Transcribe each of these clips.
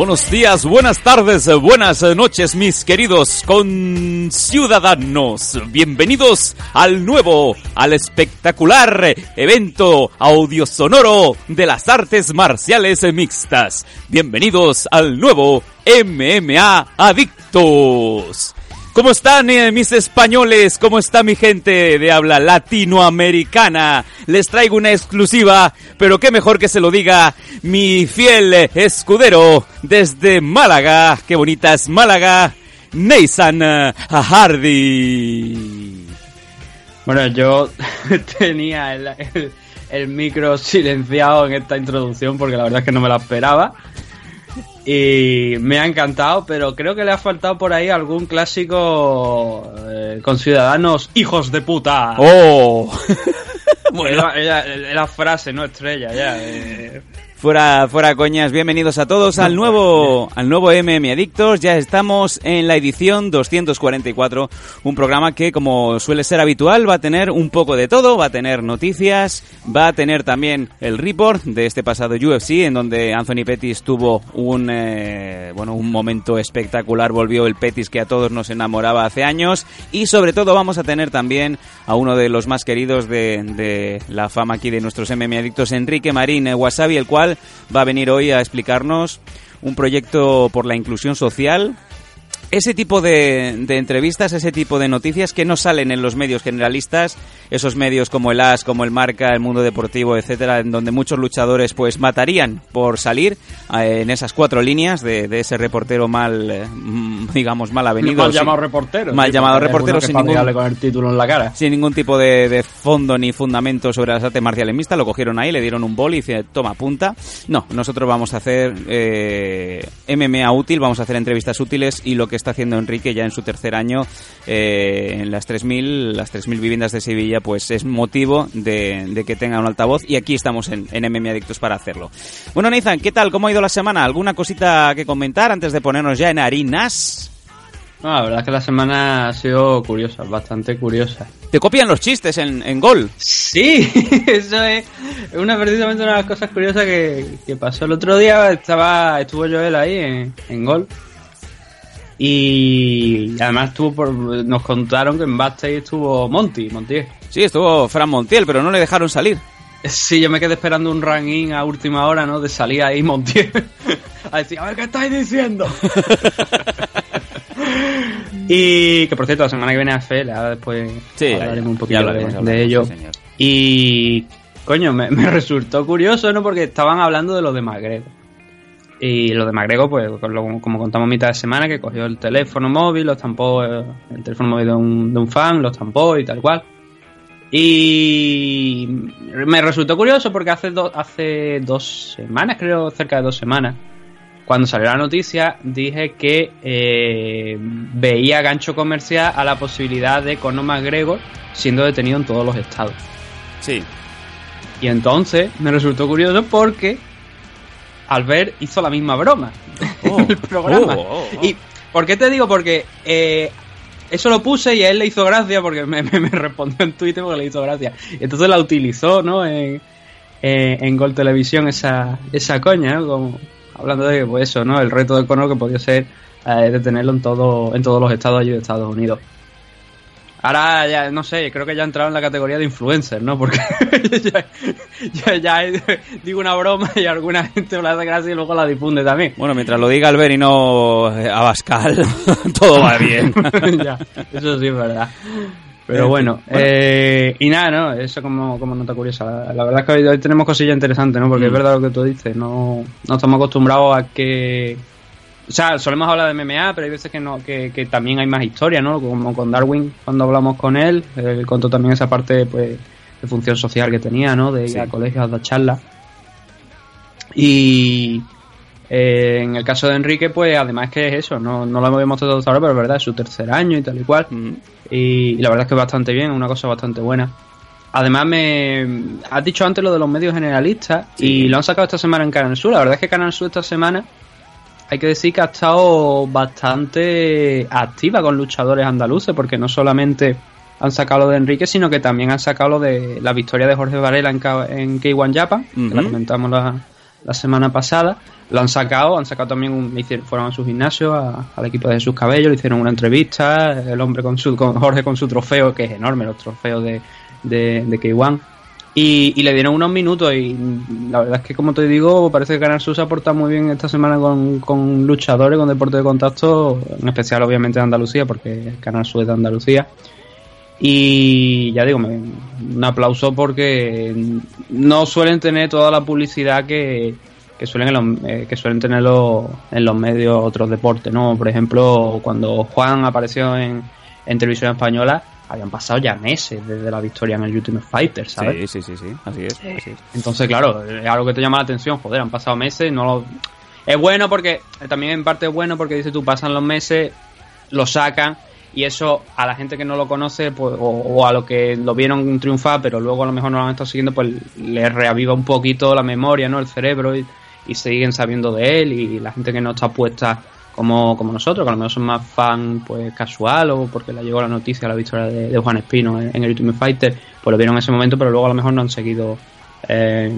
Buenos días, buenas tardes, buenas noches, mis queridos conciudadanos. Bienvenidos al nuevo, al espectacular evento audio sonoro de las artes marciales mixtas. Bienvenidos al nuevo MMA Adictos. ¿Cómo están eh, mis españoles? ¿Cómo está mi gente de habla latinoamericana? Les traigo una exclusiva, pero qué mejor que se lo diga mi fiel escudero desde Málaga. Qué bonita es Málaga. Nathan eh, Hardy. Bueno, yo tenía el, el- el micro silenciado en esta introducción porque la verdad es que no me la esperaba. Y me ha encantado, pero creo que le ha faltado por ahí algún clásico eh, con ciudadanos hijos de puta. Oh. bueno, Era, era- era frase, no estrella, ya. eh. Fuera, fuera coñas, bienvenidos a todos al nuevo, al nuevo MM Adictos. Ya estamos en la edición 244, un programa que, como suele ser habitual, va a tener un poco de todo, va a tener noticias, va a tener también el report de este pasado UFC, en donde Anthony Pettis tuvo un, eh, bueno, un momento espectacular, volvió el Pettis que a todos nos enamoraba hace años, y sobre todo vamos a tener también a uno de los más queridos de, de la fama aquí de nuestros MM Adictos, Enrique Marín eh, Wasabi, el cual va a venir hoy a explicarnos un proyecto por la inclusión social. Ese tipo de, de entrevistas, ese tipo de noticias que no salen en los medios generalistas, esos medios como el AS, como el Marca, el Mundo Deportivo, etcétera, en donde muchos luchadores pues matarían por salir eh, en esas cuatro líneas de, de ese reportero mal, eh, mm, digamos, mal avenido. Mal sin- llamado reportero. Mal llamado reportero sin ningún- tirarle con el título en la cara. sin ningún tipo de, de fondo ni fundamento sobre las artes marciales mixtas, lo cogieron ahí, le dieron un bol y dice, toma, punta. No, nosotros vamos a hacer eh, MMA útil, vamos a hacer entrevistas útiles y lo que está haciendo Enrique ya en su tercer año eh, en las 3.000 las 3.000 viviendas de Sevilla, pues es motivo de, de que tenga un altavoz y aquí estamos en, en MMA Adictos para hacerlo. Bueno, Nathan, ¿qué tal? ¿Cómo ha ido la semana? ¿Alguna cosita que comentar antes de ponernos ya en harinas? No, la verdad es que la semana ha sido curiosa, bastante curiosa. Te copian los chistes en, en gol. Sí, eso es una precisamente una de las cosas curiosas que, que pasó el otro día. Estaba, estuvo Joel ahí en, en gol. Y además estuvo por, nos contaron que en backstage estuvo Monty, Montiel. Sí, estuvo Fran Montiel, pero no le dejaron salir. Sí, yo me quedé esperando un ranking a última hora, ¿no? De salir ahí Montiel. a decir, a ver qué estáis diciendo. y que por cierto, la semana que viene a FEL, ahora después Sí, hablaremos ya- un poquito de, hablaremos, de hablaremos, ello. sí. Y coño, me, me resultó curioso, ¿no? Porque estaban hablando de lo de Magrego. Y lo de Magrego, pues, lo- como contamos mitad de semana, que cogió el teléfono móvil, lo estampó, eh, el teléfono móvil de un, de un fan, lo estampó y tal cual. Y me resultó curioso porque hace, do- hace dos semanas, creo, cerca de dos semanas, cuando salió la noticia, dije que eh, veía gancho comercial a la posibilidad de Conor McGregor siendo detenido en todos los estados. Sí. Y entonces me resultó curioso porque Albert hizo la misma broma Oh. en el programa. Oh, oh. ¿Y por qué te digo? Porque eh, eso lo puse y a él le hizo gracia porque me, me- me respondió en Twitter porque le hizo gracia. Y entonces la utilizó, ¿no? En, eh, en Gol Televisión esa, esa coña, ¿no? Como, hablando de pues eso, ¿no? El reto de Conor que podía ser eh, detenerlo en, todo, en todos los estados allí de Estados Unidos. Ahora ya, no sé, creo que ya ha entrado en la categoría de influencer, ¿no? Porque ya, ya, ya he- digo una broma y alguna gente le hace gracia y luego la difunde también. Bueno, mientras lo diga Albert y no eh, Abascal, todo va bien. ya, eso sí es verdad. Pero bueno, eh, y nada, ¿no? Eso como, como nota curiosa. La, la verdad es que hoy, hoy tenemos cosillas interesantes, ¿no? Porque Mm. es verdad lo que tú dices, no, no estamos acostumbrados a que o sea, solemos hablar de MMA, pero hay veces que no, que, que también hay más historia, ¿no? Como con Darwin, cuando hablamos con él, él contó también esa parte, pues, de función social que tenía, ¿no? De ir Sí. a colegios a dar charlas. Y eh, en el caso de Enrique, pues además que es eso, no, no lo hemos tratado hasta ahora, pero es verdad, es su tercer año y tal y cual. Mm. Y, y la verdad es que bastante bien, una cosa bastante buena. Además, me has dicho antes lo de los medios generalistas y lo han sacado esta semana en Canal Sur. La verdad es que Canal Sur esta semana hay que decir que ha estado bastante activa con luchadores andaluces, porque no solamente han sacado lo de Enrique, sino que también han sacado lo de la victoria de Jorge Varela en, K- en K1 Japan, que la comentamos la, la semana pasada. Lo han sacado, han sacado también, un, hicieron- fueron a su gimnasio, a- al equipo de Jesús Cabello, le hicieron una entrevista, el hombre con su, con Jorge con su trofeo, que es enorme, los trofeos de, de, de K1. Y, le dieron unos minutos y la verdad es que como te digo parece que Canal Sur se ha portado muy bien esta semana con, luchadores, con deporte de contacto, en especial obviamente de Andalucía porque Canal Sur es de Andalucía. Y ya digo, un aplauso porque no suelen tener toda la publicidad que, que suelen en los, eh, que suelen tenerlo en los medios otros deportes, ¿no? Por ejemplo, cuando Juan apareció en, en televisión española, habían pasado ya meses desde la victoria en el Ultimate Fighter, ¿sabes? Sí, sí, sí, sí, así es. así es. Entonces, claro, es algo que te llama la atención, joder, han pasado meses, no lo... Es bueno porque, también en parte es bueno porque dice tú, pasan los meses, lo sacan y eso a la gente que no lo conoce pues, o, o a lo que lo vieron triunfar pero luego a lo mejor no lo han estado siguiendo pues les reaviva un poquito la memoria, ¿no? El cerebro y, y siguen sabiendo de él y la gente que no está puesta como, como nosotros, que a lo mejor son más fan pues casual o porque le llegó la noticia, la victoria de, de Juan Espino en, el Ultimate Fighter, pues lo vieron en ese momento pero luego a lo mejor no han seguido eh,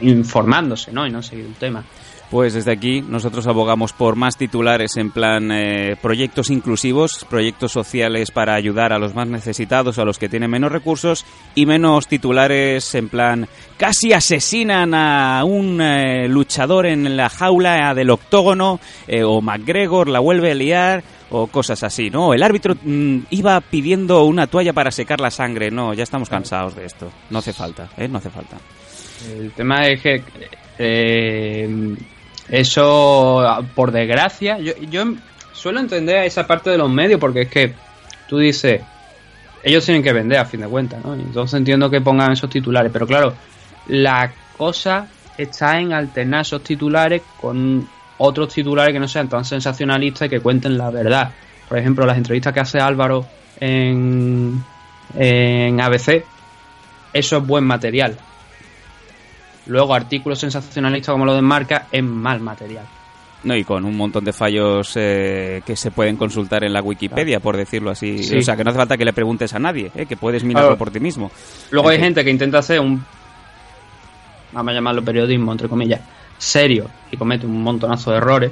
informándose, ¿no? Y no han seguido el tema. Pues desde aquí nosotros abogamos por más titulares en plan eh, proyectos inclusivos, proyectos sociales para ayudar a los más necesitados, a los que tienen menos recursos y menos titulares en plan casi asesinan a un eh, luchador en la jaula del octógono eh, o McGregor la vuelve a liar o cosas así, ¿no? El árbitro mm, iba pidiendo una toalla para secar la sangre, no, ya estamos cansados de esto, no hace falta, ¿eh? No hace falta. El tema es que eso, por desgracia, yo, yo suelo entender esa parte de los medios porque es que tú dices, ellos tienen que vender a fin de cuentas, ¿no? Entonces entiendo que pongan esos titulares, pero claro, la cosa está en alternar esos titulares con otros titulares que no sean tan sensacionalistas y que cuenten la verdad. Por ejemplo, las entrevistas que hace Álvaro en, en ABC, eso es buen material. Luego, artículos sensacionalistas como lo de Marca es mal material. No, y con un montón de fallos eh, que se pueden consultar en la Wikipedia, por decirlo así. Sí. O sea, que no hace falta que le preguntes a nadie, ¿eh? que puedes mirarlo Claro. por ti mismo. Luego hay gente que intenta hacer un, vamos a llamarlo periodismo, entre comillas, serio y comete un montonazo de errores.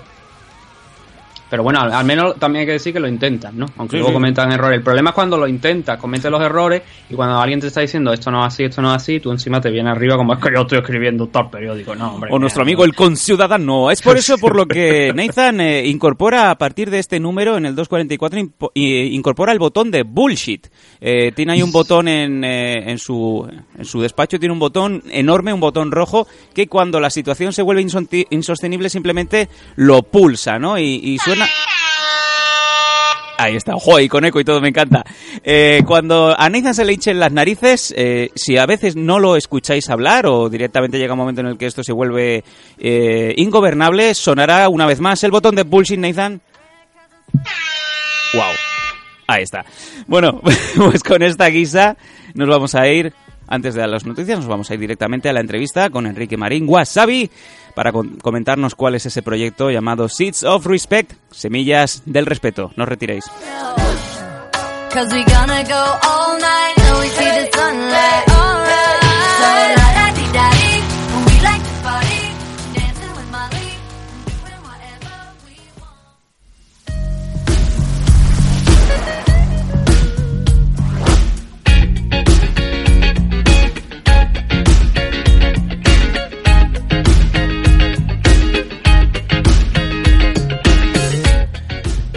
Pero bueno, al, al menos también hay que decir que lo intentan, ¿no? Aunque Sí, luego sí. cometan errores. El problema es cuando lo intentas, cometes los errores y cuando alguien te está diciendo esto no es así, esto no es así, tú encima te vienes arriba como es que yo estoy escribiendo tal periódico. No, hombre. O nuestro amigo el conciudadano. Es por eso por lo que Nathan eh, incorpora a partir de este número, en el 244, impo- i- incorpora el botón de bullshit. Eh, tiene ahí un botón en, eh, en, su, en su despacho, tiene un botón enorme, un botón rojo, que cuando la situación se vuelve insostenible simplemente lo pulsa, ¿no? Y, y suena... Ahí está, ojo, y con eco y todo, me encanta. Eh, cuando a Nathan se le hinchen las narices, eh, si a veces no lo escucháis hablar o directamente llega un momento en el que esto se vuelve eh, ingobernable, sonará una vez más el botón de bullshit, Nathan. Wow. Ahí está. Bueno, pues con esta guisa nos vamos a ir, antes de dar las noticias, nos vamos a ir directamente a la entrevista con Enrique Marín Wasabi para comentarnos cuál es ese proyecto llamado Seeds of Respect, Semillas del Respeto. No retiréis.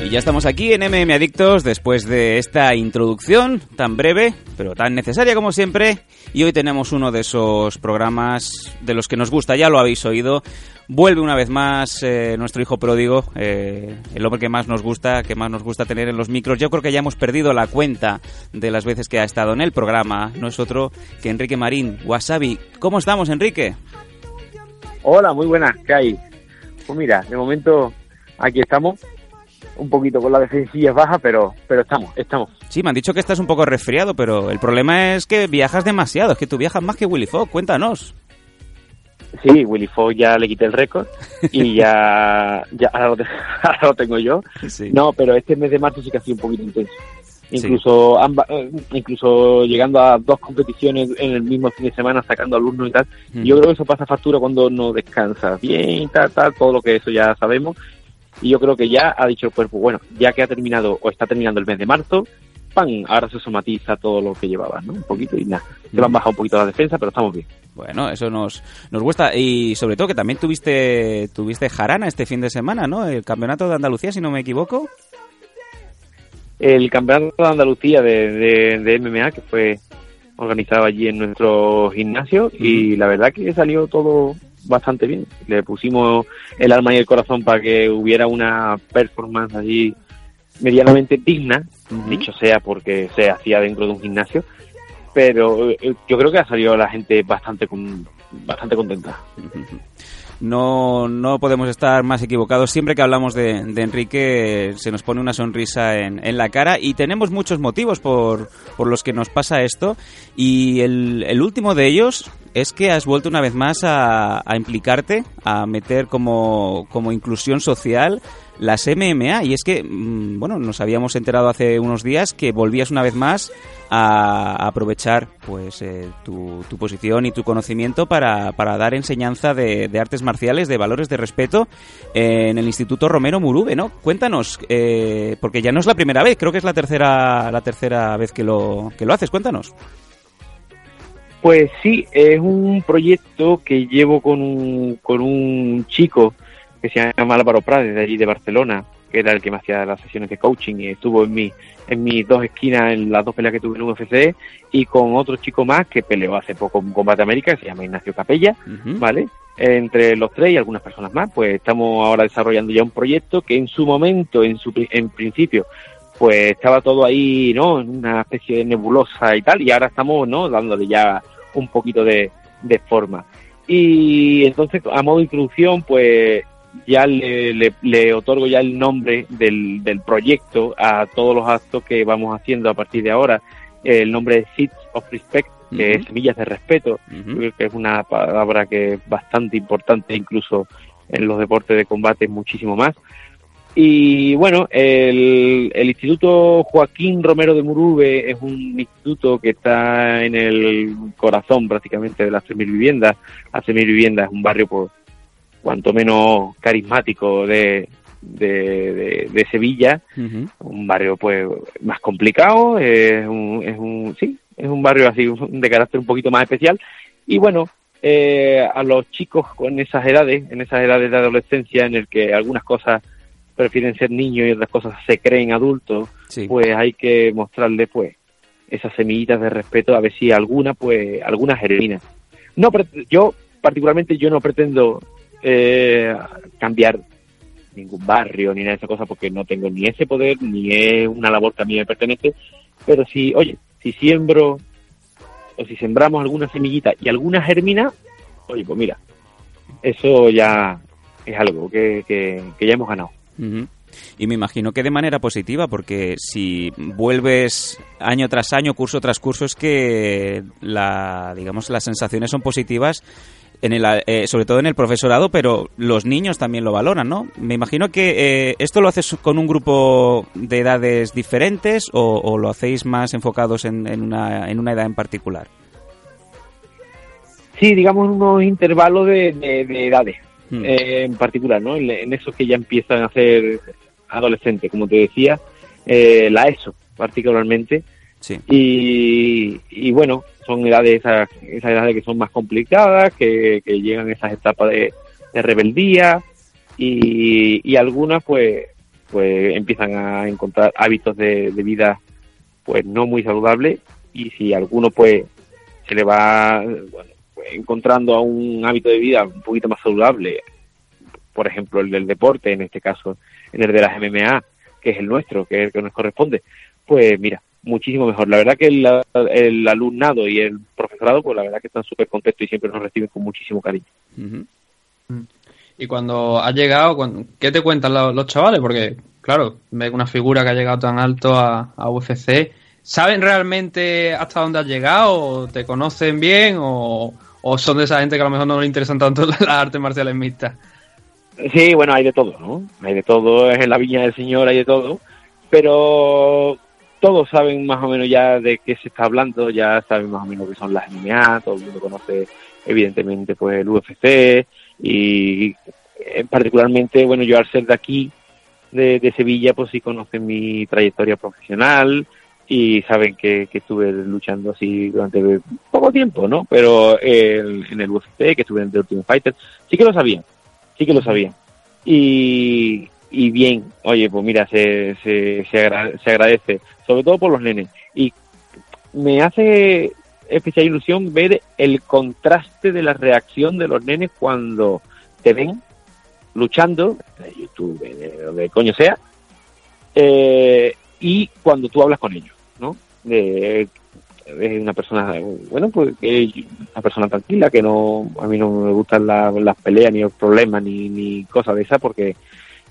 Ya estamos aquí en MM Adictos después de esta introducción tan breve, pero tan necesaria como siempre. Y hoy tenemos uno de esos programas de los que nos gusta, ya lo habéis oído. Vuelve una vez más eh, nuestro hijo pródigo, eh, el hombre que más nos gusta, que más nos gusta tener en los micros. Yo creo que ya hemos perdido la cuenta de las veces que ha estado en el programa. No es otro que Enrique Marín, Wasabi. ¿Cómo estamos, Enrique? Hola, muy buenas, ¿qué hay? Pues mira, de momento aquí estamos, un poquito con la defensilla baja, pero, pero estamos, estamos. Sí, me han dicho que estás un poco resfriado, pero el problema es que viajas demasiado, es que tú viajas más que Willy Fogg, cuéntanos. Sí, Willy Fogg ya le quité el récord y ya, ya ahora, lo, te- ahora lo tengo yo. Sí. No, pero este mes de marzo sí que ha sido un poquito intenso. Incluso, amba- eh, incluso llegando a dos competiciones en el mismo fin de semana, sacando alumnos y tal. Mm. Yo creo que eso pasa factura cuando no descansas bien y tal, tal, todo lo que eso ya sabemos. Y yo creo que ya ha dicho el cuerpo, bueno, ya que ha terminado o está terminando el mes de marzo, ¡pam! Ahora se somatiza todo lo que llevabas, ¿no? Un poquito y nada. Se Mm. van bajado un poquito la defensa, pero estamos bien. Bueno, eso nos, nos gusta. Y sobre todo que también tuviste, tuviste jarana este fin de semana, ¿no? El campeonato de Andalucía, si no me equivoco. El campeonato de Andalucía de, de, de MMA, que fue organizado allí en nuestro gimnasio, y la verdad que salió todo bastante bien. Le pusimos el alma y el corazón para que hubiera una performance allí medianamente digna, dicho sea porque se hacía dentro de un gimnasio, pero eh, yo creo que ha salido la gente bastante con, bastante contenta. No, no podemos estar más equivocados. Siempre que hablamos de, de Enrique se nos pone una sonrisa en, en la cara y tenemos muchos motivos por, por los que nos pasa esto. Y el, el último de ellos es que has vuelto una vez más a, a implicarte, a meter como, como inclusión social las MMA. Y es que, mm, bueno, nos habíamos enterado hace unos días que volvías una vez más a, aprovechar pues eh, tu, tu posición y tu conocimiento para, para dar enseñanza de, de artes marciales, de valores de respeto en el Instituto Romero Murube, ¿no? Cuéntanos, eh, porque ya no es la primera vez, creo que es la tercera, la tercera vez que lo, que lo haces, cuéntanos. Pues sí, es un proyecto que llevo con un, con un chico que se llama Álvaro Prades, de allí de Barcelona, que era el que me hacía las sesiones de coaching y estuvo en, mi, en mis dos esquinas en las dos peleas que tuve en UFC y con otro chico más que peleó hace poco en Combate América, que se llama Ignacio Capella. ¿vale? Entre los tres y algunas personas más, pues estamos ahora desarrollando ya un proyecto que en su momento, en su en principio, pues estaba todo ahí, ¿no? En una especie de nebulosa y tal, y ahora estamos, ¿no? Dándole ya un poquito de, de forma. Y entonces, a modo de introducción, pues ya le, le- le otorgo ya el nombre del, del proyecto a todos los actos que vamos haciendo a partir de ahora. El nombre es Seeds of Respect, que es semillas de respeto. Que es una palabra que es bastante importante incluso en los deportes de combate muchísimo más. Y bueno, el, el Instituto Joaquín Romero de Murube es un instituto que está en el corazón prácticamente de las 3.000 viviendas. Las 3.000 viviendas es un barrio pues, cuanto menos carismático de, de, de- de Sevilla. Un barrio pues más complicado, es un, es un sí, es un barrio así de carácter un poquito más especial. Y bueno, eh, a los chicos con esas edades, en esas edades de adolescencia en el que algunas cosas prefieren ser niños y otras cosas se creen adultos, Sí. pues hay que mostrarle pues esas semillitas de respeto a ver si alguna pues alguna germina. No, yo particularmente yo no pretendo eh, cambiar ningún barrio ni nada de esa cosa porque no tengo ni ese poder ni es una labor que a mí me pertenece pero si oye si siembro o si sembramos alguna semillita y alguna germina oye pues mira eso ya es algo que, que, que ya hemos ganado Y me imagino que de manera positiva, porque si vuelves año tras año, curso tras curso, es que la, digamos, las sensaciones son positivas, en el, eh, sobre todo en el profesorado, pero los niños también lo valoran, ¿no? Me imagino que eh, esto lo haces con un grupo de edades diferentes o, lo hacéis más enfocados en, una, en una edad en particular. sí digamos unos intervalos de edades Mm. eh, en particular no en, en esos que ya empiezan a ser adolescentes como te decía eh, la ESO particularmente Sí. y, y bueno, son edades, esas, esas edades que son más complicadas, que, que llegan a esas etapas de, de rebeldía y, y algunas pues pues empiezan a encontrar hábitos de, de vida pues no muy saludables y si alguno pues se le va bueno, pues, encontrando a un hábito de vida un poquito más saludable, por ejemplo el del deporte, en este caso en el de las MMA, que es el nuestro, que es el que nos corresponde, pues mira, muchísimo mejor. La verdad que el, el alumnado y el profesorado, pues la verdad que están súper contentos y siempre nos reciben con muchísimo cariño. Ujú. Y cuando has llegado, cuando- ¿qué te cuentan los, los chavales? Porque, claro, ves una figura que ha llegado tan alto a, a UFC. ¿Saben realmente hasta dónde has llegado? ¿O ¿Te conocen bien? ¿O, o son de esa gente que a lo mejor no le interesan tanto las artes marciales mixtas? Sí, bueno, hay de todo, ¿no? Hay de todo, es en la viña del Señor, hay de todo, pero todos saben más o menos ya de qué se está hablando, ya saben más o menos qué son las MMA, todo el mundo conoce evidentemente pues el UFC y particularmente, bueno, yo al ser de aquí, de, Sevilla, pues sí conocen mi trayectoria profesional y saben que, que estuve luchando así durante poco tiempo, ¿no? Pero eh, en el UFC, que estuve en The Ultimate Fighter, sí que lo sabían, sí que lo sabían. Y, y bien, oye, pues mira, se, se, se, agra- se agradece, sobre todo por los nenes. Y me hace especial ilusión ver el contraste de la reacción de los nenes cuando te ven luchando, de YouTube, de coño sea, eh, y cuando tú hablas con ellos. De, de una persona, bueno, pues que una persona tranquila, que no, a mí no me gustan la- las peleas, ni los problemas, ni, ni cosas de esas, porque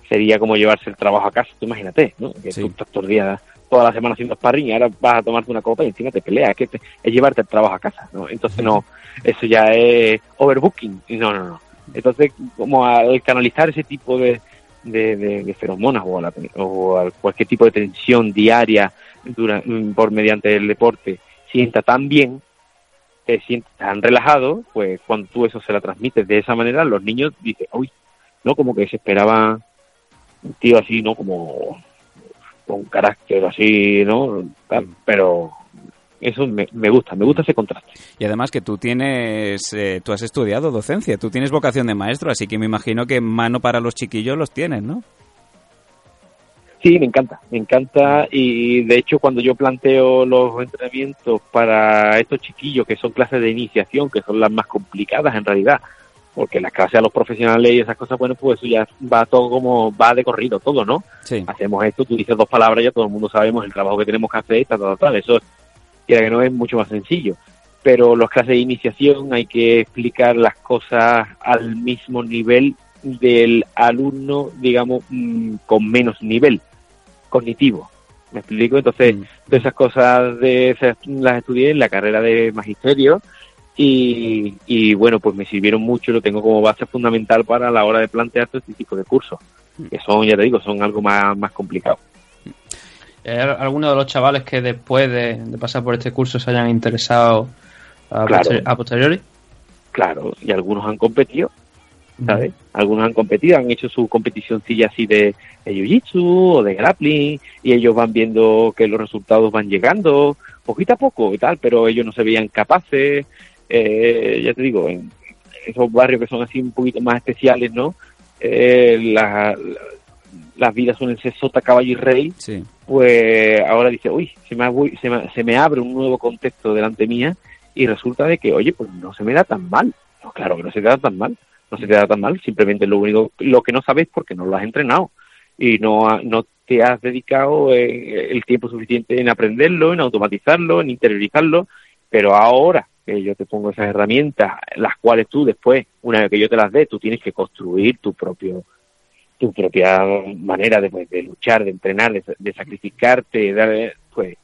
sería como llevarse el trabajo a casa, tú imagínate, ¿no? Que Sí. tú estás todos los días, toda la semana haciendo sparring y ahora vas a tomarte una copa y encima te peleas, es que te- es llevarte el trabajo a casa, ¿no? Entonces no, eso ya es overbooking, no, no, no. Entonces, como al canalizar ese tipo de, de, de- de feromonas o, a la- o a cualquier tipo de tensión diaria dura- por mediante el deporte, sienta tan bien, te sientes tan relajado, pues cuando tú eso se la transmites de esa manera, los niños dicen, uy, ¿no? Como que se esperaba un tío así, ¿no? Como con carácter así, ¿no? Tal, Pero eso me, me gusta, me gusta ese contraste. Y además que tú tienes, eh, tú has estudiado docencia, tú tienes vocación de maestro, así que me imagino que mano para los chiquillos los tienes, ¿no? Sí, me encanta, me encanta y de hecho cuando yo planteo los entrenamientos para estos chiquillos que son clases de iniciación, que son las más complicadas en realidad, porque las clases a los profesionales y esas cosas, bueno, pues eso ya va todo como, va de corrido todo, ¿no? Sí. Hacemos esto, tú dices dos palabras, ya todo el mundo sabemos el trabajo que tenemos que hacer, tal, tal, tal, eso quiera que no es mucho más sencillo. Pero las clases de iniciación hay que explicar las cosas al mismo nivel del alumno, digamos, mm, con menos nivel cognitivo. ¿Me explico? Entonces, Mm. todas esas cosas de las estudié en la carrera de magisterio y, y bueno, pues me sirvieron mucho, lo tengo como base fundamental para la hora de plantear este tipo de cursos, que son, ya te digo, son algo más, más complicado. ¿Hay alguno de los chavales que después de, de pasar por este curso se hayan interesado a, Claro. posteri- a posteriori? Claro, y algunos han competido, ¿sabes? Algunos han competido, han hecho su competicióncilla así de, de jiu-jitsu o de grappling y ellos van viendo que los resultados van llegando poquito a poco y tal, pero ellos no se veían capaces, eh, ya te digo, en esos barrios que son así un poquito más especiales, ¿no? Eh, la- la- las vidas suelen ser sota, caballo y rey, Sí. pues ahora dice, uy, se me, se, me, se me abre un nuevo contexto delante mía y resulta de que, oye, pues no se me da tan mal. No, claro que no se te da tan mal, no se te da tan mal, simplemente lo único, lo que no sabes es porque no lo has entrenado y no, no te has dedicado eh, el tiempo suficiente en aprenderlo, en automatizarlo, en interiorizarlo, pero ahora que yo te pongo esas herramientas, las cuales tú después, una vez que yo te las dé, tú tienes que construir tu propio tu propia manera de, pues, de luchar, de entrenar, de, sacrificarte, de pues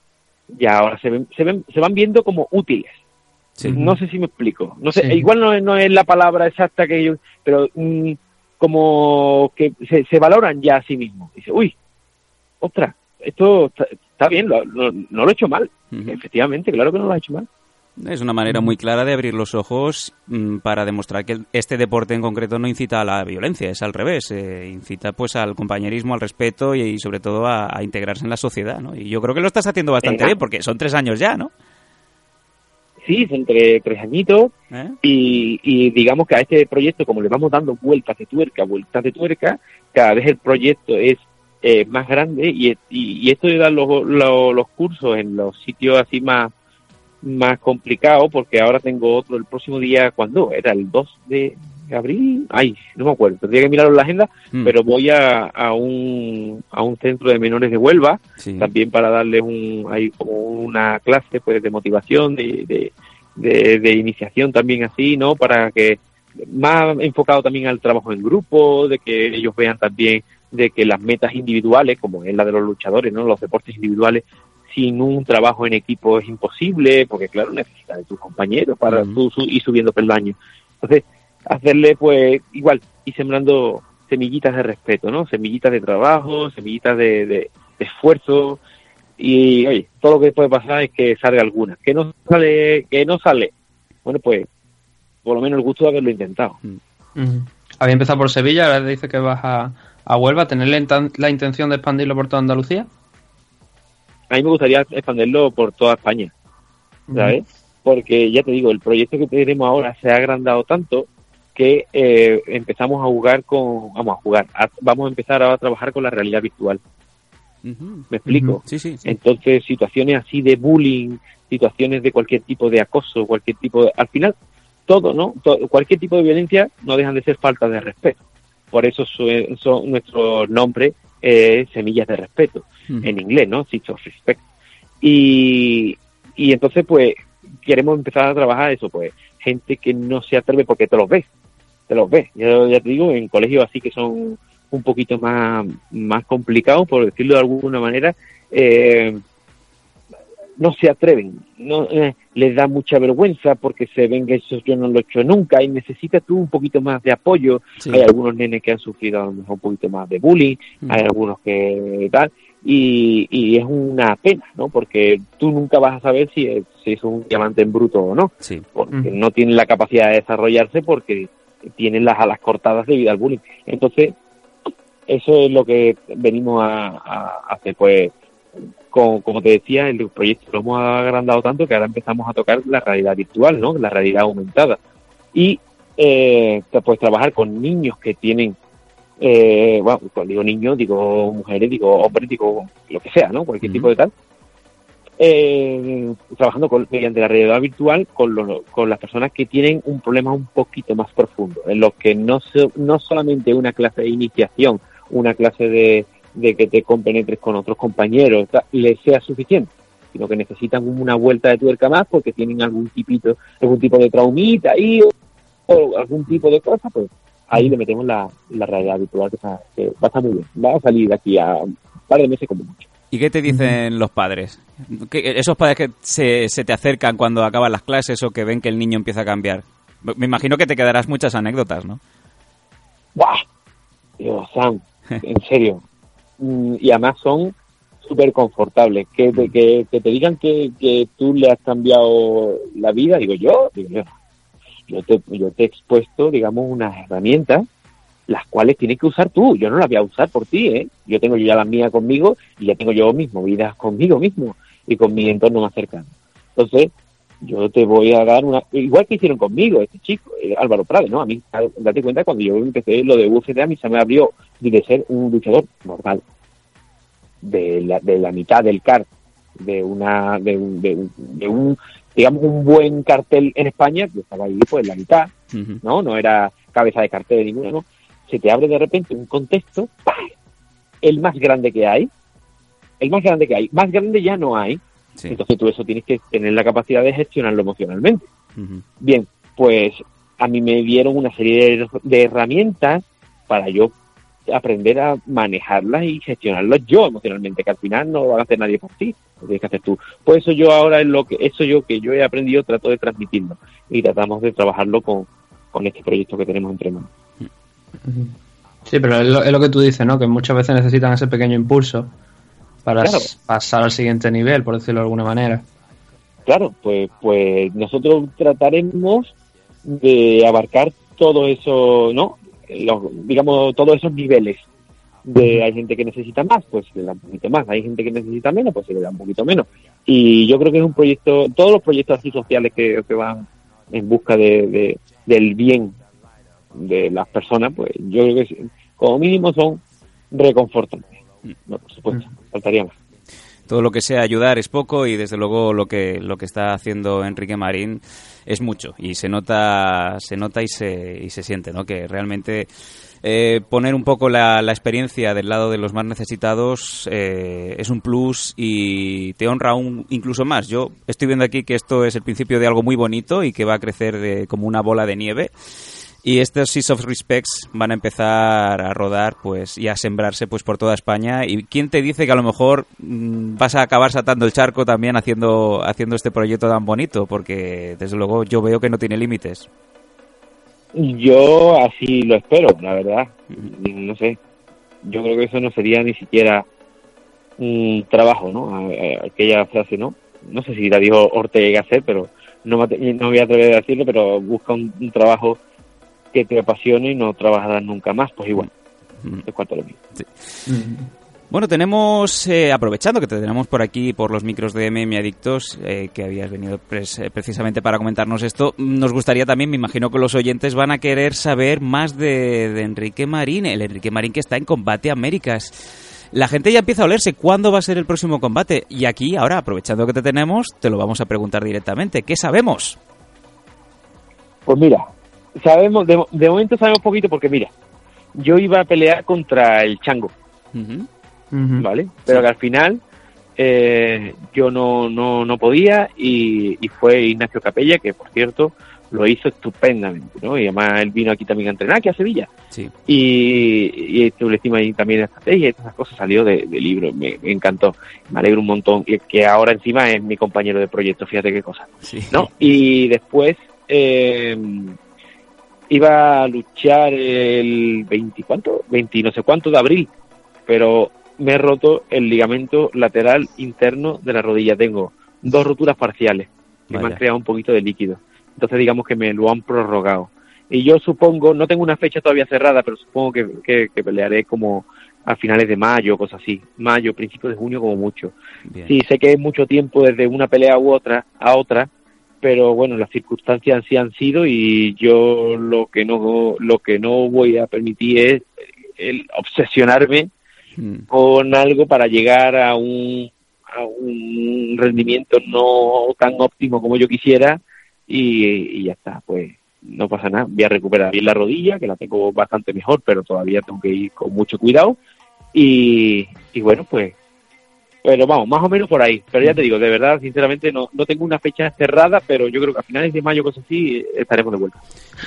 ya ahora se, ven, se, ven, se van viendo como útiles. Sí. No sé si me explico. No sé, Sí. igual no, es- no es la palabra exacta que yo, pero mm, como que se, se valoran ya a sí mismos. Dice, uy, ostras, esto está, está bien, lo- lo- no lo he hecho mal. Efectivamente, claro que no lo has hecho mal. Es una manera muy clara de abrir los ojos mm, para demostrar que este deporte en concreto no incita a la violencia, es al revés, eh, incita pues al compañerismo, al respeto y, y sobre todo a, a integrarse en la sociedad, ¿no? Y yo creo que lo estás haciendo bastante bien porque son tres años ya, ¿no? Sí, entre tres añitos, ¿Eh? y, y digamos que a este proyecto, como le vamos dando vueltas de tuerca, vueltas de tuerca, cada vez el proyecto es eh, más grande y, y, y esto de dar los, los, los cursos en los sitios así más más complicado porque ahora tengo otro el próximo día, ¿cuándo? Era el 2 de abril, ay, no me acuerdo, tendría que mirarlo en la agenda, Mm. pero voy a, a, un, a un centro de menores de Huelva, Sí. también para darles un, hay como una clase pues de motivación, de, de, de, de iniciación también así, ¿no? Para que más enfocado también al trabajo en grupo, de que ellos vean también de que las metas individuales, como es la de los luchadores, ¿no? Los deportes individuales, sin un trabajo en equipo es imposible, porque claro, necesitas de tus compañeros para Ujú. tú su- ir subiendo peldaños. Entonces, hacerle pues igual, y sembrando semillitas de respeto, ¿no? Semillitas de trabajo, semillitas de, de- de esfuerzo, y oye, todo lo que puede pasar es que salga alguna. Que no sale, que no sale. Bueno, pues, por lo menos el gusto de haberlo intentado. Ujú. Había empezado por Sevilla, ahora dice que vas a, a Huelva. ¿Tener la, inten- la intención de expandirlo por toda Andalucía? A mí me gustaría expanderlo por toda España. ¿sabes? Porque ya te digo, el proyecto que tenemos ahora se ha agrandado tanto que eh, empezamos a jugar con, vamos a jugar, a- vamos a empezar ahora a trabajar con la realidad virtual. ¿Me explico? Sí, sí, sí. Entonces, situaciones así de bullying, situaciones de cualquier tipo de acoso, cualquier tipo de... Al final, todo, ¿no? Cualquier tipo de violencia no dejan de ser falta de respeto. Por eso su- son nuestro nombre eh, Semillas de Respeto, en inglés, ¿no? Seeds of Respect. Y, y entonces, pues, queremos empezar a trabajar eso, pues, gente que no se atreve porque te los ves, te los ves. Yo ya te digo, en colegios así que son un poquito más, más complicados, por decirlo de alguna manera, eh, no se atreven, no eh, les da mucha vergüenza porque se ven que eso yo no lo he hecho nunca y necesitas tú un poquito más de apoyo. Sí. Hay algunos nenes que han sufrido a lo mejor un poquito más de bullying, Mm. hay algunos que tal, y, y es una pena, ¿no? Porque tú nunca vas a saber si es, si es un diamante en bruto o no, Sí. porque Mm. no tienen la capacidad de desarrollarse porque tienen las alas cortadas debido al bullying. Entonces, eso es lo que venimos a, a hacer, pues, con- como te decía, el proyecto lo hemos agrandado tanto que ahora empezamos a tocar la realidad virtual, ¿no? La realidad aumentada. Y, eh, pues, trabajar con niños que tienen, eh, bueno, cuando digo niños, digo mujeres, digo hombres, digo lo que sea, ¿no? Cualquier tipo de tal. Eh, trabajando con, mediante la realidad virtual con, lo- con las personas que tienen un problema un poquito más profundo, en los que no, so- no solamente una clase de iniciación, una clase de, de que te compenetres con otros compañeros, les sea suficiente, sino que necesitan una vuelta de tuerca más porque tienen algún tipito, algún tipo de traumita ahí o, algún tipo de cosa, pues ahí le metemos la, la realidad virtual que, está- que va a estar muy bien, va a salir de aquí a un par de meses como mucho. ¿Y qué te dicen los padres? ¿Qué- esos padres que se, se te acercan cuando acaban las clases o que ven que el niño empieza a cambiar. Me imagino que te quedarás muchas anécdotas, ¿no? ¡Buah! Dios, Sam, en serio. Mm, Y además son súper confortables. Que, te- que, que te digan que, que tú le has cambiado la vida, digo yo, digo yo. Yo te, yo te he expuesto, digamos, unas herramientas las cuales tienes que usar tú. Yo no las voy a usar por ti, ¿eh? Yo tengo ya las mías conmigo y ya tengo yo mismo vidas conmigo mismo y con mi entorno más cercano. Entonces, yo te voy a dar una... Igual que hicieron conmigo este chico, eh, Álvaro Prade, ¿no? A mí, date cuenta, cuando yo empecé lo de UFC, a mí se me abrió de ser un luchador normal. De la, de la mitad del CAR, de una de un, de un, de un, digamos, un buen cartel en España, yo estaba ahí pues en la mitad. ¿no? No era cabeza de cartel de ninguna, ¿no? Se te abre de repente un contexto, ¡pah! el más grande que hay, el más grande que hay, más grande ya no hay, Sí. entonces tú eso tienes que tener la capacidad de gestionarlo emocionalmente. Bien, pues a mí me dieron una serie de, de herramientas para yo aprender a manejarlas y gestionarlas yo emocionalmente, que al final no lo va a hacer nadie por ti, lo tienes que hacer tú. Pues eso yo ahora es lo que, eso yo que yo he aprendido trato de transmitirlo y tratamos de trabajarlo con, con este proyecto que tenemos entre manos. Sí, pero es lo, es lo que tú dices, ¿no? Que muchas veces necesitan ese pequeño impulso para Claro. pasar al siguiente nivel, por decirlo de alguna manera. Claro, pues, pues nosotros trataremos de abarcar todo eso, ¿no? Los, digamos, todos esos niveles. De, hay gente que necesita más, pues se le da un poquito más. Hay gente que necesita menos, pues se le da un poquito menos. Y yo creo que es un proyecto, todos los proyectos así sociales que, que van en busca de, de- del bien de las personas, pues yo creo que como mínimo son reconfortantes. no, por supuesto, faltaría más. todo lo que sea ayudar es poco y desde luego lo que lo que está haciendo Enrique Marín es mucho y se nota se nota y se y se siente no que realmente eh, poner un poco la, la experiencia del lado de los más necesitados eh, es un plus y te honra aún incluso más. Yo estoy viendo aquí que esto es el principio de algo muy bonito y que va a crecer de- como una bola de nieve. Y estos Seas of Respects van a empezar a rodar pues y a sembrarse pues por toda España. ¿Y quién te dice que a lo mejor mm, vas a acabar saltando el charco también haciendo, haciendo este proyecto tan bonito? Porque desde luego yo veo que no tiene límites. Yo así lo espero, la verdad. No sé. Yo creo que eso no sería ni siquiera un trabajo, ¿no? Aquella frase, ¿no? No sé si la dijo Ortega hacer, pero no voy a atrever a decirlo, pero busca un trabajo que te apasione y no trabajarás nunca más, pues igual. Es cuanto a lo mismo. Bueno, tenemos, eh, aprovechando que te tenemos por aquí, por los micros de MM Adictos, eh, que habías venido pres- eh, precisamente para comentarnos esto, mm, nos gustaría también, me imagino que los oyentes van a querer saber más de, de Enrique Marín, el Enrique Marín que está en Combate Américas. La gente ya empieza a olerse cuándo va a ser el próximo combate. Y aquí, ahora, aprovechando que te tenemos, te lo vamos a preguntar directamente. ¿Qué sabemos? Pues mira, sabemos, de, de momento sabemos poquito porque mira, yo iba a pelear contra el Chango. ¿vale? Pero que al final eh, yo no, no, no podía y, y fue Ignacio Capella, que por cierto lo hizo estupendamente, ¿no? Y además él vino aquí también a entrenar, aquí a Sevilla. Sí. Y, y establecimos ahí también estrategia y todas esas cosas salió de, de libro, me, me encantó, me alegro un montón, y que ahora encima es mi compañero de proyecto, fíjate qué cosa. Sí. ¿no? Y después eh, iba a luchar el 20, ¿cuánto? 20 no sé cuánto de abril, pero me he roto el ligamento lateral interno de la rodilla. Tengo dos roturas parciales que me han creado un poquito de líquido. Entonces digamos que me lo han prorrogado. Y yo supongo, no tengo una fecha todavía cerrada, pero supongo que, que, que pelearé como a finales de mayo, cosas así. Mayo, principios de junio como mucho. Bien. Sí, sé que es mucho tiempo desde una pelea u otra a otra, pero bueno, las circunstancias sí han sido y yo lo que no lo que no voy a permitir es el obsesionarme Mm. con algo para llegar a un a un rendimiento no tan óptimo como yo quisiera y, y ya está, pues no pasa nada, voy a recuperar bien la rodilla, que la tengo bastante mejor, pero todavía tengo que ir con mucho cuidado y, y bueno, pues pero vamos, más o menos por ahí. Pero ya te digo, de verdad, sinceramente, no, no tengo una fecha cerrada, pero yo creo que a finales de mayo, cosas así, estaremos de vuelta.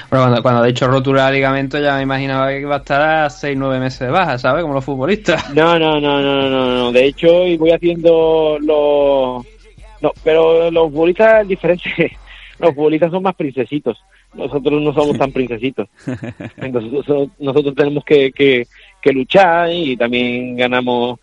Pero cuando, cuando ha dicho rotura de ligamento ya me imaginaba que iba a estar a 6-9 meses de baja, ¿sabes? Como los futbolistas. No, no, no, no, no, no. De hecho, y voy haciendo los... No, pero los futbolistas es diferente. Los futbolistas son más princesitos. Nosotros no somos tan princesitos. Entonces, nosotros, tenemos que, que, que luchar y también ganamos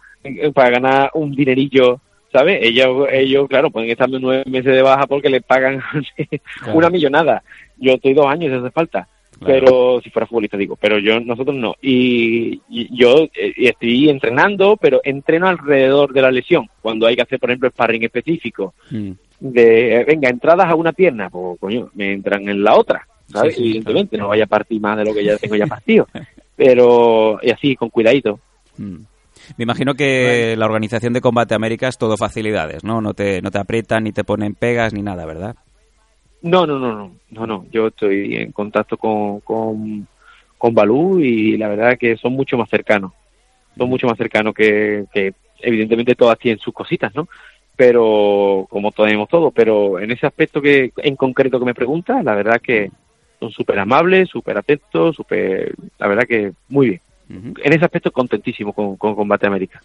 para ganar un dinerillo, ¿sabes? Ellos, ellos, claro, pueden estar nueve meses de baja porque les pagan una millonada. Yo estoy dos años, si hace falta. Pero si fuera futbolista, digo, pero yo, nosotros no. Y, y yo eh, estoy entrenando, pero entreno alrededor de la lesión. Cuando hay que hacer, por ejemplo, sparring específico, Mm. de, eh, venga, entradas a una pierna, pues coño, me entran en la otra, ¿sabes? Sí, sí, Evidentemente, no vaya a partir más de lo que ya tengo ya partido. Pero, y así, con cuidadito. Mm. Me imagino que la organización de Combate América es todo facilidades, ¿no? No te, no te aprietan ni te ponen pegas ni nada, ¿verdad? No, no, no, no, no, no. Yo estoy en contacto con, con, con Balú y la verdad que son mucho más cercanos. Son mucho más cercanos que, que evidentemente todas tienen sus cositas, ¿no? Pero, como tenemos todo, pero en ese aspecto que en concreto que me preguntas, la verdad que son súper amables, súper atentos, súper, la verdad que muy bien. En ese aspecto contentísimo con, con Combate América.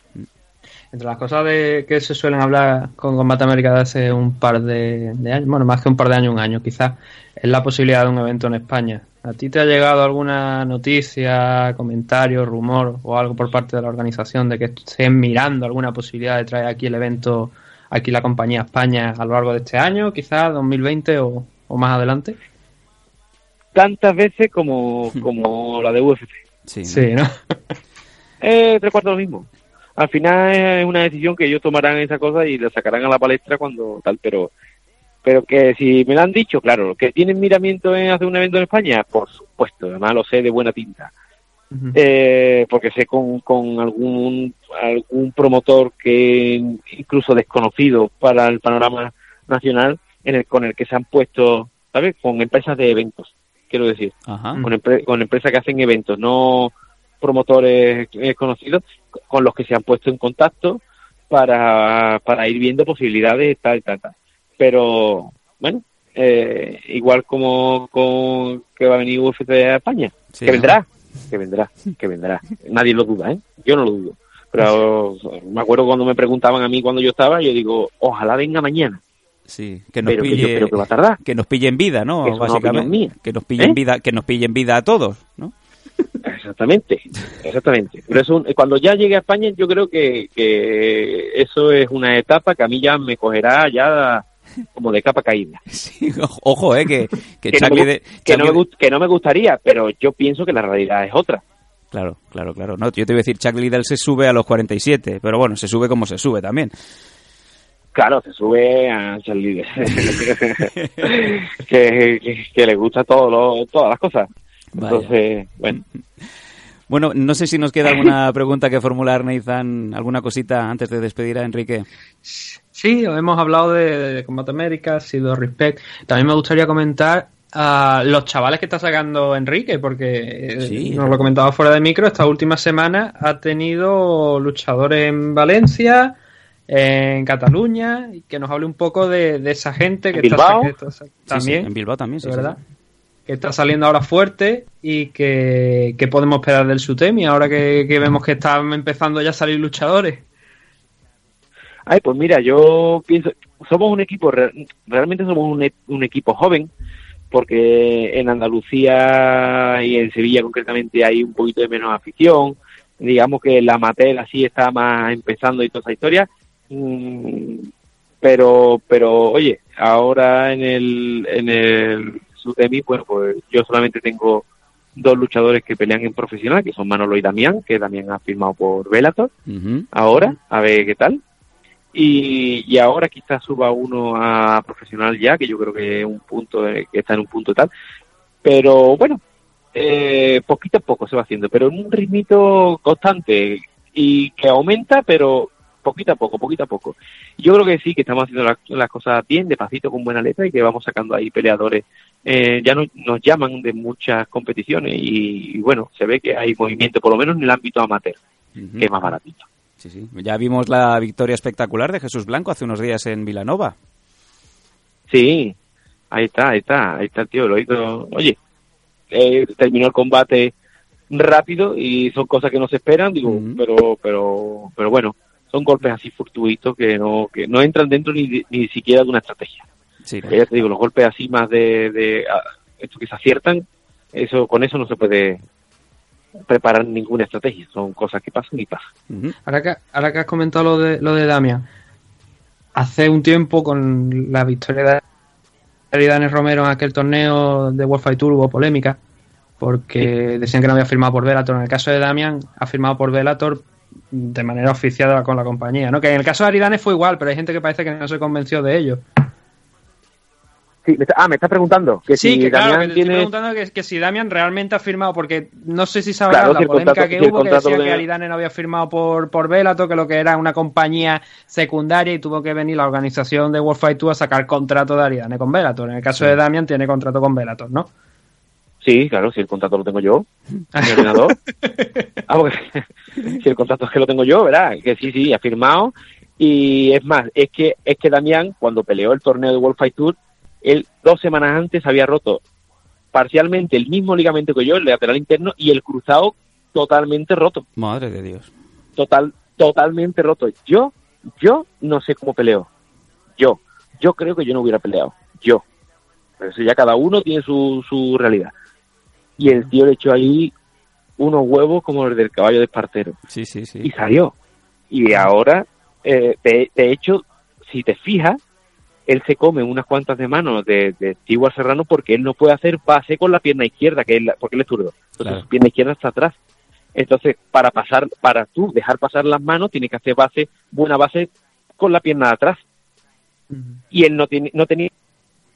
Entre las cosas de que se suelen hablar con Combate América de hace un par de, de años, bueno, más que un par de años, un año quizás, es la posibilidad de un evento en España. ¿A ti te ha llegado alguna noticia, comentario, rumor o algo por parte de la organización de que estén mirando alguna posibilidad de traer aquí el evento, aquí la compañía España a lo largo de este año, quizás 2020 o, o más adelante? Tantas veces como, como la de UFC. Sí, ¿no? Sí, ¿no? Eh, tres cuartos lo mismo. Al final es una decisión que ellos tomarán esa cosa y la sacarán a la palestra cuando tal, pero pero que si me lo han dicho, claro, que tienen miramiento en hacer un evento en España, por supuesto, además lo sé de buena tinta. Eh, porque sé con, con algún algún promotor que incluso desconocido para el panorama nacional en el con el que se han puesto sabes con empresas de eventos quiero decir Ajá. con, empre- con empresas que hacen eventos no promotores eh, conocidos con los que se han puesto en contacto para, para ir viendo posibilidades tal tal tal pero bueno eh, igual como con que va a venir UFC a España Sí, que vendrá, que vendrá, que vendrá. Nadie lo duda, ¿eh? Yo no lo dudo. Pero me acuerdo cuando me preguntaban a mí cuando yo estaba, yo digo, ojalá venga mañana. Sí, que nos Pero que yo pille creo que va a tardar. que nos pille en vida, ¿no? Es Básicamente, que nos pille en ¿Eh? vida, que nos pille en vida a todos, ¿no? Exactamente, exactamente. Pero eso, cuando ya llegue a España, yo creo que, que eso es una etapa que a mí ya me cogerá ya como de capa caída. Sí, ojo, eh, que, que, Que, no, me, que, no gust- que no me gustaría, pero yo pienso que la realidad es otra. Claro, claro, claro. No, yo te iba a decir, Chuck Liddell se sube a los 47, pero bueno, se sube como se sube también. Claro, se sube a Charlie que, que, que le gusta todo lo, todas las cosas. Vaya. Entonces, bueno, Bueno, no sé si nos queda alguna pregunta que formular, Nathan, alguna cosita antes de despedir a Enrique. Sí, hemos hablado de, de Combate América, ha sido Respect. También me gustaría comentar a los chavales que está sacando Enrique, porque eh, Sí. nos lo comentaba fuera de micro, esta última semana ha tenido luchadores en Valencia, en Cataluña, y que nos hable un poco de, de esa gente que ¿En está, Bilbao? que está- Sí, sí, también, en Bilbao también, sí, verdad, sí. que está saliendo ahora fuerte y que, que podemos esperar del Sutemi ahora que, que vemos que están empezando ya a salir luchadores. ay, pues mira, yo pienso, somos un equipo, re- realmente somos un, e- un equipo joven, porque en Andalucía y en Sevilla concretamente hay un poquito de menos afición, digamos que la amateur así está más empezando y toda esa historia, pero, pero oye, ahora en el, en el Sudemi, bueno, pues yo solamente tengo dos luchadores que pelean en profesional, que son Manolo y Damián, que Damián ha firmado por Bellator Ujú. ahora, a ver qué tal. Y, y ahora quizás suba uno a profesional ya, que yo creo que es un punto, que está en un punto tal. Pero bueno, eh, poquito a poco se va haciendo, pero en un ritmito constante y que aumenta, pero poquito a poco, poquito a poco. Yo creo que sí, que estamos haciendo las, las cosas bien, despacito, con buena letra y que vamos sacando ahí peleadores. Eh, ya no- nos llaman de muchas competiciones y, y bueno, se ve que hay movimiento, por lo menos en el ámbito amateur, que es más baratito. Sí, sí. Ya vimos la victoria espectacular de Jesús Blanco hace unos días en Vilanova. Sí, ahí está, ahí está, ahí está el tío, lo hizo. Oye, eh, terminó el combate rápido y son cosas que no se esperan, digo, pero, pero, pero bueno, son golpes así fortuitos que no, que no entran dentro ni, ni siquiera de una estrategia. Sí, Ya te digo, los golpes así más de, de ah, estos que se aciertan, eso, con eso no se puede preparar ninguna estrategia, son cosas que pasan y pasan. Ahora que, ahora que has comentado lo de, lo de Damian, hace un tiempo con la victoria de Aridanes Romero en aquel torneo de World Fight Tour hubo polémica porque decían que no había firmado por Bellator. En el caso de Damian, ha firmado por Bellator de manera oficial con la compañía. ¿no? Que en el caso de Aridanes fue igual, pero hay gente que parece que no se convenció de ello. Sí, me está- ah, me estás preguntando que sí, si que claro, que te estoy preguntando que, que si Damian realmente ha firmado, porque no sé si sabrás Claro, la si polémica contrato- que si hubo, que decía de- que Aridane no había firmado por, por Bellator, que lo que era una compañía secundaria y tuvo que venir la organización de World Fight Tour a sacar contrato de Aridane con Bellator. En el caso de Damian tiene contrato con Bellator, ¿no? Sí, claro, si el contrato lo tengo yo, en el ordenador. Ah, porque si el contrato es que lo tengo yo, ¿verdad? Que sí, sí, ha firmado. Y es más, es que, es que Damián, cuando peleó el torneo de World Fight Tour, él dos semanas antes había roto parcialmente el mismo ligamento que yo, el lateral interno, y el cruzado totalmente roto. Madre de Dios. Total, totalmente roto. Yo, yo no sé cómo peleo. Yo, yo creo que yo no hubiera peleado. Yo. Pero eso ya cada uno tiene su, su realidad. Y el tío le echó ahí unos huevos como el del caballo de Espartero. Sí, sí, sí. Y salió. Y ahora, eh, de, de hecho, si te fijas, él se come unas cuantas de manos de, de Stewart Serrano porque él no puede hacer base con la pierna izquierda, que es la- porque él es zurdo. Entonces Claro. su pierna izquierda está atrás. Entonces, para pasar, para tú dejar pasar las manos, tienes que hacer base, buena base con la pierna de atrás. Y él no tiene, no tenía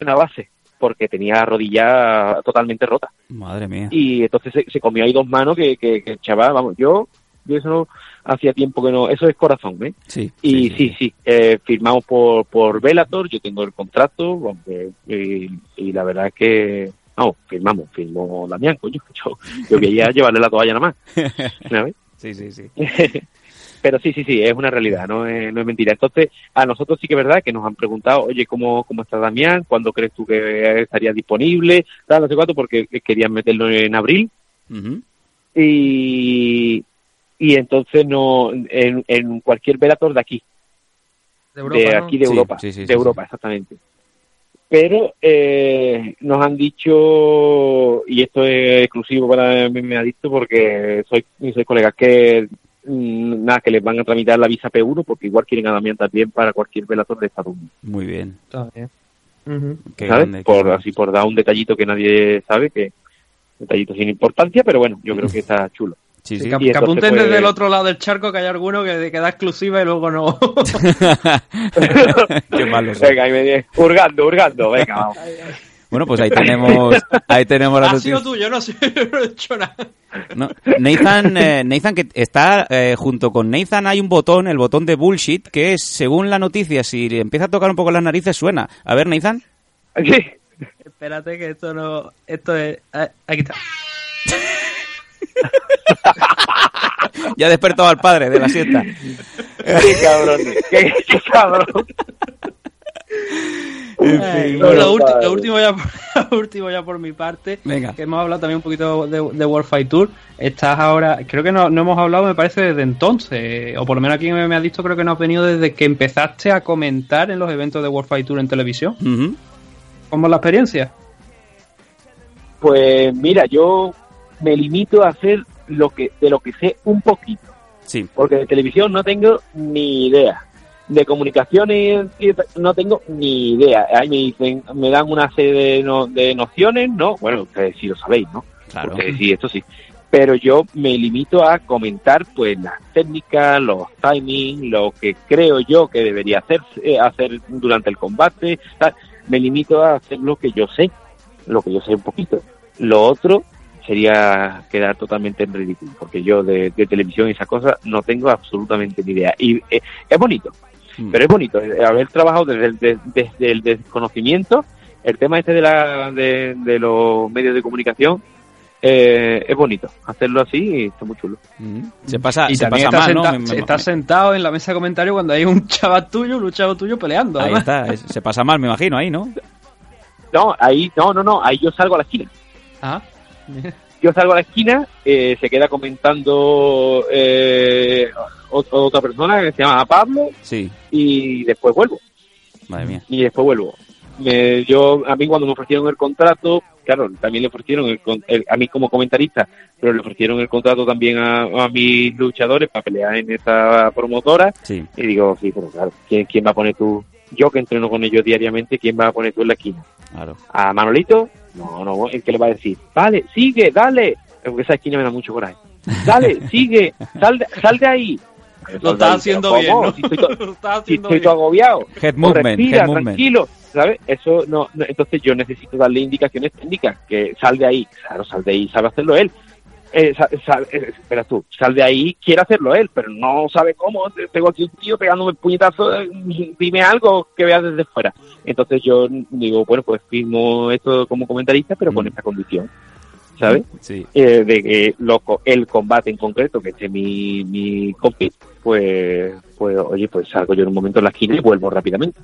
una base. Porque tenía la rodilla totalmente rota. Madre mía. Y entonces se, se comió ahí dos manos que, que, que el chaval, vamos, yo, yo eso hacía tiempo que no, eso es corazón, ¿eh? Sí. Y sí, sí, eh, firmamos por, por Velator, yo tengo el contrato, aunque, y, y la verdad es que, no, firmamos, firmó Damián, coño, yo, yo quería llevarle la toalla nada más, ¿sabes? Sí, sí, sí. Pero sí, sí, sí, es una realidad, no es, no es mentira. Entonces, a nosotros sí que es verdad que nos han preguntado, oye, ¿cómo, cómo está Damián? ¿Cuándo crees tú que estaría disponible? Tal, no sé cuánto, porque querían meterlo en abril. Y, y entonces no, en, en cualquier Velator de aquí, De de, Europa, ¿no? aquí de Europa, sí, sí, de sí, Europa, exactamente. Pero eh, nos han dicho, y esto es exclusivo para mí, me ha dicho porque soy, soy colegas que nada, que les van a tramitar la visa P1 porque igual quieren a Damián también para cualquier velator de Estados Unidos, Muy bien. Está bien. Qué por así por dar un detallito que nadie sabe, que detallito sin importancia, pero bueno, yo creo que está chulo. Sí, Sí, que, apunten pues- desde el otro lado del charco que hay alguno que, que da exclusiva y luego no. Qué malo. Venga, ahí me viene, hurgando, hurgando, venga, vamos. Bueno, pues ahí tenemos, ahí tenemos la ha sido noticia. tuyo, no, sé, no he hecho nada. No, Nathan, eh, Nathan que está eh, junto con Nathan hay un botón, el botón de bullshit, que es, según la noticia, si le empieza a tocar un poco las narices suena. A ver, Nathan. Sí. Espérate que esto no... Esto es... Aquí está. Ya ha despertado al padre de la siesta. Qué cabrón, qué, qué cabrón. Eh, no, lo, último ya por, lo último ya por mi parte Venga. que hemos hablado también un poquito de, de World Fight Tour estás ahora creo que no, no hemos hablado me parece desde entonces o por lo menos aquí me, me has dicho creo que no has venido desde que empezaste a comentar en los eventos de World Fight Tour en televisión. ¿cómo es la experiencia? Pues mira, yo me limito a hacer lo que de lo que sé un poquito, Sí. porque de televisión no tengo ni idea. De comunicaciones no tengo ni idea. Ahí me dicen, me dan una serie de, no- de nociones, ¿no? Bueno, ustedes sí lo sabéis, ¿no? Claro. Porque sí, esto sí. Pero yo me limito a comentar pues las técnicas, los timings, lo que creo yo que debería hacer, eh, hacer durante el combate. tal. Me limito a hacer lo que yo sé, lo que yo sé un poquito. Lo otro sería quedar totalmente en ridículo, porque yo de, de televisión y esas cosas no tengo absolutamente ni idea. Y eh, es bonito, Mm. pero es bonito eh, haber trabajado desde el, de- desde el desconocimiento. El tema este de, la, de, de los medios de comunicación eh, es bonito. Hacerlo así y está muy chulo. Mm. Se pasa, y se también pasa estás, mal, ¿no? senta- me- estás sentado en la mesa de comentarios cuando hay un chaval tuyo un luchador tuyo peleando Ahí además. está, es- se pasa mal, me imagino, ahí, ¿no? No, ahí, no, no, no, ahí yo salgo a la esquina. Ah, Yo salgo a la esquina, eh, se queda comentando eh, ot- otra persona que se llama Pablo Sí, y después vuelvo. madre mía. y después vuelvo. Me- yo a mí cuando me ofrecieron el contrato, claro, también le ofrecieron el, el- a mí como comentarista, pero le ofrecieron el contrato también a, a mis luchadores para pelear en esa promotora Sí, y digo, sí, pero claro, ¿quién, quién va a poner tú? Yo que entreno con ellos diariamente, ¿quién va a poner tú en la esquina? claro. ¿A Manolito? No, no, el que le va a decir, vale, sigue, dale, porque esa esquina me da mucho coraje. Dale, sigue, sal de, sal de ahí. lo estás haciendo bien. ¿no? Si estoy, to- si estoy bien. todo agobiado. Head Tú movement, respira, head movement. tranquilo, ¿sabes? Eso no, no- entonces yo necesito darle indicaciones técnicas, que sal de ahí, claro, sal de ahí, sabe hacerlo él. Eh, sa- sal- eh, espera tú, sal de ahí, quiere hacerlo él, pero no sabe cómo. Te- Tengo aquí un tío pegándome puñetazo, eh, dime algo que veas desde fuera. Entonces yo digo, bueno, pues firmo esto como comentarista, pero con Mm. esta condición, ¿sabes? Sí, Eh, de que el combate en concreto, que esté mi, mi compi, pues, pues, oye, pues salgo yo en un momento en la esquina y vuelvo rápidamente.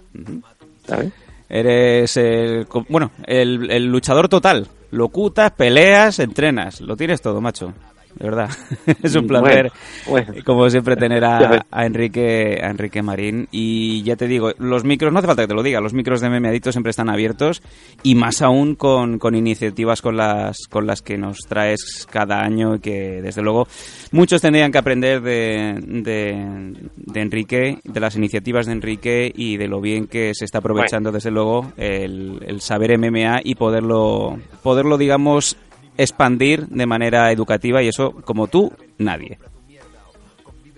¿sabes? Eres el, bueno, el, el luchador total. Locutas, peleas, entrenas. Lo tienes todo, macho. De verdad. es un placer, Bueno, bueno. como siempre, tener a, Enrique, a Enrique Marín. Y ya te digo, los micros, no hace falta que te lo diga, los micros de Meme Adicto siempre están abiertos. Y más aún con, con iniciativas con las, con las que nos traes cada año. Y que, desde luego, muchos tendrían que aprender de, de, de Enrique, de las iniciativas de Enrique y de lo bien que se está aprovechando, desde luego, el, el saber MMA y poderlo, poderlo, digamos, expandir de manera educativa y eso, como tú, nadie.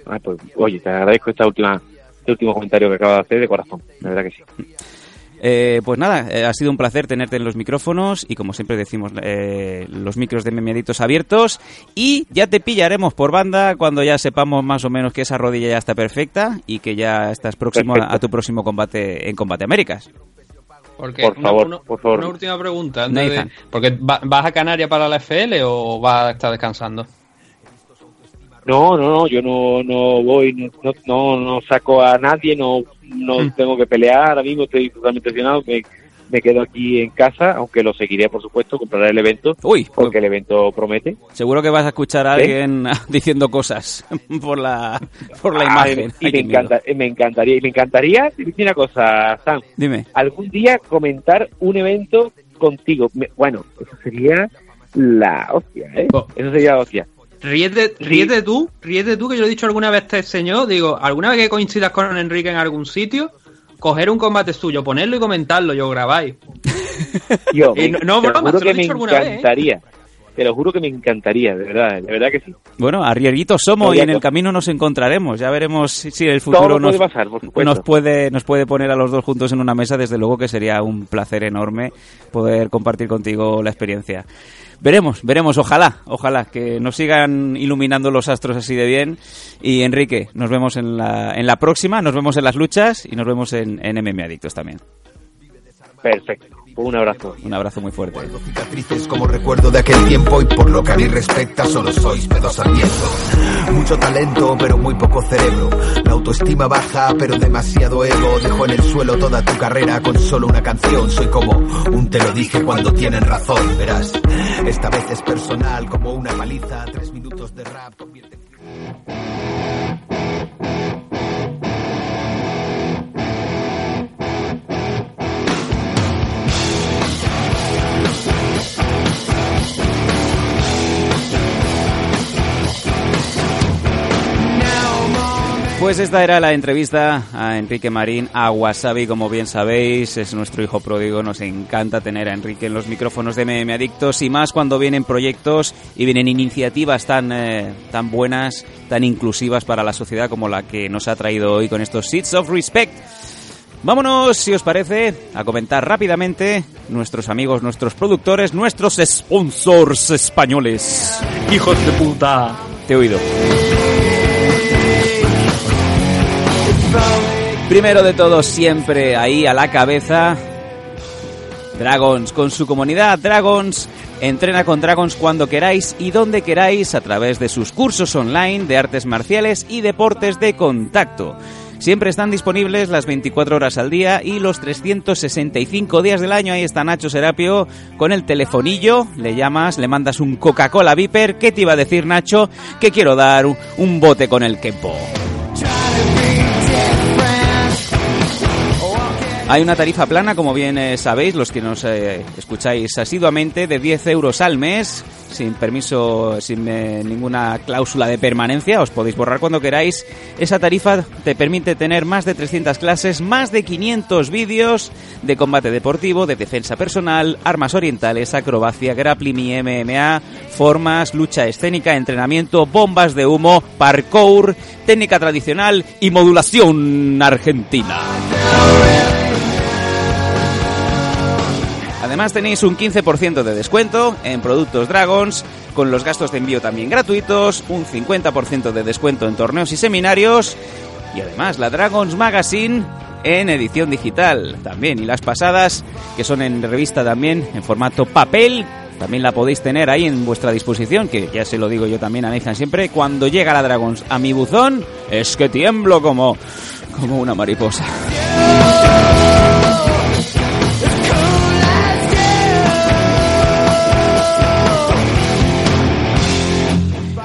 Ah, pues, oye, te agradezco esta última, este último comentario que acabas de hacer de corazón, la verdad que sí. Eh, pues nada, eh, ha sido un placer tenerte en los micrófonos y como siempre decimos, eh, los micros de memiaditos abiertos y ya te pillaremos por banda cuando ya sepamos más o menos que esa rodilla ya está perfecta y que ya estás próximo a, a tu próximo combate en Combate Américas. Porque Por una- favor, una, por favor. una última pregunta. antes de- porque va- ¿Vas a Canarias para la FL o vas a estar descansando? No, no, no, yo no, no voy, no, no, no, no saco a nadie, no, no Mm. tengo que pelear, ahora mismo estoy totalmente lesionado, me, me quedo aquí en casa, aunque lo seguiré, por supuesto, compraré el evento, Uy, porque el evento promete. seguro que vas a escuchar a alguien diciendo cosas por la, por la Ah, imagen. y Ay, me, encanta, me encantaría, y me encantaría, te digo una cosa, Sam, Dime. algún día comentar un evento contigo. Me- bueno, eso sería la hostia, ¿eh? Oh. Eso sería la hostia. Ríete, ríete tú, ríete tú, que yo lo he dicho alguna vez a este señor, digo, alguna vez que coincidas con Enrique en algún sitio, coger un combate suyo, ponerlo y comentarlo, yo grabáis. Yo, no, lo broma, que me alguna vez, ¿eh? Te lo juro que me encantaría, de verdad, de verdad que sí. Bueno, arriesguitos somos No, y en el camino nos encontraremos. Ya veremos si el futuro nos, puede pasar, por supuesto. nos puede nos puede poner a los dos juntos en una mesa. Desde luego que sería un placer enorme poder compartir contigo la experiencia. Veremos, veremos. Ojalá, ojalá que nos sigan iluminando los astros así de bien. Y Enrique, nos vemos en la, en la próxima. Nos vemos en las luchas y nos vemos en, en MM Adictos también. Perfecto. Pues un abrazo. Un abrazo muy fuerte. cicatrices como recuerdo de aquel tiempo y por lo que a mí respecta solo sois pedos sarmientos. Mucho talento pero muy poco cerebro. La autoestima baja pero demasiado ego. Dejo en el suelo toda tu carrera con solo una canción. Soy como un te lo dije cuando tienen razón. Verás, esta vez es personal como una paliza. Tres minutos de rap convierte en... Pues esta era la entrevista a Enrique Marín, a Wasabi, como bien sabéis, es nuestro hijo pródigo, nos encanta tener a Enrique en los micrófonos de MM Adictos y más cuando vienen proyectos y vienen iniciativas tan, eh, tan buenas, tan inclusivas para la sociedad como la que nos ha traído hoy con estos Seeds of Respect. Vámonos, si os parece, a comentar rápidamente nuestros amigos, nuestros productores, nuestros sponsors españoles. ¡Hijos de puta! Te he oído. Primero de todo, siempre ahí a la cabeza, Dragons, con su comunidad Dragons. Entrena con Dragons cuando queráis y donde queráis a través de sus cursos online de artes marciales y deportes de contacto. Siempre están disponibles las 24 horas al día y los 365 días del año. Ahí está Nacho Serapio con el telefonillo. Le llamas, le mandas un Coca-Cola Viper. ¿Qué te iba a decir Nacho? Que quiero dar un- un bote con el Kempo. Hay una tarifa plana, como bien eh, sabéis, los que nos eh, escucháis asiduamente, de 10 euros al mes, sin permiso, sin eh, ninguna cláusula de permanencia, os podéis borrar cuando queráis. Esa tarifa te permite tener más de 300 clases, más de 500 vídeos de combate deportivo, de defensa personal, armas orientales, acrobacia, grappling y MMA, formas, lucha escénica, entrenamiento, bombas de humo, parkour, técnica tradicional y modulación argentina. Además tenéis un 15% de descuento en productos Dragons, con los gastos de envío también gratuitos, un 50% de descuento en torneos y seminarios, y además la Dragons Magazine en edición digital también, y las pasadas, que son en revista también, en formato papel, también la podéis tener ahí en vuestra disposición, que ya se lo digo yo también a Nathan siempre, cuando llega la Dragons a mi buzón, es que tiemblo como, como una mariposa.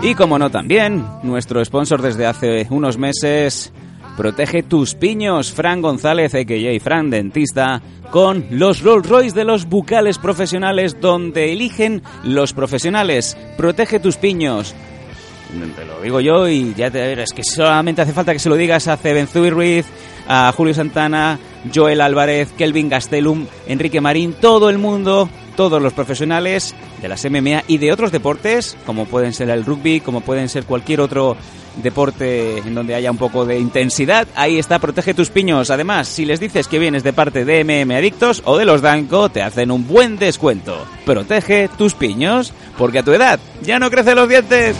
Y como no también, nuestro sponsor desde hace unos meses, Protege tus piños, Fran González, a.k.a. Fran Dentista, con los Rolls Royce de los bucales profesionales donde eligen los profesionales. Protege tus piños. Te lo digo yo y ya te es que solamente hace falta que se lo digas a Cebenzuy Ruiz, a Julio Santana, Joel Álvarez, Kelvin Gastelum, Enrique Marín, todo el mundo, todos los profesionales de las MMA y de otros deportes, como pueden ser el rugby, como pueden ser cualquier otro deporte en donde haya un poco de intensidad, ahí está Protege tus piños. Además, si les dices que vienes de parte de MM Adictos o de los Danco, te hacen un buen descuento. Protege tus piños, porque a tu edad ya no crecen los dientes.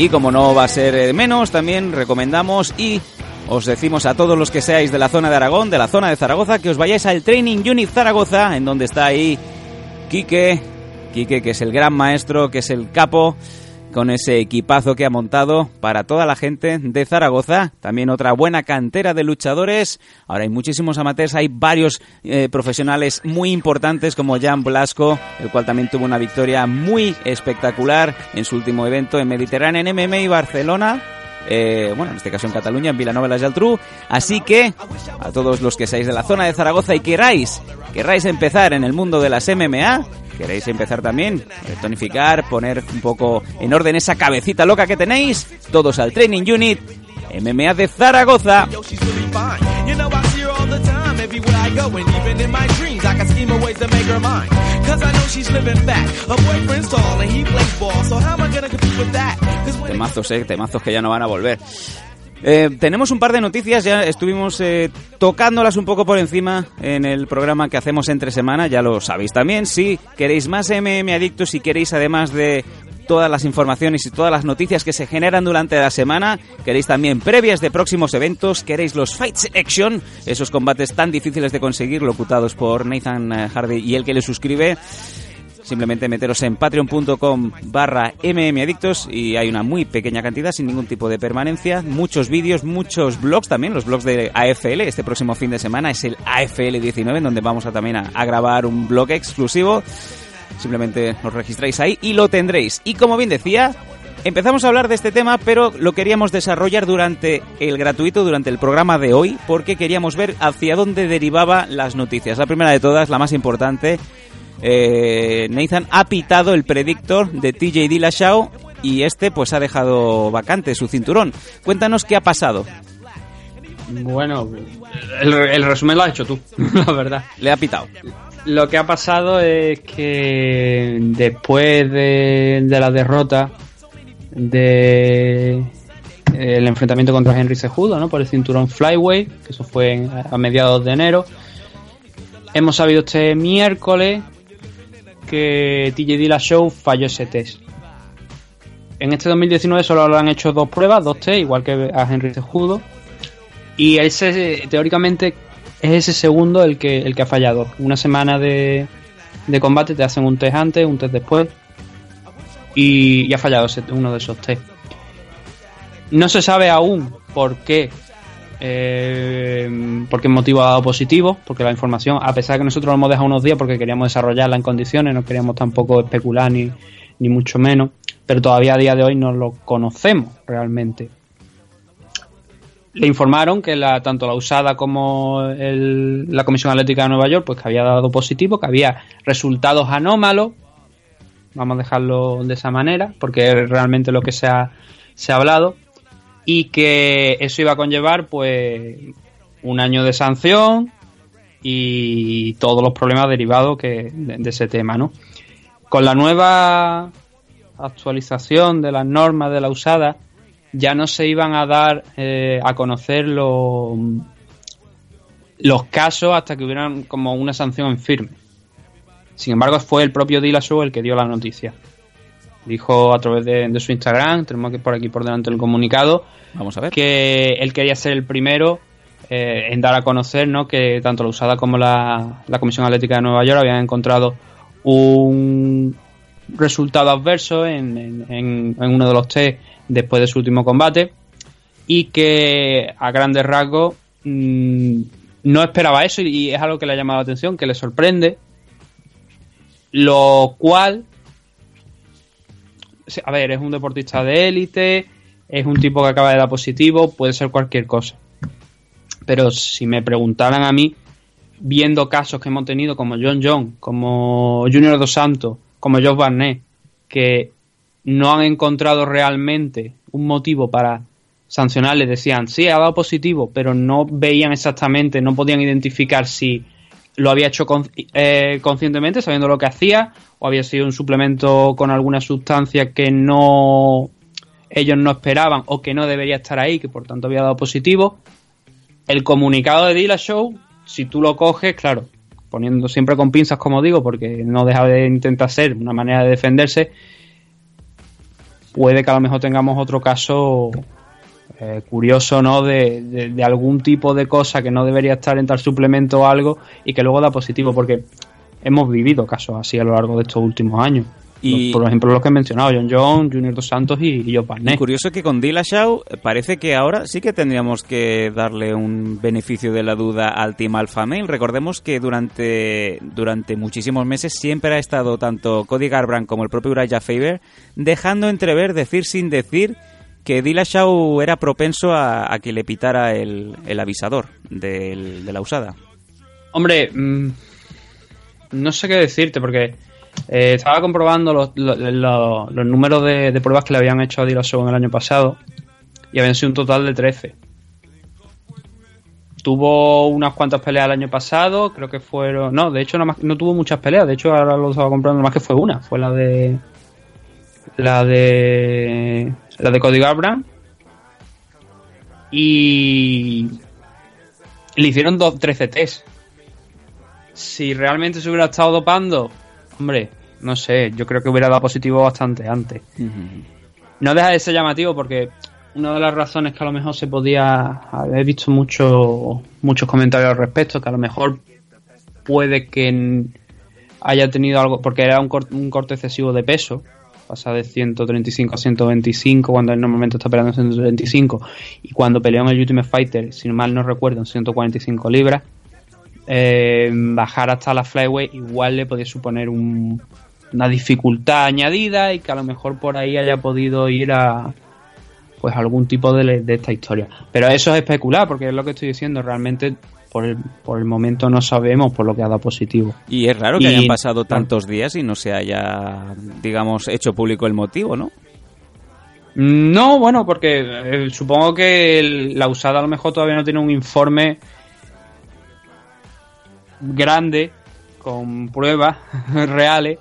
Y como no va a ser eh, menos, también recomendamos y os decimos a todos los que seáis de la zona de Aragón, de la zona de Zaragoza, que os vayáis al Training Unit Zaragoza, en donde está ahí Quique, Quique que es el gran maestro, que es el capo, con ese equipazo que ha montado para toda la gente de Zaragoza. También otra buena cantera de luchadores. Ahora hay muchísimos amateurs, hay varios eh, profesionales muy importantes como Jan Blasco, el cual también tuvo una victoria muy espectacular en su último evento en Mediterráneo en MMA y Barcelona. Eh, bueno, en este caso en Cataluña, en Vilanova y la. Así que, a todos los que seáis de la zona de Zaragoza y queráis, queráis empezar en el mundo de las MMA, queréis empezar también, tonificar, poner un poco en orden esa cabecita loca que tenéis, todos al Training Unit MMA de Zaragoza. Everywhere I go, and even in my dreams, I can scheme of ways to make her mine. Cause I know she's living fat. Her boyfriend's tall and he plays ball, so how am I gonna compete with that? Cause when Temazos, eh, temazos que ya no van a volver. Eh, tenemos un par de noticias, ya estuvimos eh, tocándolas un poco por encima en el programa que hacemos entre semana, ya lo sabéis también. Si queréis más MM Adictos, si queréis además de todas las informaciones y todas las noticias que se generan durante la semana, queréis también previas de próximos eventos, queréis los Fights Action, esos combates tan difíciles de conseguir, locutados por Nathan eh, Hardy y el que le suscribe. Simplemente meteros en patreon.com barra mmadictos y hay una muy pequeña cantidad sin ningún tipo de permanencia. Muchos vídeos, muchos blogs también, los blogs de AFL. Este próximo fin de semana es el AFL 19 en donde vamos a también a, a grabar un blog exclusivo. Simplemente os registráis ahí y lo tendréis. Y como bien decía, empezamos a hablar de este tema, pero lo queríamos desarrollar durante el gratuito, durante el programa de hoy, porque queríamos ver hacia dónde derivaban las noticias. La primera de todas, la más importante, eh, Nathan ha pitado el predictor de TJ Dillashaw y este pues ha dejado vacante su cinturón. Cuéntanos qué ha pasado. Bueno, el, el resumen lo has hecho tú, la verdad. Le ha pitado. Lo que ha pasado es que después de, de la derrota de eh, el enfrentamiento contra Henry Sejudo, ¿no? Por el cinturón Flyway, que eso fue a mediados de enero. Hemos sabido este miércoles que TJ Dillashaw falló ese test. En este 2019 solo le han hecho dos pruebas, dos test, igual que a Henry Cejudo. Y ese, teóricamente, es ese segundo el que, el que ha fallado. Una semana de, de combate te hacen un test antes, un test después. Y, y ha fallado uno de esos test. No se sabe aún por qué. Eh, por qué motivo ha dado positivo. Porque la información, a pesar de que nosotros lo hemos dejado unos días porque queríamos desarrollarla en condiciones, no queríamos tampoco especular ni, ni mucho menos. Pero todavía a día de hoy no lo conocemos realmente le informaron que la, tanto la usada como el- la Comisión Atlética de Nueva York pues que había dado positivo, que había resultados anómalos, vamos a dejarlo de esa manera, porque es realmente lo que se ha, se ha hablado, y que eso iba a conllevar pues un año de sanción y todos los problemas derivados que, de, de ese tema, ¿no? Con la nueva actualización de las normas de la usada, ya no se iban a dar eh, a conocer los los casos hasta que hubieran como una sanción en firme. Sin embargo, fue el propio Dillashaw el que dio la noticia. Dijo a través de, de su Instagram, tenemos que por aquí por delante el comunicado, Vamos a ver. que él quería ser el primero eh, en dar a conocer ¿no? que tanto la USADA como la, la Comisión Atlética de Nueva York habían encontrado un resultado adverso en, en- en- en uno de los test después de su último combate y que a grandes rasgos mm, no esperaba eso y, es algo que le ha llamado la atención, que le sorprende, lo cual a ver, es un deportista de élite, es un tipo que acaba de dar positivo, puede ser cualquier cosa. Pero si me preguntaran a mí, viendo casos que hemos tenido como John John, como Junior Dos Santos, como Josh Barnett, que no han encontrado realmente un motivo para sancionar les decían, sí, ha dado positivo, pero no veían exactamente, no podían identificar si lo había hecho eh, conscientemente, sabiendo lo que hacía, o había sido un suplemento con alguna sustancia que no ellos no esperaban o que no debería estar ahí, que por tanto había dado positivo. El comunicado de Dila Show, si tú lo coges, claro, poniendo siempre con pinzas, como digo, porque no deja de intentar ser una manera de defenderse, puede que a lo mejor tengamos otro caso eh, curioso, ¿no? De, de- de algún tipo de cosa que no debería estar en tal suplemento o algo y que luego da positivo, porque hemos vivido casos así a lo largo de estos últimos años. Y- Por ejemplo, los que he mencionado, John John, Junior Dos Santos y, y Joe Y Barnett. curioso que con Dillashaw parece que ahora sí que tendríamos que darle un beneficio de la duda al Team Alpha Male. Recordemos que durante, durante muchísimos meses siempre ha estado tanto Cody Garbrandt como el propio Uriah Faber dejando entrever, decir sin decir, que Dillashaw era propenso a, a que le pitara el, el avisador del- de la usada. Hombre, mm, no sé qué decirte porque eh, estaba comprobando los, los- números de, de pruebas que le habían hecho a Dillashaw en el año pasado y habían sido un total de 13. Tuvo unas cuantas peleas el año pasado, creo que fueron... No, de hecho no, no tuvo muchas peleas, de hecho ahora lo estaba comprando más que fue una, fue la de... La de... La de Cody. Y... Le hicieron dos, 13 test. Si realmente se hubiera estado dopando, hombre, no sé, yo creo que hubiera dado positivo bastante antes. No deja de ser llamativo porque una de las razones que a lo mejor se podía haber visto mucho, muchos comentarios al respecto, que a lo mejor puede que haya tenido algo, porque era un, cor- un corte excesivo de peso, pasa de 135 a 125 cuando él normalmente está peleando en 135 y cuando peleó en el Ultimate Fighter, si mal no recuerdo, en 145 libras, eh, bajar hasta la flyweight igual le podía suponer un- una dificultad añadida y que a lo mejor por ahí haya podido ir a pues algún tipo de, de esta historia. Pero eso es especular, porque es lo que estoy diciendo, realmente por el, por el momento no sabemos por lo que ha dado positivo. Y es raro que Y- hayan pasado tantos días y no se haya, digamos, hecho público el motivo, ¿no? No, bueno, porque eh, supongo que el- la usada a lo mejor todavía no tiene un informe grande con pruebas reales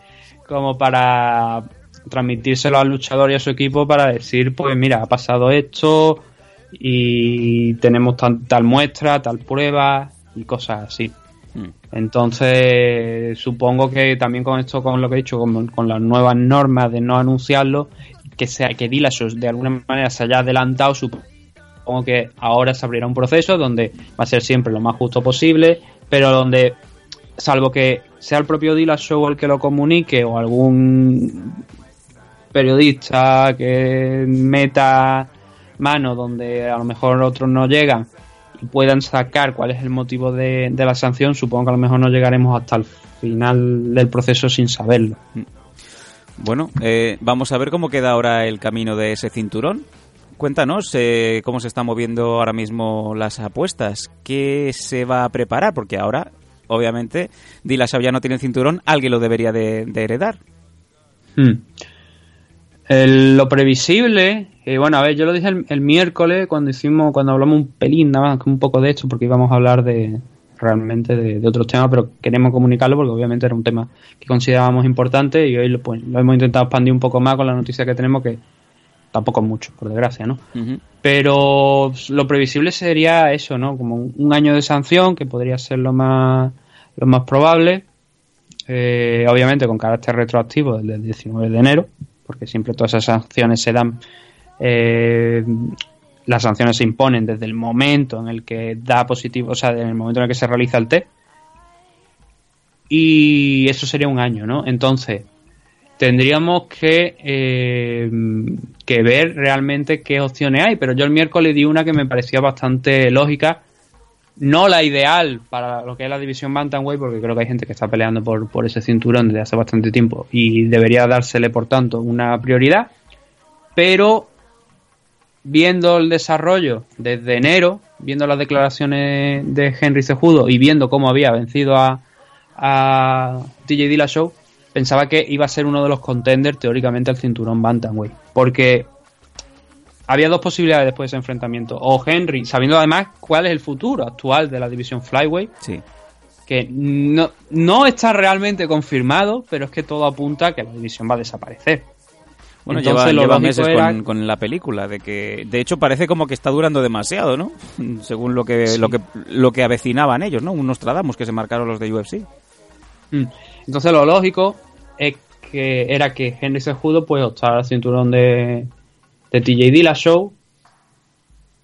como para transmitírselo al luchador y a su equipo para decir, pues mira, ha pasado esto y tenemos tal muestra, tal prueba y cosas así. Mm. Entonces, supongo que también con esto, con lo que he dicho, con, con las nuevas normas de no anunciarlo, que sea que Dillashaw de alguna manera se haya adelantado, supongo que ahora se abrirá un proceso donde va a ser siempre lo más justo posible, pero donde, salvo que sea el propio Dillashaw el que lo comunique o algún periodista que meta mano donde a lo mejor otros no llegan y puedan sacar cuál es el motivo de, de la sanción, supongo que a lo mejor no llegaremos hasta el final del proceso sin saberlo. Bueno, eh, vamos a ver cómo queda ahora el camino de ese cinturón. Cuéntanos eh, cómo se están moviendo ahora mismo las apuestas. ¿Qué se va a preparar? Porque ahora, obviamente, Dillashaw ya no tiene cinturón, alguien lo debería de, heredar. Hmm. Lo previsible, eh, bueno, a ver, yo lo dije el, miércoles cuando hicimos, cuando hablamos un pelín, nada más un poco de esto, porque íbamos a hablar de realmente de, de otros temas, pero queremos comunicarlo porque obviamente era un tema que considerábamos importante y hoy lo, pues, lo hemos intentado expandir un poco más con la noticia que tenemos, que tampoco es mucho, por desgracia, ¿no? Pero lo previsible sería eso, ¿no? Como un, un año de sanción, que podría ser lo más, lo más probable. Eh, obviamente con carácter retroactivo desde el 19 de enero, porque siempre todas esas sanciones se dan. eh, las sanciones se imponen desde el momento en el que da positivo, o sea, en el momento en el que se realiza el test. Y eso sería un año, ¿no? Entonces, tendríamos que, eh, que ver realmente qué opciones hay. Pero yo el miércoles di una que me parecía bastante lógica. No la ideal para lo que es la división Bantamweight, porque creo que hay gente que está peleando por, por ese cinturón desde hace bastante tiempo y debería dársele, por tanto, una prioridad. Pero viendo el desarrollo desde enero, viendo las declaraciones de Henry Cejudo y viendo cómo había vencido a, a TJ Dillashaw, pensaba que iba a ser uno de los contenders teóricamente al cinturón Bantamweight. Porque había dos posibilidades después de ese enfrentamiento. O Henry, sabiendo además cuál es el futuro actual de la división Flyweight, Sí. que no, no está realmente confirmado, pero es que todo apunta a que la división va a desaparecer. Bueno, Entonces, lleva, lo lleva meses era- con, con la película, de que de hecho parece como que está durando demasiado, ¿no? Según lo que lo que lo que avecinaban ellos, ¿no? Unos Nostradamus que se marcaron los de UFC. Mm. Entonces lo lógico es que era que Henry Sejudo pues optara al cinturón de, de TJ Dillashaw.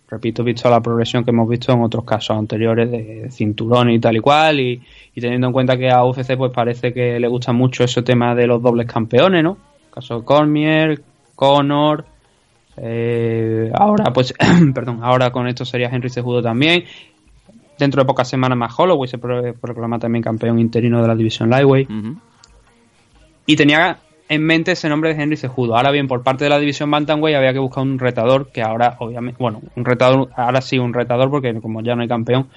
Repito, visto la progresión que hemos visto en otros casos anteriores de cinturón y tal y cual, y, y teniendo en cuenta que a UFC pues parece que le gusta mucho ese tema de los dobles campeones, ¿no? caso de Cormier, Conor, eh, ahora pues, perdón, ahora con esto sería Henry Sejudo también. Dentro de pocas semanas más Holloway se pro- proclama también campeón interino de la división Lightweight. Y tenía en mente ese nombre de Henry Sejudo. Ahora bien, por parte de la división Bantamweight había que buscar un retador que ahora, obviamente, bueno, un retador, ahora sí un retador porque como ya no hay campeón.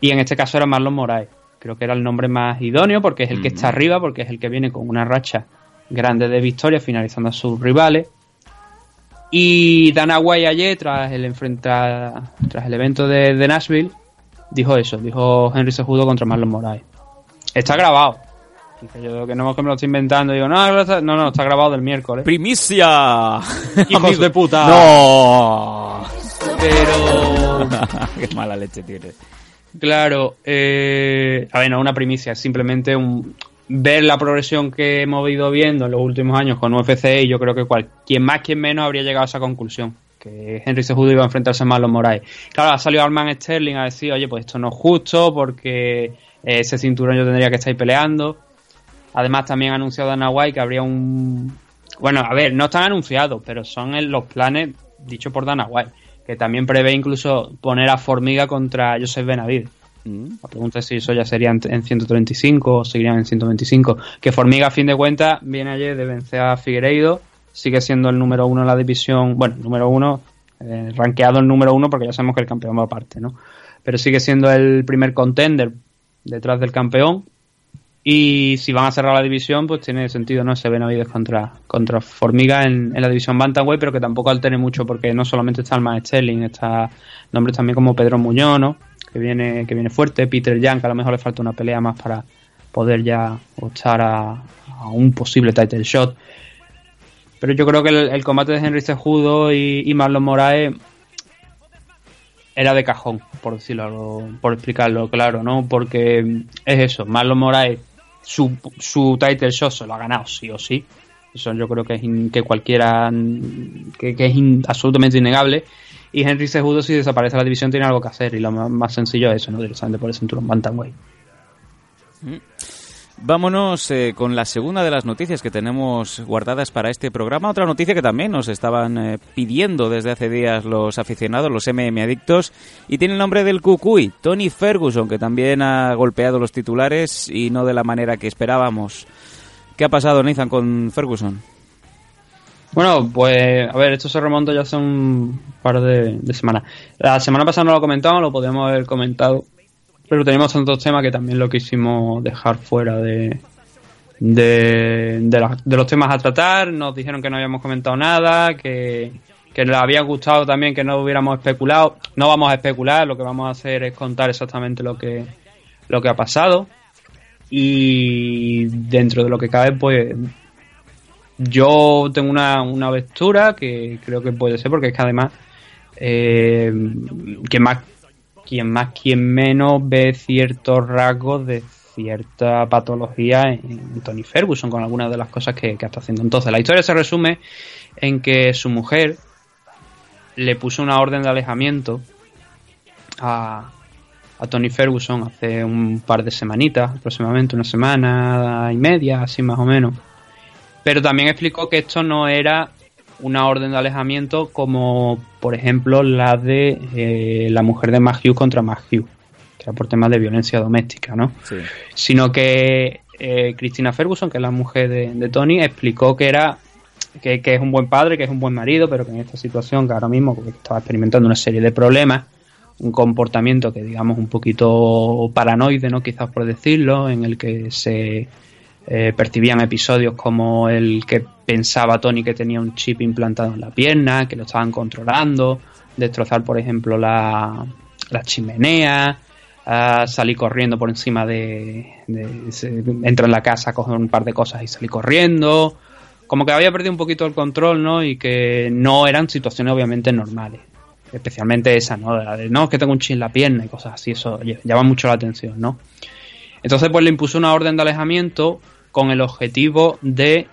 Y en este caso era Marlon Moraes. Creo que era el nombre más idóneo porque es el que está arriba, porque es el que viene con una racha grande de victorias finalizando a sus rivales. Y Dana White ayer, tras el enfrenta, tras el evento de, de Nashville, dijo eso, dijo Henry Sejudo contra Marlon Moraes. Está grabado. Yo que no que me lo estoy inventando. Digo, no, no, no, está grabado del miércoles. ¡Primicia! Hijos de puta. ¡No! Pero, Qué mala leche tiene. claro, eh, a ver, no una primicia, es simplemente un ver la progresión que hemos ido viendo en los últimos años con UFC y yo creo que cual, quien más, quien menos habría llegado a esa conclusión. Que Henry Sejudo iba a enfrentarse a Marlon Moraes. Claro, ha salido Arman Sterling a decir, oye, pues esto no es justo porque eh, ese cinturón yo tendría que estar ahí peleando. Además, también ha anunciado Dana White que habría un. Bueno, a ver, no están anunciados, pero son en los planes dichos por Dana White. Que también prevé incluso poner a Formiga contra Joseph Benavid. Mm. La pregunta es si eso ya sería en, en 135 o seguirían en 125. Que Formiga, a fin de cuentas, viene ayer de vencer a Figueiredo. Sigue siendo el número uno en la división. Bueno, número uno, eh, rankeado el número uno porque ya sabemos que el campeón va aparte, ¿no? Pero sigue siendo el primer contender detrás del campeón. Y si van a cerrar la división, pues tiene sentido, ¿no? Se Benavides contra, contra Formiga en, en la división Bantamweight, pero que tampoco altere mucho porque no solamente está Alman Sterling, está nombres también como Pedro Muñoz, ¿no? Que viene, que viene fuerte, Peter Young, que a lo mejor le falta una pelea más para poder ya optar a un posible title shot. Pero yo creo que el, combate de Henry Cejudo y, y Marlon Moraes era de cajón, por decirlo, por explicarlo claro, ¿no? Porque es eso, Marlon Moraes, su, su title shot se lo ha ganado sí o sí. Eso yo creo que es in- que cualquiera, mm, que, que es in- absolutamente innegable. Y Henry Cejudo, si desaparece la división, tiene algo que hacer. Y lo más, sencillo es eso, ¿no? Directamente por el cinturón Bantamweight. Vámonos eh, con la segunda de las noticias que tenemos guardadas para este programa. Otra noticia que también nos estaban eh, pidiendo desde hace días los aficionados, los MM adictos, y tiene el nombre del Cucuy, Tony Ferguson, que también ha golpeado los titulares y no de la manera que esperábamos. ¿Qué ha pasado, Nathan, con Ferguson? Bueno, pues a ver, esto se remonta ya hace un par de, semanas. La semana pasada no lo comentamos, lo podíamos haber comentado, pero teníamos tantos temas que también lo quisimos dejar fuera de, de, de, los temas a tratar. Nos dijeron que no habíamos comentado nada, que, que les había gustado también que no hubiéramos especulado. No vamos a especular, lo que vamos a hacer es contar exactamente lo que, lo que ha pasado. Y dentro de lo que cabe, pues yo tengo una, una aventura que creo que puede ser, porque es que además, eh, que más, quien más, quien menos ve ciertos rasgos de cierta patología en, Tony Ferguson con algunas de las cosas que, que está haciendo. Entonces, la historia se resume en que su mujer le puso una orden de alejamiento a, a Tony Ferguson hace un par de semanitas, aproximadamente una semana y media, así más o menos. Pero también explicó que esto no era una orden de alejamiento como, por ejemplo, la de eh, la mujer de Matt Hughes contra Matt Hughes, que era por temas de violencia doméstica, ¿no? Sí. Sino que eh, Christina Ferguson, que es la mujer de, de Tony, explicó que era que, que es un buen padre, que es un buen marido, pero que en esta situación, que ahora mismo porque estaba experimentando una serie de problemas, un comportamiento que digamos un poquito paranoide, ¿no? Quizás por decirlo, en el que se eh, percibían episodios como el que pensaba Tony que tenía un chip implantado en la pierna, que lo estaban controlando, destrozar, por ejemplo, la, la chimenea, salir corriendo por encima de, de- entra en la casa, coger un par de cosas y salir corriendo. Como que había perdido un poquito el control, ¿no? Y que no eran situaciones obviamente normales. Especialmente esa, ¿no? La de, no, es que tengo un chip en la pierna y cosas así, eso ll- llama mucho la atención, ¿no? Entonces, pues le impuso una orden de alejamiento con el objetivo de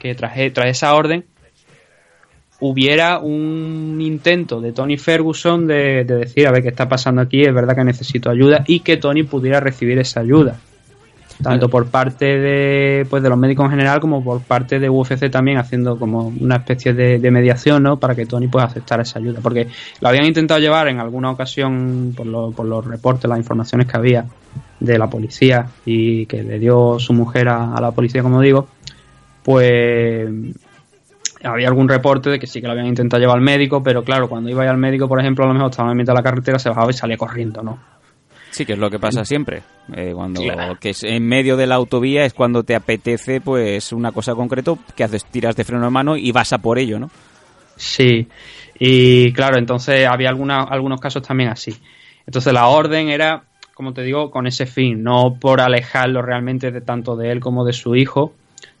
que tras, esa orden hubiera un intento de Tony Ferguson de, de decir, a ver qué está pasando aquí, es verdad que necesito ayuda y que Tony pudiera recibir esa ayuda. Tanto por parte de, pues, de los médicos en general como por parte de UFC también haciendo como una especie de, mediación ¿no? para que Tony pueda aceptar esa ayuda. Porque lo habían intentado llevar en alguna ocasión por, lo- por los reportes, las informaciones que había de la policía y que le dio su mujer a, a la policía, como digo, pues había algún reporte de que sí que lo habían intentado llevar al médico, pero claro, cuando iba al médico, por ejemplo, a lo mejor estaba en mitad de la carretera, se bajaba y salía corriendo, ¿no? Sí, que es lo que pasa siempre. Eh, cuando Claro. que es en medio de la autovía es cuando te apetece pues una cosa concreto que haces tiras de freno de mano y vas a por ello, ¿no? Sí, y claro, entonces había alguna, algunos casos también así. Entonces la orden era, como te digo, con ese fin, no por alejarlo realmente de tanto de él como de su hijo,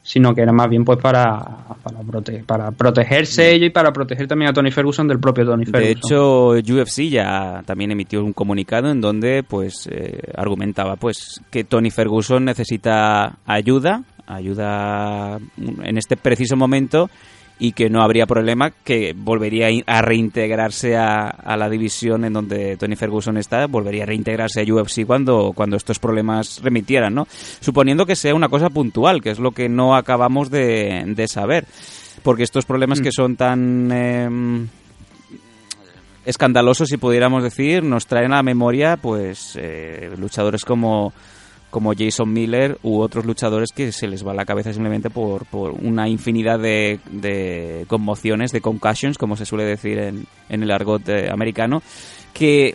sino que era más bien pues para, para, prote- para protegerse ellos y para proteger también a Tony Ferguson del propio Tony Ferguson. De hecho, UFC ya también emitió un comunicado en donde pues eh, argumentaba pues que Tony Ferguson necesita ayuda, ayuda en este preciso momento y que no habría problema que volvería a in- a reintegrarse a, a la división en donde Tony Ferguson está, volvería a reintegrarse a UFC cuando, cuando estos problemas remitieran, ¿no? Suponiendo que sea una cosa puntual, que es lo que no acabamos de, de saber. Porque estos problemas que son tan em, escandalosos, si pudiéramos decir, nos traen a la memoria pues eh, luchadores como como Jason Miller u otros luchadores que se les va la cabeza simplemente por, por una infinidad de, de conmociones, de concussions, como se suele decir en, en el argot eh, americano, que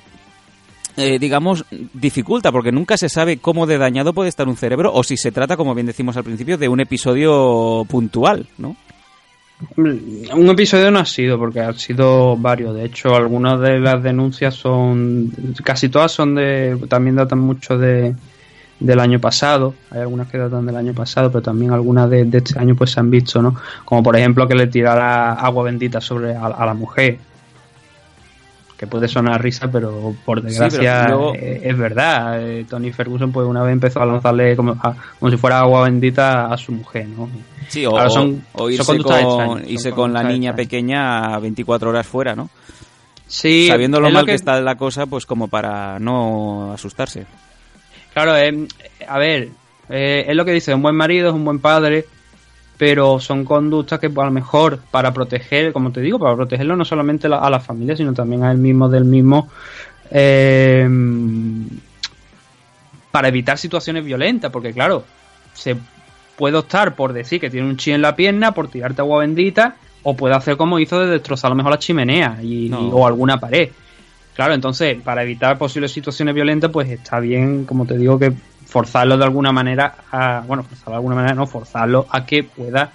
eh, digamos, dificulta, porque nunca se sabe cómo de dañado puede estar un cerebro, o si se trata, como bien decimos al principio, de un episodio puntual, ¿no? Un episodio no ha sido, porque han sido varios. De hecho, algunas de las denuncias son. Casi todas son de. También datan mucho de del año pasado. Hay algunas que datan del año pasado, pero también algunas de, de este año pues se han visto, ¿no? Como por ejemplo que le tirara agua bendita sobre a, a la mujer. Que puede sonar risa, pero por Sí, desgracia pero luego- eh, es verdad. Eh, Tony Ferguson pues una vez empezó a lanzarle como, a- como si fuera agua bendita a su mujer, ¿no? Sí, o, son- o irse, son con, extrañas, son irse con la niña extrañas. pequeña a 24 horas fuera, ¿no? Sí, Sabiendo lo mal que... está la cosa, pues como para no asustarse. Claro, eh, a ver, eh, es lo que dice, un buen marido, es un buen padre, pero son conductas que a lo mejor para proteger, como te digo, para protegerlo no solamente la- a la familia, sino también a él mismo del mismo, eh, para evitar situaciones violentas, porque claro, se puede optar por decir que tiene un chi en la pierna, por tirarte agua bendita, o puede hacer como hizo de destrozar a lo mejor la chimenea y, No. y- o alguna pared. Claro, entonces, para evitar posibles situaciones violentas, pues está bien, como te digo, que forzarlo de alguna manera a, bueno, forzarlo de alguna manera, no, forzarlo a que pueda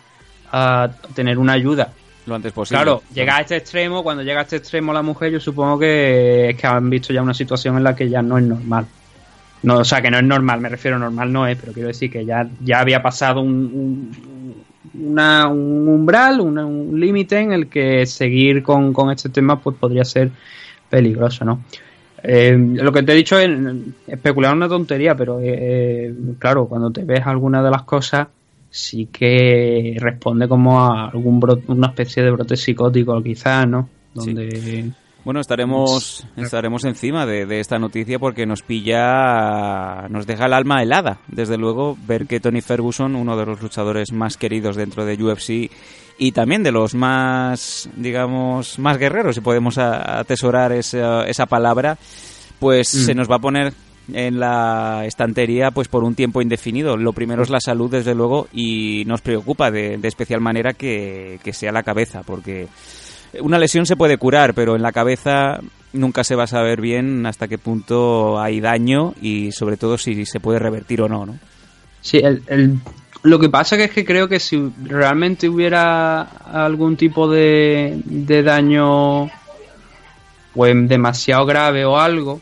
a tener una ayuda. Lo antes posible. Claro, llega a este extremo, cuando llega a este extremo la mujer, yo supongo que es que han visto ya una situación en la que ya no es normal. No, o sea, que no es normal, me refiero normal no es, pero quiero decir que ya, ya había pasado un, un- una- un umbral, una- un límite en el que seguir con, con este tema pues podría ser peligroso, ¿no? Eh, lo que te he dicho es especular una tontería, pero eh, eh, claro, cuando te ves alguna de las cosas, sí que responde como a algún bro- una especie de brote psicótico, quizás, ¿no? Donde Bueno, estaremos estaremos encima de, de esta noticia porque nos pilla, nos deja el alma helada. Desde luego, ver que Tony Ferguson, uno de los luchadores más queridos dentro de UFC y también de los más, digamos, más guerreros, si podemos atesorar esa, esa palabra, pues Mm. se nos va a poner en la estantería pues por un tiempo indefinido. Lo primero es la salud, desde luego, y nos preocupa de, de especial manera que, que sea la cabeza, porque una lesión se puede curar, pero en la cabeza nunca se va a saber bien hasta qué punto hay daño y sobre todo si se puede revertir o no, ¿no? Sí, el, lo que pasa que es que creo que si realmente hubiera algún tipo de, de daño pues demasiado grave o algo,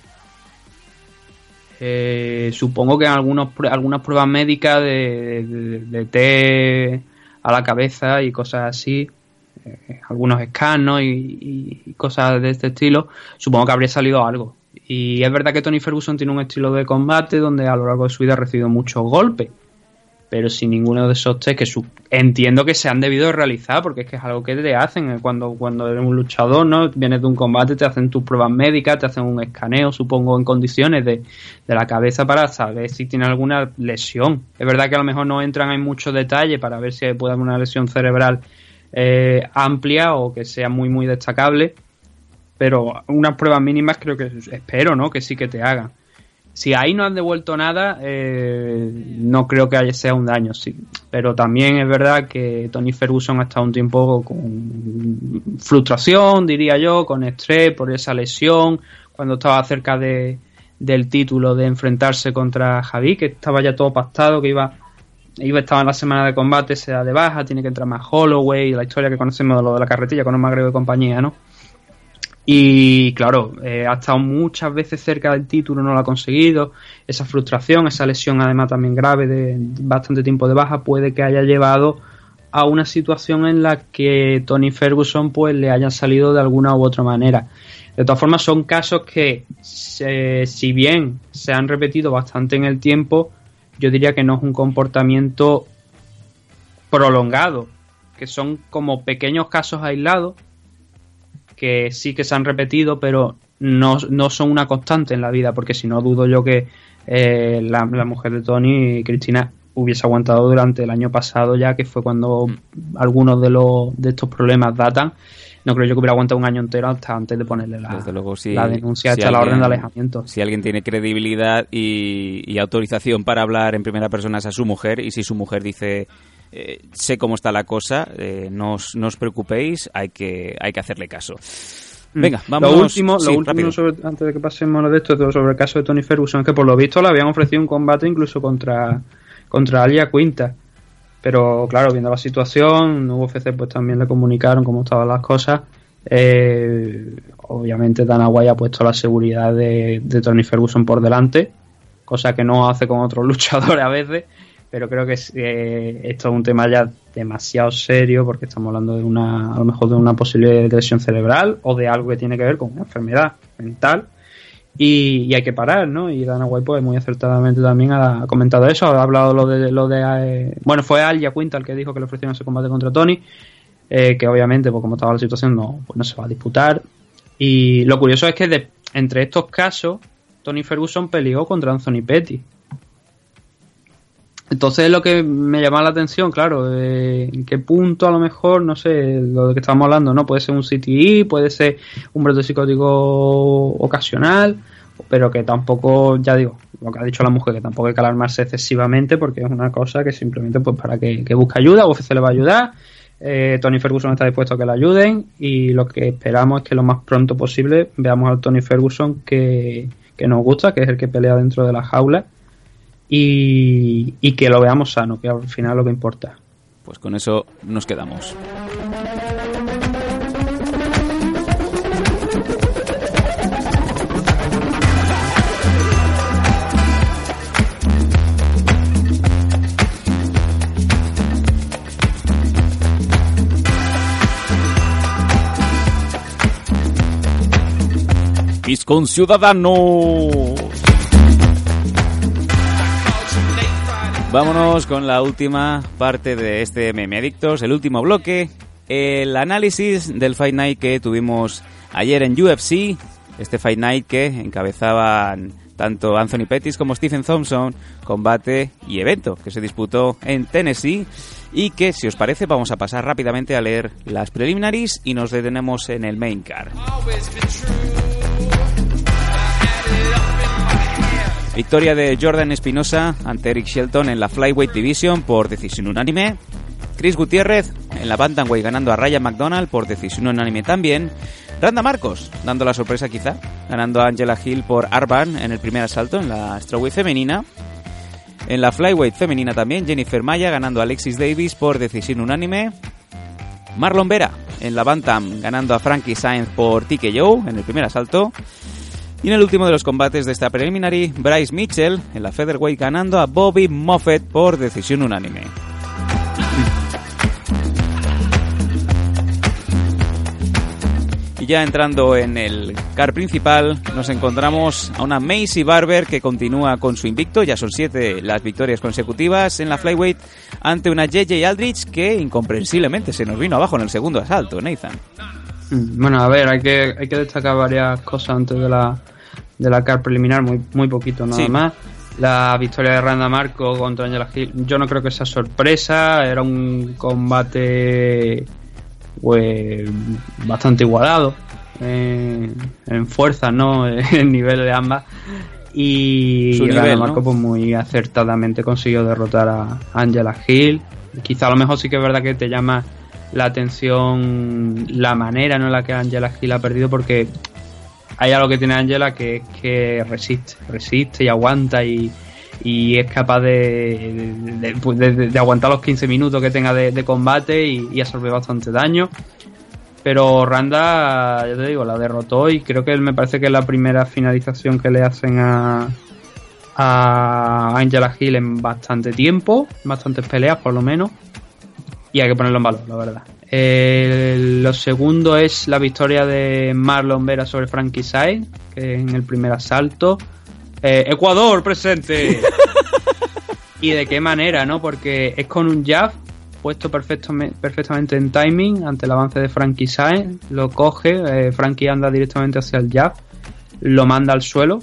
eh, supongo que en algunos, algunas pruebas médicas de, de, de té a la cabeza y cosas así, algunos ¿no? y, cosas de este estilo, supongo que habría salido algo. Y es verdad que Tony Ferguson tiene un estilo de combate donde a lo largo de su vida ha recibido muchos golpes, pero sin ninguno de esos test que su- entiendo que se han debido realizar, porque es que es algo que te hacen eh, cuando, cuando eres un luchador, ¿no? Vienes de un combate, te hacen tus pruebas médicas, te hacen un escaneo, supongo, en condiciones de, de la cabeza para saber si tiene alguna lesión. Es verdad que a lo mejor no entran en mucho detalle para ver si puede haber una lesión cerebral eh, amplia o que sea muy, muy destacable, pero unas pruebas mínimas creo que espero, ¿no? Que sí que te hagan. Si ahí no han devuelto nada, eh, no creo que sea un daño, sí. Pero también es verdad que Tony Ferguson ha estado un tiempo con frustración, diría yo, con estrés por esa lesión, cuando estaba cerca de, del título de enfrentarse contra Javi, que estaba ya todo pactado, que iba, iba estaba en la semana de combate, se da de baja, tiene que entrar más Holloway, la historia que conocemos de lo de la carretilla con McGregor y compañía, ¿no? Y claro, eh, ha estado muchas veces cerca del título, no lo ha conseguido. Esa frustración, esa lesión además también grave de bastante tiempo de baja puede que haya llevado a una situación en la que Tony Ferguson pues le hayan salido de alguna u otra manera. De todas formas son casos que se- si bien se han repetido bastante en el tiempo, yo diría que no es un comportamiento prolongado, que son como pequeños casos aislados que sí que se han repetido, pero no, no son una constante en la vida, porque si no dudo yo que eh, la, la mujer de Tony, Cristina, hubiese aguantado durante el año pasado ya, que fue cuando algunos de los de estos problemas datan. No creo yo que hubiera aguantado un año entero hasta antes de ponerle la, Desde luego, sí. la denuncia si hasta la orden de alejamiento. Si alguien tiene credibilidad y, y autorización para hablar en primera persona es a su mujer, y si su mujer dice eh, sé cómo está la cosa, eh, no, os, no os preocupéis, hay que, hay que hacerle caso. Venga, vamos. Lo último, sí, lo último sobre- antes de que pasemos lo de esto, sobre el caso de Tony Ferguson, es que por lo visto le habían ofrecido un combate incluso contra, contra Alia Quinta. Pero claro, viendo la situación, UFC pues también le comunicaron cómo estaban las cosas. Eh, obviamente Dana White ha puesto la seguridad de, de Tony Ferguson por delante, cosa que no hace con otros luchadores a veces, pero creo que eh, esto es un tema ya demasiado serio porque estamos hablando de una, a lo mejor de una posible lesión cerebral o de algo que tiene que ver con una enfermedad mental y, y hay que parar, ¿no? Y Dana White pues muy acertadamente también ha, comentado eso, ha hablado lo de lo de eh, bueno fue Alia Quinta que dijo que le ofrecieron ese combate contra Tony, eh, que obviamente pues como estaba la situación no, pues no se va a disputar y lo curioso es que de- entre estos casos Tony Ferguson peleó contra Anthony Petty. Entonces lo que me llama la atención, claro, eh, en qué punto a lo mejor, no sé, lo que estamos hablando, ¿no? Puede ser un CTI, puede ser un brote psicótico ocasional, pero que tampoco, ya digo, lo que ha dicho la mujer, que tampoco hay que alarmarse excesivamente porque es una cosa que simplemente pues para que, que busque ayuda, UFC le va a ayudar, eh, Tony Ferguson está dispuesto a que le ayuden y lo que esperamos es que lo más pronto posible veamos al Tony Ferguson que, que nos gusta, que es el que pelea dentro de la jaula y, que lo veamos sano, que al final lo que importa. Pues con eso nos quedamos. Mis conciudadanos. Vámonos con la última parte de este Meme Adictos, el último bloque, el análisis del Fight Night que tuvimos ayer en UFC, este Fight Night que encabezaban tanto Anthony Pettis como Stephen Thompson, combate y evento que se disputó en Tennessee y que, si os parece, vamos a pasar rápidamente a leer las preliminaries y nos detenemos en el main card. Victoria de Jordan Espinosa ante Eric Shelton en la Flyweight Division por decisión unánime. Chris Gutiérrez en la Bantamweight ganando a Ryan McDonald por decisión unánime también. Randa Marcos dando la sorpresa quizá, ganando a Angela Hill por Arban en el primer asalto en la Strawweight femenina. En la flyweight femenina también, Jennifer Maya ganando a Alexis Davis por decisión unánime. Marlon Vera en la Bantam ganando a Frankie Sainz por TKO en el primer asalto. Y en el último de los combates de esta preliminary, Bryce Mitchell en la featherweight ganando a Bobby Moffett por decisión unánime. Y ya entrando en el car principal, nos encontramos a una Macy Barber que continúa con su invicto, ya son siete las victorias consecutivas en la flyweight, ante una JJ Aldrich que incomprensiblemente se nos vino abajo en el segundo asalto, Nathan. Bueno, a ver, hay que, hay que destacar varias cosas antes de la, de la car preliminar, muy, muy poquito nada Sí. más. La victoria de Randa Marco contra Angela Hill, yo no creo que sea sorpresa, era un combate pues bastante igualado eh, en fuerza, ¿no? En nivel de ambas. Y Su Randa nivel, ¿no? Marco pues muy acertadamente consiguió derrotar a Angela Hill. Quizá a lo mejor sí que es verdad que te llama la atención la manera ¿no? en la que Angela Hill ha perdido porque hay algo que tiene Angela que es que resiste, resiste y aguanta y, y es capaz de, de- aguantar los 15 minutos que tenga de, combate y, y absorbe bastante daño. Pero Randa, ya te digo, la derrotó y creo que me parece que es la primera finalización que le hacen a, a Angela Hill en bastante tiempo, en bastantes peleas por lo menos. Y hay que ponerlo en valor, la verdad. Eh, lo segundo es la victoria de Marlon Vera sobre Frankie Sainz, que en el primer asalto. Eh, Ecuador presente. y de qué manera, ¿no? Porque es con un jab puesto perfectamente, perfectamente en timing ante el avance de Frankie Sainz. Lo coge, eh, Frankie anda directamente hacia el jab, lo manda al suelo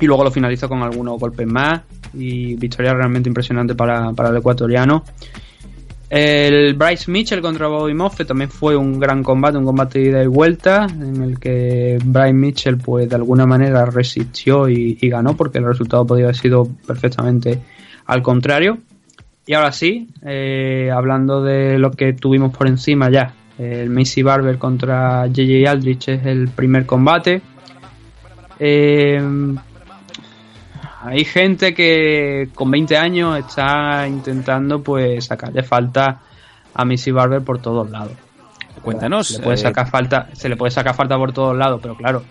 y luego lo finaliza con algunos golpes más. Y victoria realmente impresionante para, para el ecuatoriano. El Bryce Mitchell contra Bobby Moffett también fue un gran combate, un combate de ida y vuelta, en el que Bryce Mitchell, pues de alguna manera resistió y, ganó, porque el resultado podía haber sido perfectamente al contrario. Y ahora sí, eh, hablando de lo que tuvimos por encima ya, el Macy Barber contra JJ Aldrich es el primer combate. Eh, hay gente que con 20 años está intentando pues sacarle falta a Missy Barber por todos lados. Cuéntanos. Se le puede eh, sacar falta, se le puede sacar falta por todos lados, pero claro,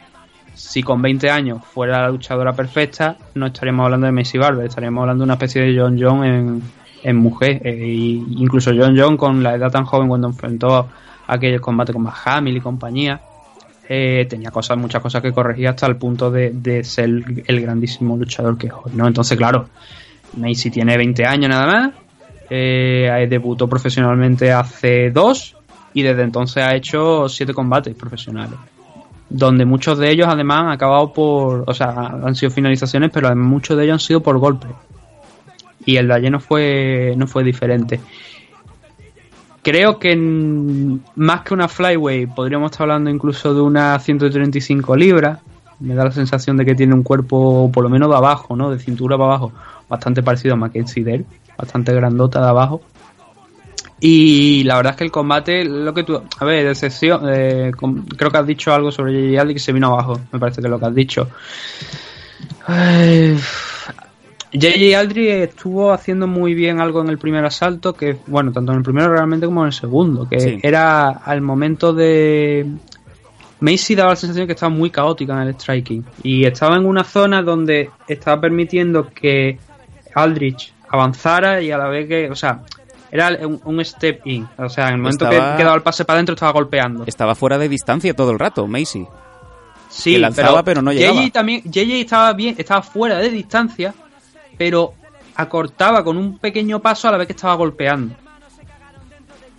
si con 20 años fuera la luchadora perfecta, no estaríamos hablando de Missy Barber, estaríamos hablando de una especie de John John en, en mujer. Y incluso John John con la edad tan joven cuando enfrentó aquel combate con Mahamil y compañía, eh, tenía cosas, muchas cosas que corregir hasta el punto de, ser el grandísimo luchador que es hoy, ¿no? Entonces, claro, Macy tiene 20 años nada más, eh, debutó profesionalmente hace dos y desde entonces ha hecho siete combates profesionales. Donde muchos de ellos además han acabado por. O sea, han sido finalizaciones, pero muchos de ellos han sido por golpes. Y el de ayer no fue, no fue diferente. Creo que en- más que una flyweight, podríamos estar hablando incluso de una 135 libras. Me da la sensación de que tiene un cuerpo, por lo menos de abajo, ¿no? De cintura para abajo, bastante parecido a Mackenzie Dare, bastante grandota de abajo. Y la verdad es que el combate, lo que tú. A ver, de excepción, eh, creo que has dicho algo sobre J.J. Que se vino abajo, me parece que es lo que has dicho. J.J. Aldrich estuvo haciendo muy bien algo en el primer asalto, que, bueno, tanto en el primero realmente como en el segundo, que Sí. era al momento de. Macy daba la sensación de que estaba muy caótica en el striking. Y estaba en una zona donde estaba permitiendo que Aldrich avanzara y a la vez que. O sea, era un, un step in. O sea, en el momento Estaba- que, que daba el pase para adentro estaba golpeando. Estaba fuera de distancia todo el rato, Macy. Sí, que lanzaba, pero no llegaba. JJ también, JJ estaba bien, estaba fuera de distancia, pero acortaba con un pequeño paso a la vez que estaba golpeando.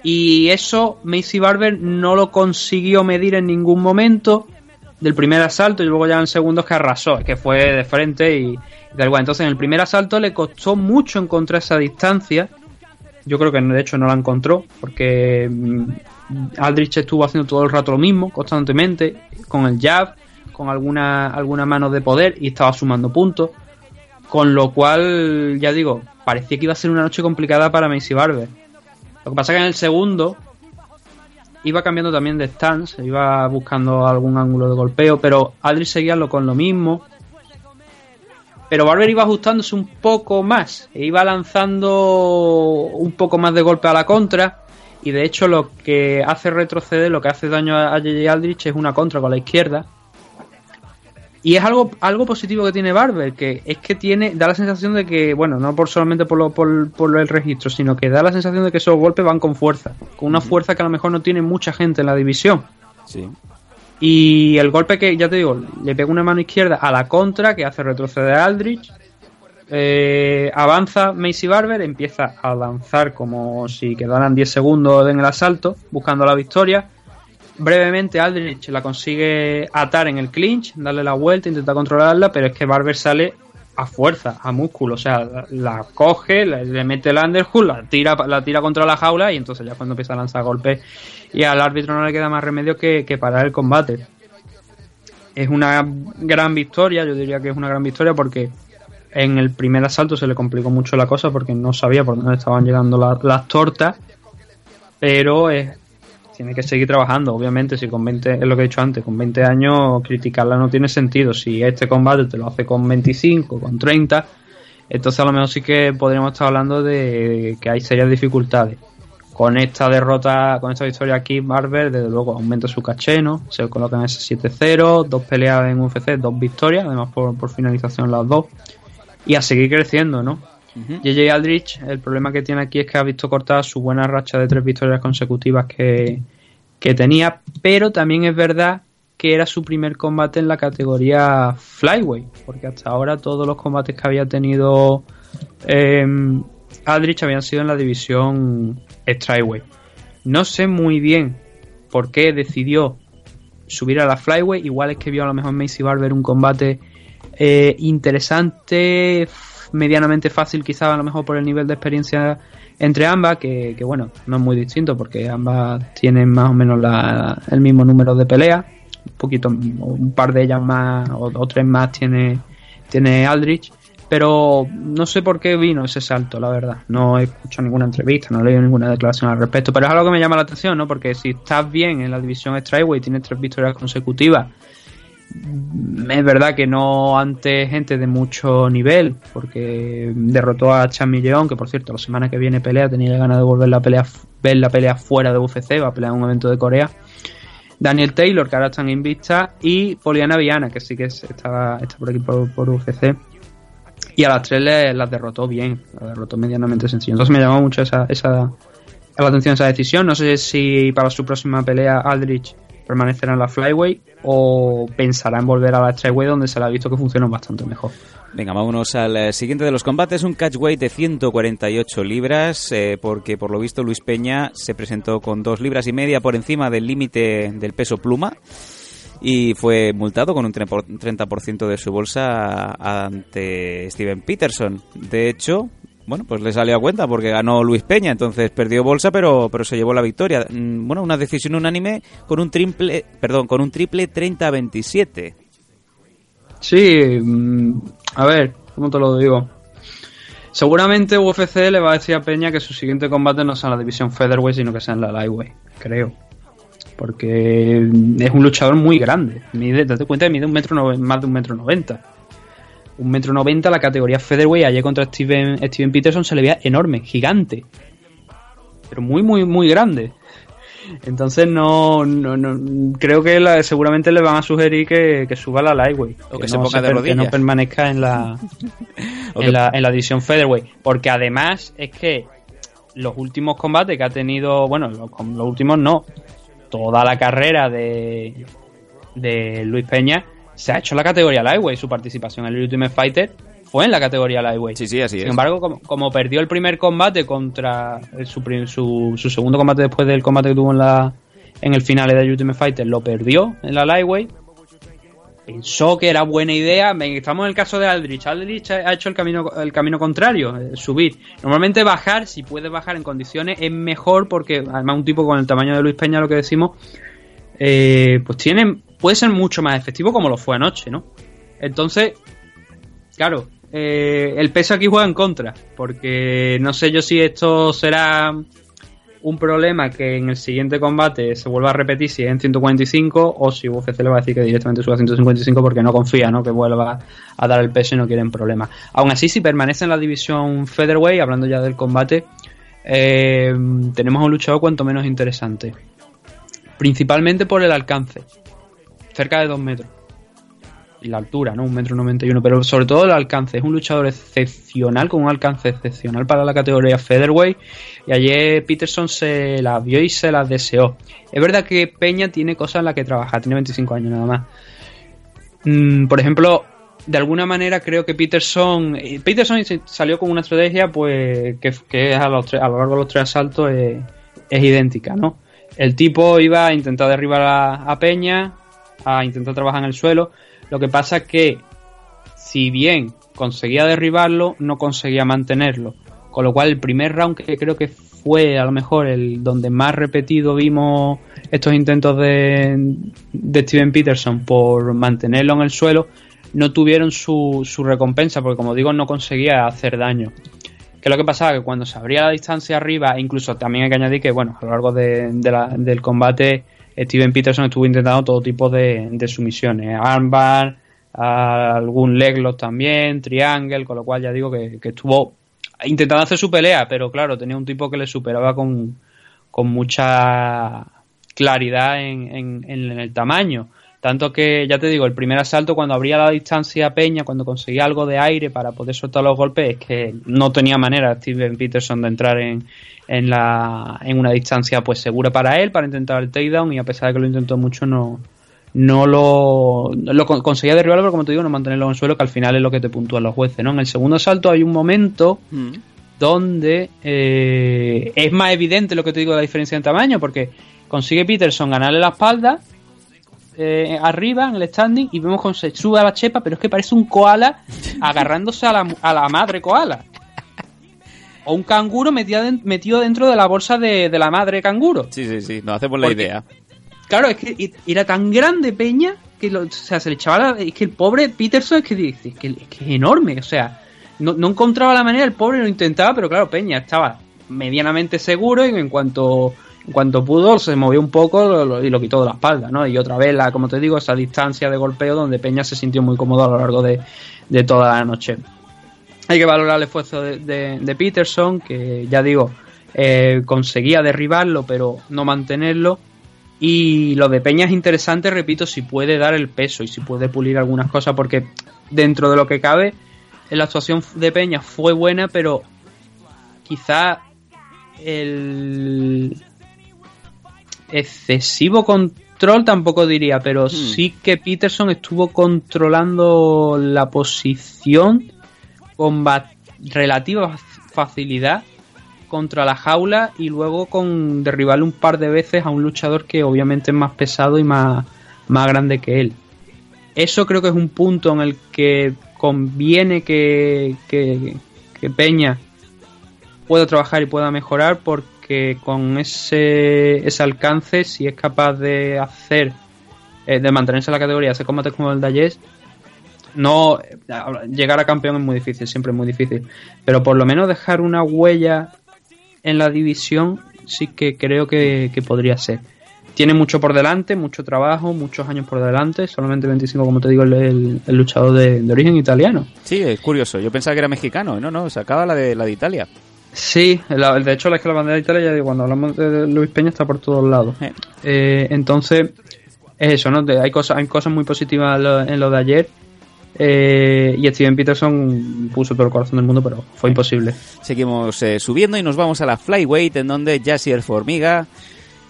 Y eso Macy Barber no lo consiguió medir en ningún momento del primer asalto y luego ya en segundos que arrasó, que fue de frente y, tal igual. Entonces en el primer asalto le costó mucho encontrar esa distancia. Yo creo que de hecho no la encontró porque mm, Aldrich estuvo haciendo todo el rato lo mismo, constantemente, con el jab, con alguna, alguna mano de poder y estaba sumando puntos. Con lo cual, ya digo, parecía que iba a ser una noche complicada para Macy Barber. Lo que pasa es que en el segundo iba cambiando también de stance, iba buscando algún ángulo de golpeo, pero Aldrich seguía con lo mismo. Pero Barber iba ajustándose un poco más, e iba lanzando un poco más de golpe a la contra. Y de hecho, lo que hace retroceder, lo que hace daño a JJ Aldrich es una contra con la izquierda. Y es algo, algo positivo que tiene Barber, que es que tiene, da la sensación de que, bueno, no por solamente por, lo, por, por el registro, sino que da la sensación de que esos golpes van con fuerza, con una fuerza que a lo mejor no tiene mucha gente en la división. Sí. Y el golpe que, ya te digo, le pega una mano izquierda a la contra, que hace retroceder a Aldrich. Eh, avanza Macy Barber, empieza a lanzar como si quedaran 10 segundos en el asalto, buscando la victoria. Brevemente Aldrich la consigue atar en el clinch, darle la vuelta, intenta controlarla, pero es que Barber sale a fuerza, a músculo, o sea, la, coge, le, mete el underhook, la tira, la tira contra la jaula y entonces ya cuando empieza a lanzar golpes y al árbitro no le queda más remedio que, que parar el combate. Es una gran victoria, yo diría que es una gran victoria porque en el primer asalto se le complicó mucho la cosa porque no sabía por dónde estaban llegando la- las tortas, pero es, tiene que seguir trabajando, obviamente, si con 20, es lo que he dicho antes, con 20 años criticarla no tiene sentido, si este combate te lo hace con 25, con 30, entonces a lo mejor sí que podríamos estar hablando de que hay serias dificultades. Con esta derrota, con esta victoria aquí, Barber, desde luego aumenta su caché, ¿no? Se coloca en ese 7-0, dos peleas en UFC, dos victorias, además por, por finalización las dos. Y a seguir creciendo, ¿no? JJ Aldrich, el problema que tiene aquí es que ha visto cortada su buena racha de tres victorias consecutivas que, que tenía, pero también es verdad que era su primer combate en la categoría Flyweight, porque hasta ahora todos los combates que había tenido eh, Aldrich habían sido en la división Strikeweight. No sé muy bien por qué decidió subir a la Flyweight, igual es que vio a lo mejor Macy Barber un combate eh, interesante, medianamente fácil quizá a lo mejor por el nivel de experiencia entre ambas, que, bueno, no es muy distinto porque ambas tienen más o menos la- el mismo número de peleas, un poquito, un par de ellas más o, tres más tiene, tiene Aldrich, pero no sé por qué vino ese salto, la verdad. No he escuchado ninguna entrevista, no he leído ninguna declaración al respecto, pero es algo que me llama la atención, ¿no? Porque si estás bien en la división Strikeway, tienes tres victorias consecutivas, es verdad que no ante gente de mucho nivel, porque derrotó a Chami que por cierto, la semana que viene pelea, tenía ganas de volver la pelea, ver la pelea fuera de UFC, va a pelear en un evento de Corea. Daniel Taylor, que ahora están invicta, y Poliana Viana, que sí que es- estaba, está por aquí por, por UFC. Y a las tres las derrotó bien, las derrotó medianamente sencillo. Entonces me llamó mucho esa, esa, la atención esa decisión. No sé si para su próxima pelea Aldrich permanecerá en la Flyway o pensará en volver a la Strikeway donde se le ha visto que funciona bastante mejor. Venga, vámonos al eh, siguiente de los combates, un catchweight de 148 libras, eh, porque por lo visto Luis Peña se presentó con dos libras y media por encima del límite del peso pluma y fue multado con un tre- por- 30% de su bolsa ante Steven Peterson. De hecho, bueno, pues le salió a cuenta porque ganó Luis Peña, entonces perdió bolsa, pero, pero se llevó la victoria. Mm, Bueno, una decisión unánime con un triple, perdón, con un triple 30-27. Sí, mm, a ver, ¿cómo te lo digo? Seguramente UFC le va a decir a Peña que su siguiente combate no sea en la división Featherweight, sino que sea en la Lightweight, creo. Porque es un luchador muy grande. Mide, date cuenta mide un metro más de un metro noventa. Un metro noventa, la categoría Featherweight, ayer contra Steven, Steven Peterson se le veía enorme, gigante. Pero muy, muy, muy grande. Entonces no, no, no- creo que la- seguramente le van a sugerir que, que suba la lightweight O que se no ponga de per- que rodillas. no permanezca en la en la, en la división featherweight porque además es que los últimos combates que ha tenido bueno los, los últimos no toda la carrera de de Luis Peña se ha hecho en la categoría lightweight su participación en el Ultimate Fighter fue en la categoría lightweight Sí, sí, así sin es. embargo, como, como perdió el primer combate contra su, su, su segundo combate después del combate que tuvo en la en el final de Ultimate Fighter, lo perdió en la Lightweight. Pensó que era buena idea. Estamos en el caso de Aldrich. Aldrich ha ha hecho el camino, el camino contrario, eh, subir. Normalmente bajar, si puedes bajar en condiciones, es mejor porque además un tipo con el tamaño de Luis Peña, lo que decimos, eh, pues tiene, puede ser mucho más efectivo como lo fue anoche, ¿no? Entonces, Claro, eh, el peso aquí juega en contra, porque no sé yo si esto será un problema que en el siguiente combate se vuelva a repetir si es en 145 o si UFC le va a decir que directamente suba a 155 porque no confía, ¿no? Que vuelva a dar el peso y no quieren problemas. Aún así, si permanece en la división featherweight, hablando ya del combate, eh, tenemos un luchador cuanto menos interesante. Principalmente por el alcance, cerca de 2 metros. Y la altura, ¿no? Un metro 91, pero sobre todo el alcance. Es un luchador excepcional, con un alcance excepcional para la categoría featherweight. Y ayer Peterson se la vio y se las deseó. Es verdad que Peña tiene cosas en las que trabajar, tiene 25 años nada más. Mm, por ejemplo, de alguna manera creo que Peterson eh, Peterson salió con una estrategia pues que, que a, lo largo de los tres asaltos es, es idéntica, ¿no? El tipo iba a intentar derribar a Peña, a intentar trabajar en el suelo. Lo que pasa es que si bien conseguía derribarlo, no conseguía mantenerlo. Con lo cual el primer round que creo que fue a lo mejor el donde más repetido vimos estos intentos de, de Steven Peterson por mantenerlo en el suelo, no tuvieron su, su recompensa, porque como digo, no conseguía hacer daño. Que lo que pasaba que cuando se abría la distancia arriba, e incluso también hay que añadir que, bueno, a lo largo de- del combate, Steven Peterson estuvo intentando todo tipo de, de sumisiones, armbar, algún leglock también, triangle, con lo cual ya digo que, que estuvo intentando hacer su pelea, pero claro, tenía un tipo que le superaba con, con mucha claridad en, en- en el tamaño. Tanto que, ya te digo, el primer asalto, cuando abría la distancia a Peña, cuando conseguía algo de aire para poder soltar los golpes, es que no tenía manera Steven Peterson de entrar en, en, la, en una distancia pues segura para él, para intentar el takedown, y a pesar de que lo intentó mucho, no, no lo, lo con- conseguía derribarlo, pero como te digo, no mantenerlo en el suelo, que al final es lo que te puntúan los jueces, ¿no? En el segundo asalto hay un momento donde eh, es más evidente lo que te digo de la diferencia en tamaño, porque consigue Peterson ganarle la espalda eh, arriba en el standing y vemos cómo se sube a la chepa, pero es que parece un koala agarrándose a la, a la madre koala. O un canguro metido, metido dentro de la bolsa de, de la madre canguro. Sí, sí, sí, nos hacemos la Porque- idea. Claro, es que era tan grande Peña que lo- o sea, se le echaba la- es que el pobre Peterson es que, dice, es que, es que es enorme, o sea, no, no encontraba la manera, el pobre lo intentaba, pero claro, Peña estaba medianamente seguro y en cuanto en cuanto pudo se movió un poco y lo quitó de la espalda, ¿no? Y otra vez, la, como te digo, esa distancia de golpeo donde Peña se sintió muy cómodo a lo largo de, de toda la noche. Hay que valorar el esfuerzo de, de- de Peterson, que ya digo, eh, conseguía derribarlo, pero no mantenerlo. Y lo de Peña es interesante, repito, si puede dar el peso y si puede pulir algunas cosas, porque dentro de lo que cabe, la actuación de Peña fue buena, pero quizá el excesivo control tampoco diría, pero sí que Peterson estuvo controlando la posición con relativa facilidad contra la jaula y luego con derribarle un par de veces a un luchador que obviamente es más pesado y más, más grande que él. Eso creo que es un punto en el que conviene que, que, que Peña pueda trabajar y pueda mejorar porque con ese, ese alcance, si es capaz de hacer, eh, de mantenerse en la categoría, hacer combates como el de no llegar a campeón es muy difícil, siempre es muy difícil, pero por lo menos dejar una huella en la división sí que creo que, que podría ser. Tiene mucho por delante, mucho trabajo, muchos años por delante, solamente 25, como te digo, el, el- luchador de, de origen italiano. Sí, es curioso. Yo pensaba que era mexicano. No, no, sacaba la de, la de Italia. Sí, la- de hecho, es que la bandera de Italia, ya digo, cuando hablamos de Luis Peña, está por todos lados. Eh. Entonces, es eso, ¿no? De- hay, cosas, hay cosas muy positivas en lo, en lo de ayer. Eh, y Steven Peterson puso todo el corazón del mundo, pero fue imposible. Seguimos eh, subiendo y nos vamos a la Flyweight, en donde Jassier Formiga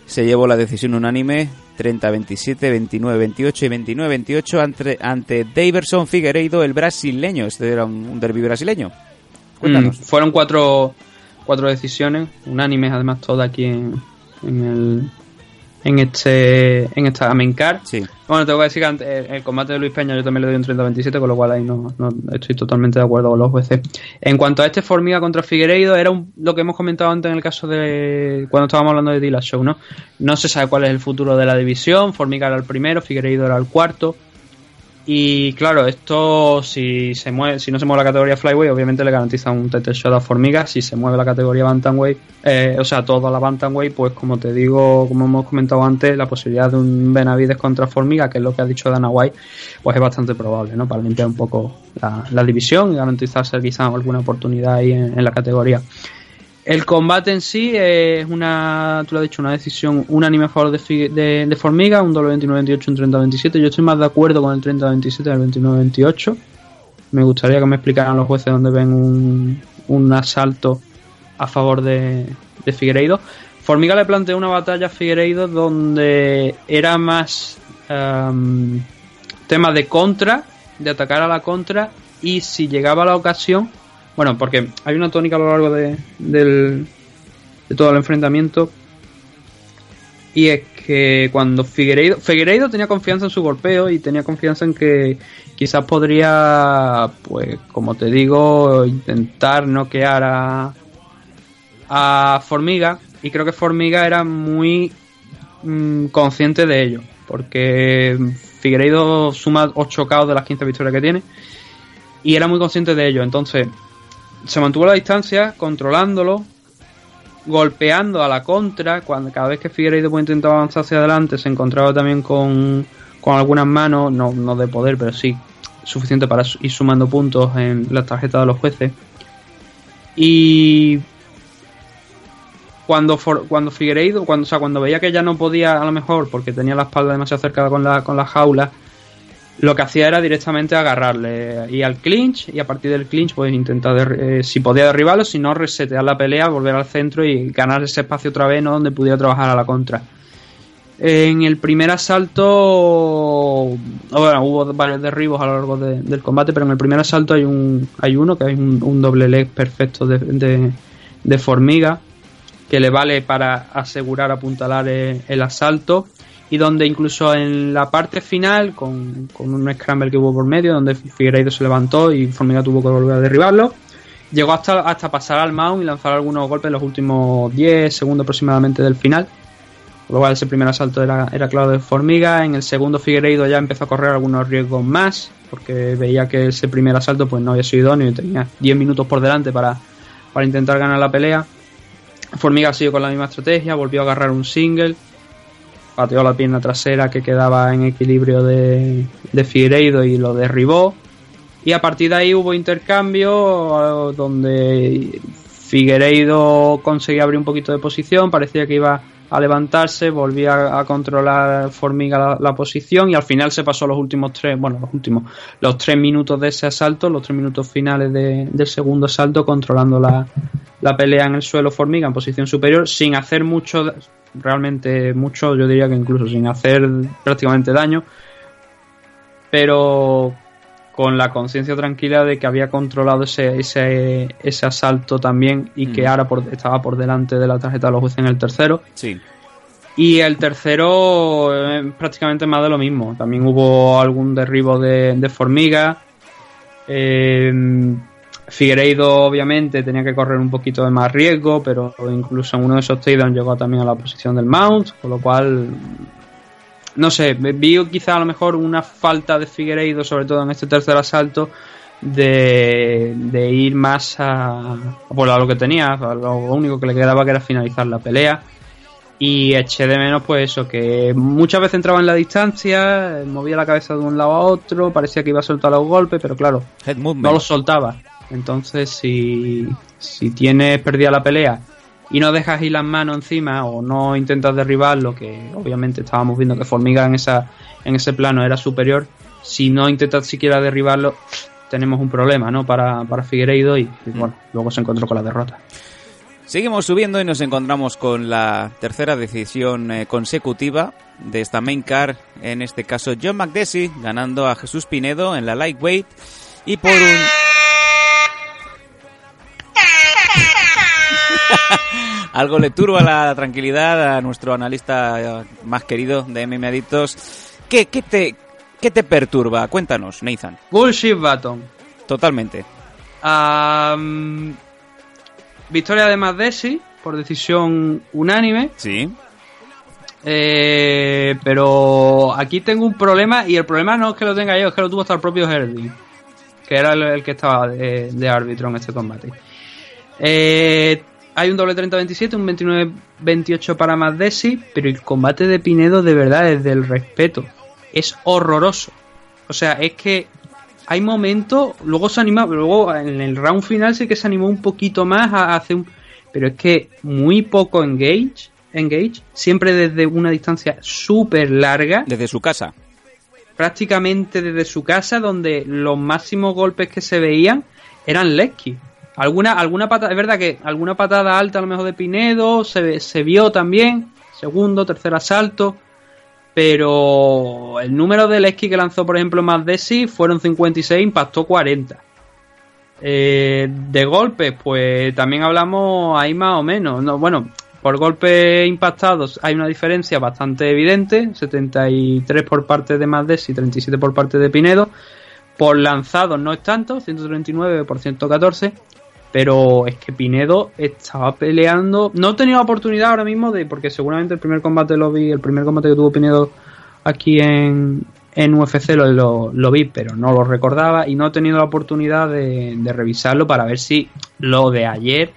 se llevó la decisión unánime 30-27, 29-28 y 29-28 ante, ante Daverson Figueiredo, el brasileño. Este era un, un derbi brasileño. Cuéntanos. Mm, fueron cuatro, cuatro decisiones, unánimes además todas aquí en, en el en este en esta main card. Sí. Bueno, tengo que decir que ante el, el combate de Luis Peña yo también le doy un 30-27, con lo cual ahí no, no estoy totalmente de acuerdo con los jueces. En cuanto a este Formiga contra Figueiredo, era un- lo que hemos comentado antes en el caso de cuando estábamos hablando de Dila Show, ¿no? No se sabe cuál es el futuro de la división, Formiga era el primero, Figueiredo era el cuarto. Y claro, esto si se mueve, si no se mueve la categoría Flyweight, obviamente le garantiza un title shot a Formiga. Si se mueve la categoría Bantamweight, eh, o sea, toda la Bantamweight, pues como te digo, como hemos comentado antes, la posibilidad de un Benavides contra Formiga, que es lo que ha dicho Dana White, pues es bastante probable, ¿no? Para limpiar un poco la, división y garantizarse quizá alguna oportunidad ahí en la categoría. El combate en sí es una, tú lo has dicho, una decisión unánime a favor de, Formiga, un doble 29-28, un 30-27. Yo estoy más de acuerdo con el 30-27 del 29-28. Me gustaría que me explicaran los jueces dónde ven un, asalto a favor de, de Figueiredo. Formiga le planteó una batalla a Figueiredo donde era más em, tema de contra, de atacar a la contra, y si llegaba la ocasión, bueno, porque hay una tónica a lo largo de, del, de todo el enfrentamiento. Y es que cuando Figueiredo, Figueiredo tenía confianza en su golpeo y tenía confianza en que quizás podría, pues como te digo, intentar noquear a, a Formiga. Y creo que Formiga era muy mm, consciente de ello. Porque Figueiredo suma 8 KO de las 15 victorias que tiene. Y era muy consciente de ello. Entonces, se mantuvo la distancia, controlándolo, golpeando a la contra. Cuando cada vez que Figueiredo intentaba avanzar hacia adelante, se encontraba también con, con algunas manos, no, no de poder, pero sí suficiente para ir sumando puntos en las tarjetas de los jueces. Y cuando For- cuando Figueiredo, cuando, o sea, cuando veía que ya no podía a lo mejor porque tenía la espalda demasiado cerca con la, con la jaula, lo que hacía era directamente agarrarle y al clinch y a partir del clinch pues intentar eh, si podía derribarlo, si no resetear la pelea, volver al centro y ganar ese espacio otra vez ¿no? donde pudiera trabajar a la contra. En el primer asalto, bueno, hubo varios derribos a lo largo de- del combate, pero en el primer asalto hay un hay uno que es un, doble leg perfecto de, de, Formiga que le vale para asegurar apuntalar el, el asalto y donde incluso en la parte final con, con un scramble que hubo por medio donde Figueiredo se levantó y Formiga tuvo que volver a derribarlo llegó hasta, hasta pasar al mount y lanzar algunos golpes en los últimos 10 segundos aproximadamente del final. Por lo cual ese primer asalto era, era claro de Formiga. En el segundo Figueiredo ya empezó a correr algunos riesgos más porque veía que ese primer asalto pues no había sido idóneo y tenía 10 minutos por delante para, para intentar ganar la pelea. Formiga siguió con la misma estrategia, volvió a agarrar un single, pateó la pierna trasera que quedaba en equilibrio de, de Figueiredo y lo derribó. Y a partir de ahí hubo intercambio eh, donde Figueiredo conseguía abrir un poquito de posición, parecía que iba a levantarse, volvía a controlar Formiga la, posición y al final se pasó los últimos tres, bueno, los últimos, los tres minutos de ese asalto, los tres minutos finales de- del segundo asalto, controlando la, la pelea en el suelo Formiga en posición superior, sin hacer mucho, realmente mucho, yo diría que incluso sin hacer prácticamente daño, pero con la conciencia tranquila de que había controlado ese, ese, ese asalto también y que Mm. ahora por- estaba por delante de la tarjeta de los jueces en el tercero. Sí. Y el tercero eh, prácticamente más de lo mismo. También hubo algún derribo de, de Formiga. Eh, Figueiredo obviamente tenía que correr un poquito de más riesgo, pero incluso en uno de esos takedowns llegó también a la posición del mount, con lo cual no sé, vi quizá a lo mejor una falta de Figueiredo, sobre todo en este tercer asalto, de, de ir más a, por a lo que tenía, a lo único que le quedaba que era finalizar la pelea. Y eché de menos, pues eso, que muchas veces entraba en la distancia, movía la cabeza de un lado a otro, parecía que iba a soltar los golpes, pero claro, no los soltaba. Entonces, si, si tienes perdida la pelea y no dejas ir las manos encima o no intentas derribarlo, que obviamente estábamos viendo que Formiga en, esa, en ese plano era superior, si no intentas siquiera derribarlo, tenemos un problema ¿no? para, para Figueiredo y, y, bueno, luego se encontró con la derrota. Seguimos subiendo y nos encontramos con la tercera decisión eh, consecutiva de esta main car, en este caso John McDessie ganando a Jesús Pinedo en la lightweight y por un algo le turba la tranquilidad a nuestro analista eh, más querido de MM Adictos. ¿Qué, qué te qué te perturba? Cuéntanos, Nathan. Bullshit Baton. Totalmente. Victoria de Madesi por decisión unánime. Sí. Eh, pero aquí tengo un problema y el problema no es que lo tenga yo, es que lo tuvo hasta el propio Herdy, que era el, el que estaba de, de árbitro en este combate. Eh, hay un doble 30-27, un 29-28 para Mazdesi, pero el combate de Pinedo de verdad es del respeto. Es horroroso. O sea, es que hay momentos, luego se anima, luego en el round final sí que se animó un poquito más a hacer un... Pero es que muy poco engage, engage siempre desde una distancia súper larga Desde su casa. prácticamente desde su casa, donde los máximos golpes que se veían eran Lesky. Alguna, alguna patada, es verdad que alguna patada alta a lo mejor de Pinedo se, se vio también, segundo, tercer asalto, pero el número de Lesky que lanzó, por ejemplo, Mazdesi fueron 56, impactó 40. Eh, de golpes, pues también hablamos ahí más o menos. No, bueno, por golpes impactados hay una diferencia bastante evidente: 73 por parte de Mazdesi y 37 por parte de Pinedo. Por lanzados no es tanto, 139 por 114. Pero es que Pinedo estaba peleando. No he tenido oportunidad ahora mismo de. Porque seguramente el primer combate lo vi. El primer combate que tuvo Pinedo aquí en, en UFC lo, lo, vi, pero no lo recordaba. Y no he tenido la oportunidad de, de revisarlo para ver si lo de ayer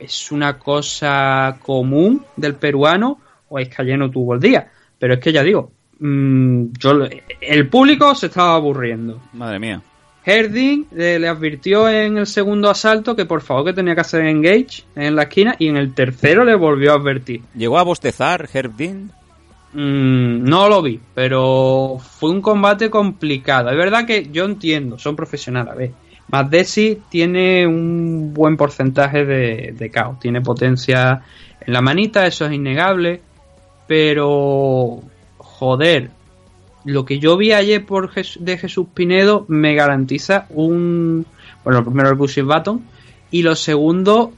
es una cosa común del peruano o es que ayer no tuvo el día. Pero es que ya digo, mm, yo, el público se estaba aburriendo. Madre mía. Herding eh, le advirtió en el segundo asalto que por favor que tenía que hacer engage en la esquina y en el tercero le volvió a advertir. ¿Llegó a bostezar Herb Dean? Mm, no lo vi, pero fue un combate complicado. Es verdad que yo entiendo, son profesionales. A ver, Mazdesi tiene un buen porcentaje de, de KO, tiene potencia en la manita, eso es innegable. Pero, joder, lo que yo vi ayer por de Jesús Pinedo me garantiza un. Bueno, primero el push button y lo segundo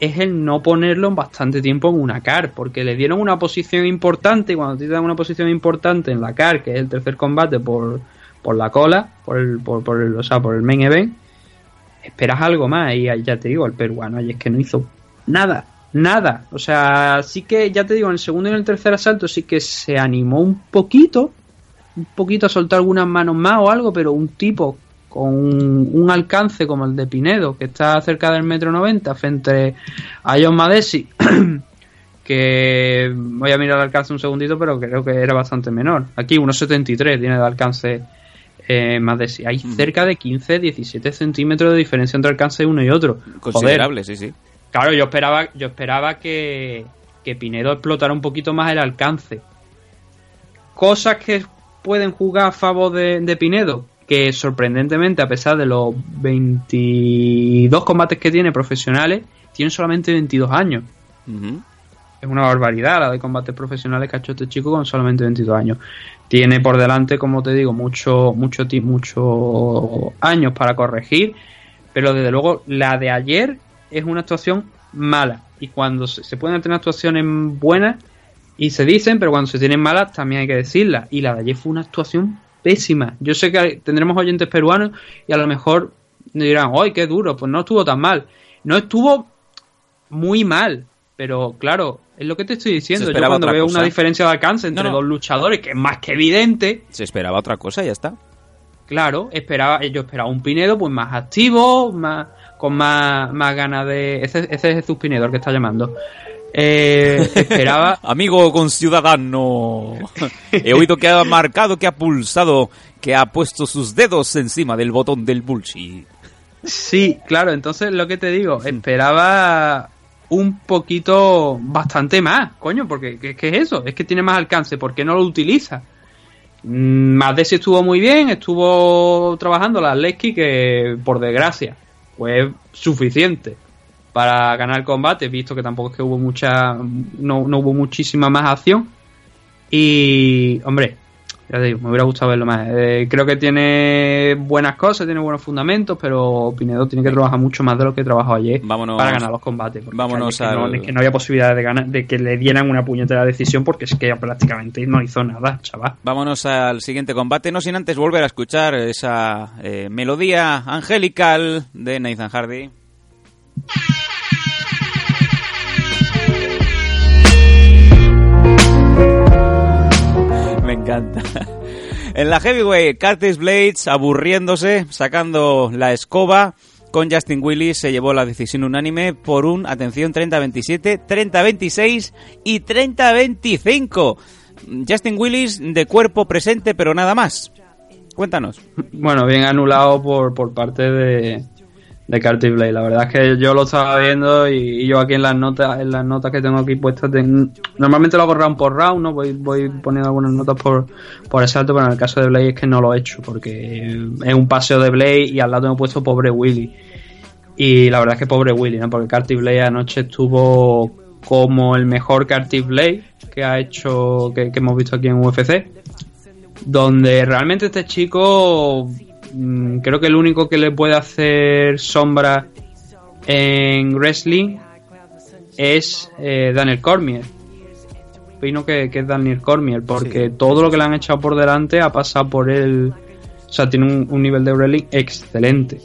es el no ponerlo en bastante tiempo en una car, porque le dieron una posición importante y cuando te dan una posición importante en la car, que es el tercer combate por, por la cola, por el, por, por el, o sea, por el main event, esperas algo más y ya te digo, el peruano y es que no hizo nada, nada, o sea, sí que ya te digo, en el segundo y en el tercer asalto sí que se animó un poquito, un poquito a soltar algunas manos más o algo, pero un tipo con un, un alcance como el de Pinedo, que está cerca del metro noventa, frente a John Madesi, que voy a mirar el alcance un segundito, pero creo que era bastante menor. Aquí 1,73 tiene de alcance eh, Madesi. Hay cerca de 15, 17 centímetros de diferencia entre alcance de uno y otro. Joder, Considerable, sí, sí. Claro, yo esperaba, yo esperaba que, que Pinedo explotara un poquito más el alcance. Cosas que pueden jugar a favor de, de Pinedo, que sorprendentemente, a pesar de los 22 combates que tiene profesionales, tiene solamente 22 años. Es una barbaridad la de combates profesionales que ha hecho este chico con solamente 22 años. Tiene por delante, como te digo, mucho, mucho, muchos años para corregir, pero desde luego la de ayer es una actuación mala. Y cuando se, se pueden tener actuaciones buenas y se dicen, pero cuando se tienen malas también hay que decirlas. Y la de ayer fue una actuación pésima. Yo sé que tendremos oyentes peruanos y a lo mejor dirán, ¡ay, qué duro! Pues no estuvo tan mal. No estuvo muy mal. Pero claro, es lo que te estoy diciendo. Yo cuando veo cosa. una diferencia de alcance entre No, no. dos luchadores, que es más que evidente, Se esperaba otra cosa y ya está. claro, esperaba, yo esperaba un Pinedo pues más activo, más con más, más ganas de. Ese, ese es Jesús Pinedo el que está llamando. Eh, esperaba. Amigo conciudadano, he oído que ha marcado, que ha pulsado, que ha puesto sus dedos encima del botón del bullshit. Sí, claro, entonces lo que te digo, esperaba un poquito, bastante más, coño, porque ¿qué, qué es eso? Es que tiene más alcance, ¿por qué no lo utiliza? Mm, Más de si estuvo muy bien, estuvo trabajando la Lesky que, por desgracia, fue suficiente para ganar el combate, visto que tampoco es que hubo mucha, no, no hubo muchísima más acción. Y, hombre, ya te digo, me hubiera gustado verlo más. Eh, creo que tiene buenas cosas, tiene buenos fundamentos, pero Pinedo tiene que trabajar mucho más de lo que trabajó ayer Vámonos- para ganar los combates. vámonos es que, no, es que no había posibilidad de ganar, de que le dieran una puñetera decisión, porque es que prácticamente no hizo nada, chaval. Vámonos al siguiente combate, no sin antes volver a escuchar esa eh, melodía angelical de Nathan Hardy. Encanta. En la Heavyweight, Curtis Blades aburriéndose, sacando la escoba. Con Justin Willis se llevó la decisión unánime por un, atención, 30-27, 30-26 y 30-25. Justin Willis de cuerpo presente, pero nada más. Cuéntanos. Bueno, bien anulado por, por parte de, de Curtis Blade. La verdad es que yo lo estaba viendo y, yo aquí en las notas, en las notas que tengo aquí puestas, normalmente lo hago round por round, ¿no? Voy, voy poniendo algunas notas por, por exacto, pero en el caso de Blade es que no lo he hecho, porque es un paseo de Blade y al lado me he puesto pobre Willy. Y la verdad es que pobre Willy, ¿no? Porque Curtis Blade anoche estuvo como el mejor Curtis Blade que ha hecho, que, que hemos visto aquí en UFC donde realmente este chico mm, creo que el único que le puede hacer sombra en wrestling es eh, Daniel Cormier. Opino que, que es Daniel Cormier, porque todo lo que le han echado por delante ha pasado por él. O sea, tiene un, un nivel de wrestling excelente.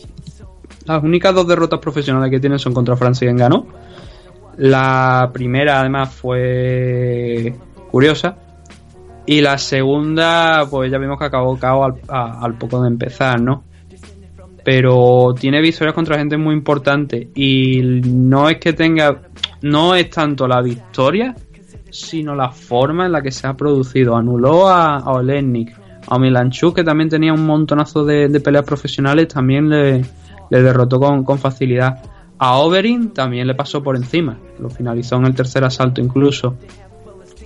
Las únicas dos derrotas profesionales que tiene son contra Francis Ngannou. La primera, además, fue curiosa. Y la segunda, pues ya vimos que acabó cao al, poco de empezar, ¿no? Pero tiene victorias contra gente muy importante. Y no es que tenga. No es tanto la victoria, sino la forma en la que se ha producido. Anuló a, a Olenik. A Milanchuk, que también tenía un montonazo de, peleas profesionales, también le, derrotó con, con facilidad. A Overin también le pasó por encima. Lo finalizó en el tercer asalto incluso.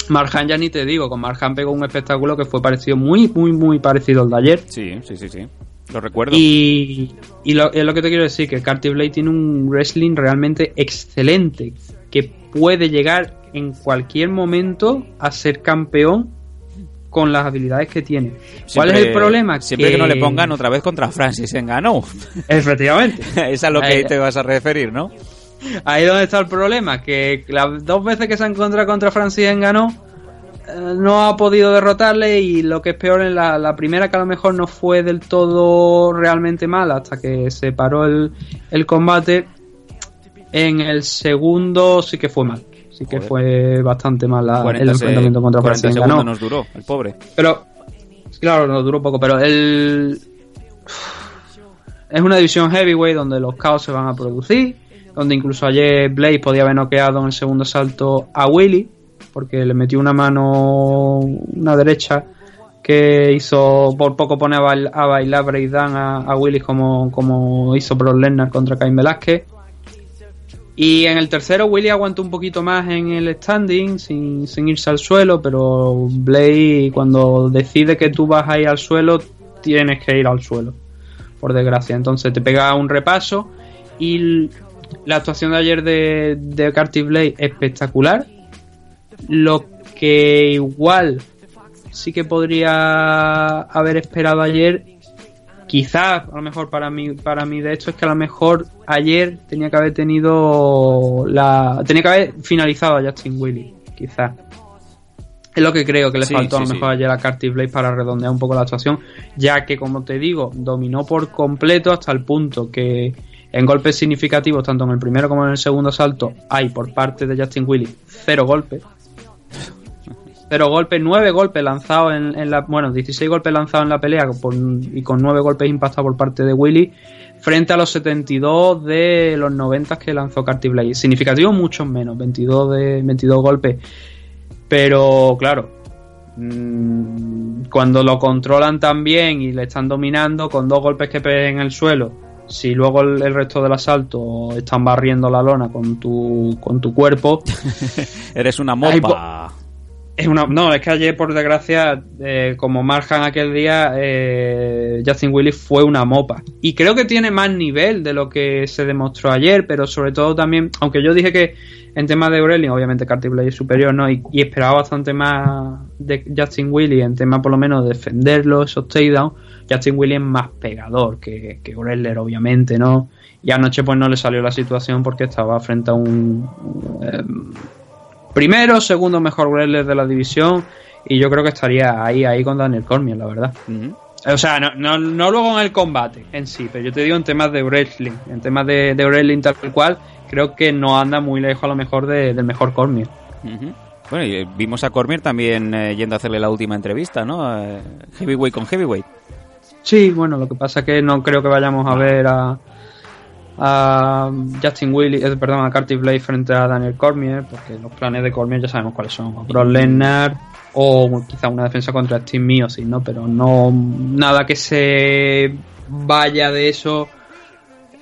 Marjan ya ni te digo, con Marjan pegó un espectáculo que fue parecido, muy, muy, muy parecido al de ayer. Sí, sí, sí, sí. Lo recuerdo. Y, y lo, es lo que te quiero decir, que Carty Blade tiene un wrestling realmente excelente, que puede llegar en cualquier momento a ser campeón con las habilidades que tiene. ¿Cuál es el problema? Siempre que... no le pongan otra vez contra Francis Ngannou. Efectivamente. es a lo que Ahí- te vas a referir, ¿no? Ahí donde está el problema, que las dos veces que se ha encontrado contra Francis Ngannou eh, no ha podido derrotarle y lo que es peor en la, la primera que a lo mejor no fue del todo realmente mala hasta que se paró el, el combate en el segundo sí que fue mal sí que Joder. fue bastante mal la- el 40 se- enfrentamiento contra 40 Francis Ngannou nos duró, el pobre. pero, claro, no duró poco, pero el. Es una división heavyweight donde los caos se van a producir. Donde incluso ayer Blaze podía haber noqueado en el segundo salto a Willy. Porque le metió una mano, una derecha, que hizo por poco pone a, bail- a bailar breakdown a, Willy como, como hizo Brock Lesnar contra Cain Velázquez. Y en el tercero Willy aguantó un poquito más en el standing sin, sin irse al suelo, pero Blade cuando decide que tú vas a ir al suelo, tienes que ir al suelo, por desgracia. Entonces te pega un repaso y la actuación de ayer de, de Curtis Blade espectacular. Lo que igual sí que podría haber esperado ayer quizás a lo mejor para mí para mí de esto es que a lo mejor ayer tenía que haber tenido la tenía que haber finalizado a Justin Willy quizás es lo que creo que le Sí, faltó a lo mejor ayer a Curtis Blade para redondear un poco la actuación ya que como te digo dominó por completo hasta el punto que en golpes significativos tanto en el primero como en el segundo asalto hay por parte de Justin Willy cero golpes cero golpes, nueve golpes lanzados en, la. Bueno, 16 golpes lanzados en la pelea y con nueve golpes impactados por parte de Willy, frente a los 72 de los 90 que lanzó Carty Blade. Significativo, muchos menos, 22, de, 22 golpes. Pero, claro, mm, cuando lo controlan tan bien y le están dominando, con dos golpes que peguen en el suelo. Si luego el, el resto del asalto están barriendo la lona con tu, con tu cuerpo, Eres una mopa. es una, no, es que ayer, por desgracia, eh, como Marjan aquel día, eh, Justin Willis fue una mopa. Y creo que tiene más nivel de lo que se demostró ayer, pero sobre todo también, aunque yo dije que en temas de Wrestling, obviamente Carty Blade es superior, ¿no? Y, y esperaba bastante más de Justin Willis en tema por lo menos de defenderlo, esos takedowns. Justin Willis es más pegador que, que obviamente, ¿no? Y anoche pues no le salió la situación porque estaba frente a un... eh, primero, segundo mejor wrestler de la división y yo creo que estaría ahí, ahí con Daniel Cormier, la verdad. O sea, no, no, no luego en el combate en sí, pero yo te digo en temas de wrestling, en temas de, de wrestling tal cual, creo que no anda muy lejos a lo mejor de- del mejor Cormier. Bueno, y vimos a Cormier también eh, yendo a hacerle la última entrevista, ¿no? Eh, heavyweight con heavyweight. Sí, bueno, lo que pasa es que no creo que vayamos a ver a, a Justin Willis, eh, perdón, a Curtis Blade frente a Daniel Cormier, porque los planes de Cormier ya sabemos cuáles son. A Brock Lesnar o quizá una defensa contra Steve Miocic, ¿no? Pero no nada que se vaya de eso.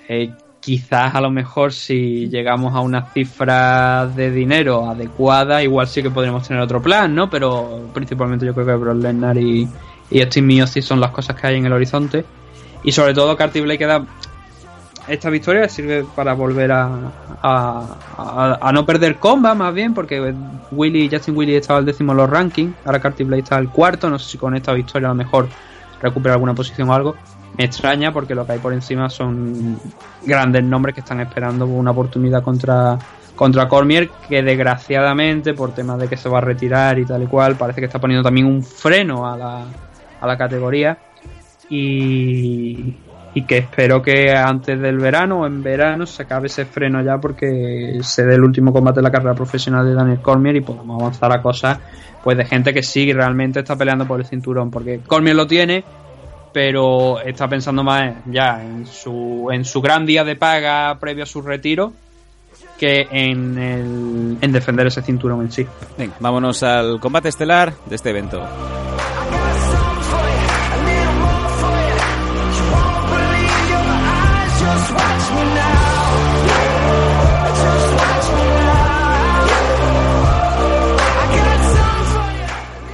Eh, quizás a lo mejor si llegamos a una cifra de dinero adecuada, igual sí que podríamos tener otro plan, ¿no? Pero principalmente yo creo que Brock Lesnar y, y Miocic son las cosas que hay en el horizonte. Y sobre todo Curtis Blade queda esta victoria sirve para volver a, a, no perder comba más bien porque Willy Justin Willy estaba al décimo en los rankings ahora Curtis Blade está al cuarto no sé si con esta victoria a lo mejor recupera alguna posición o algo me extraña porque lo que hay por encima son grandes nombres que están esperando una oportunidad contra contra Cormier que desgraciadamente por temas de que se va a retirar y tal y cual parece que está poniendo también un freno a la, a la categoría y, y que espero que antes del verano o en verano se acabe ese freno ya porque se dé el último combate de la carrera profesional de Daniel Cormier y podamos avanzar a cosas pues de gente que sí realmente está peleando por el cinturón porque Cormier lo tiene pero está pensando más ya en su en su gran día de paga previo a su retiro que en, el, en defender ese cinturón en sí. Venga, vámonos al combate estelar de este evento.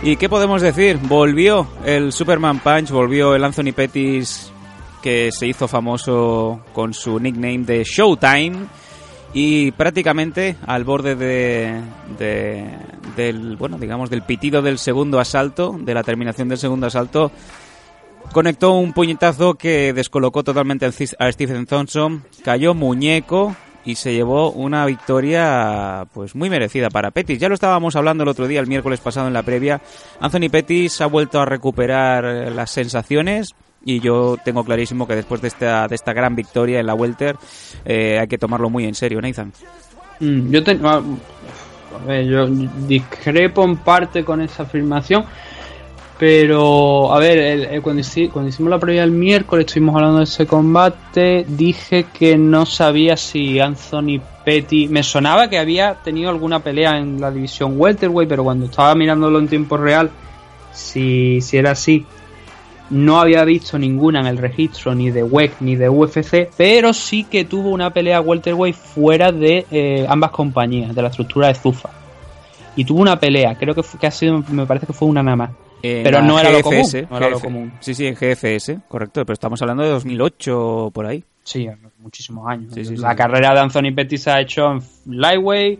¿Y qué podemos decir? Volvió el Superman Punch, volvió el Anthony Pettis que se hizo famoso con su nickname de Showtime y prácticamente al borde de, de- del bueno digamos del pitido del segundo asalto de la terminación del segundo asalto conectó un puñetazo que descolocó totalmente a Stephen Thompson cayó muñeco y se llevó una victoria pues muy merecida para Pettis. Ya lo estábamos hablando el otro día, el miércoles pasado en la previa. Anthony Pettis ha vuelto a recuperar eh, las sensaciones y yo tengo clarísimo que después de esta, de esta gran victoria en la Welter eh, hay que tomarlo muy en serio, Nathan. Mm, yo tengo. A ver, yo discrepo en parte con esa afirmación. Pero, a ver, el- cuando, hici- cuando hicimos la previa el miércoles, estuvimos hablando de ese combate. Dije que no sabía si Anthony Petty. Me sonaba que había tenido alguna pelea en la división Welterweight, pero cuando estaba mirándolo en tiempo real, si, si era así, no había visto ninguna en el registro ni de WEC ni de UFC, pero sí que tuvo una pelea welterweight fuera de eh, ambas compañías, de la estructura de Zufa. Y tuvo una pelea, creo que, fue- que ha sido, me parece que fue una nada. En Pero no era lo común, no era lo común. Sí, sí, en GFS, correcto, pero estamos hablando de 2008 por ahí. Sí, muchísimos años. Sí, sí, la sí. carrera de Anthony Pettis se ha hecho en lightweight,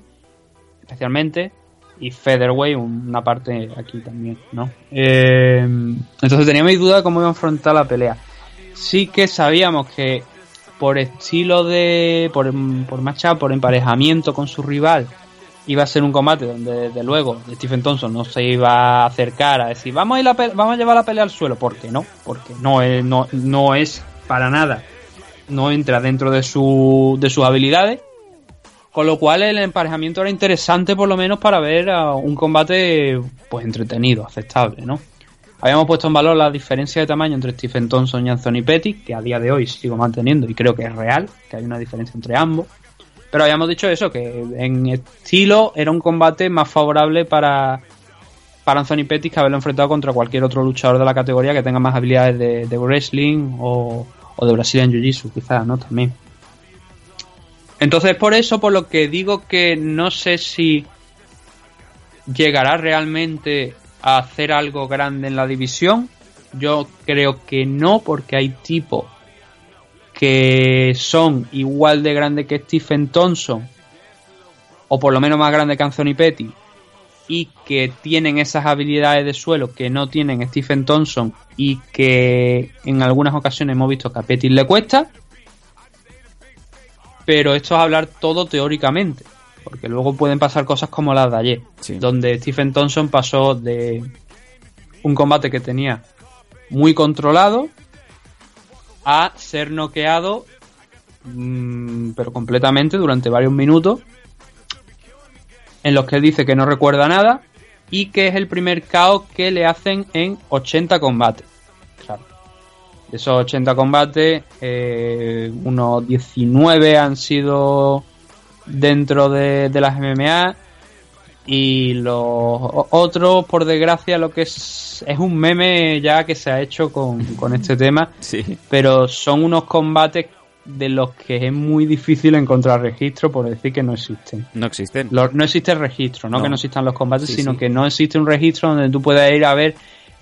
especialmente, y featherweight, una parte aquí también, ¿no? Eh, entonces tenía mis dudas de cómo iba a enfrentar la pelea. Sí que sabíamos que por estilo de. por, por matchup, por emparejamiento con su rival, iba a ser un combate donde, desde luego, Stephen Thompson no se iba a acercar a decir, vamos a, ir pe- vamos a llevar la pelea al suelo. ¿Por qué no? Porque no es, para nada. No entra dentro de, su, de sus habilidades. Con lo cual el emparejamiento era interesante por lo menos para ver a un combate pues entretenido, aceptable, ¿no? Habíamos puesto en valor la diferencia de tamaño entre Stephen Thompson y Anthony Petty, que a día de hoy sigo manteniendo y creo que es real, que hay una diferencia entre ambos. Pero habíamos dicho eso, que en estilo era un combate más favorable para, para Anthony Pettis que haberlo enfrentado contra cualquier otro luchador de la categoría que tenga más habilidades de, wrestling o, o de Brazilian Jiu-Jitsu, quizás, ¿no? También. Entonces, por eso, por lo que digo que no sé si llegará realmente a hacer algo grande en la división. Yo creo que no, porque hay tipos que son igual de grandes que Stephen Thompson, o por lo menos más grandes que Anthony Petty, y que tienen esas habilidades de suelo que no tienen Stephen Thompson y que en algunas ocasiones hemos visto que a Petty le cuesta. Pero esto es hablar todo teóricamente, porque luego pueden pasar cosas como las de ayer, Sí. donde Stephen Thompson pasó de un combate que tenía muy controlado a ser noqueado, mm, pero completamente durante varios minutos en los que dice que no recuerda nada y que es el primer KO que le hacen en 80 combates. Claro. De esos 80 combates, eh, unos 19 han sido dentro de, de las MMA y los otros, por desgracia, lo que es es un meme ya que se ha hecho con, con este tema, Sí. pero son unos combates de los que es muy difícil encontrar registro por decir que no existen. No existen. Lo- no existe el registro, no, No. que no existan los combates, Sí, sino sí. que no existe un registro donde tú puedas ir a ver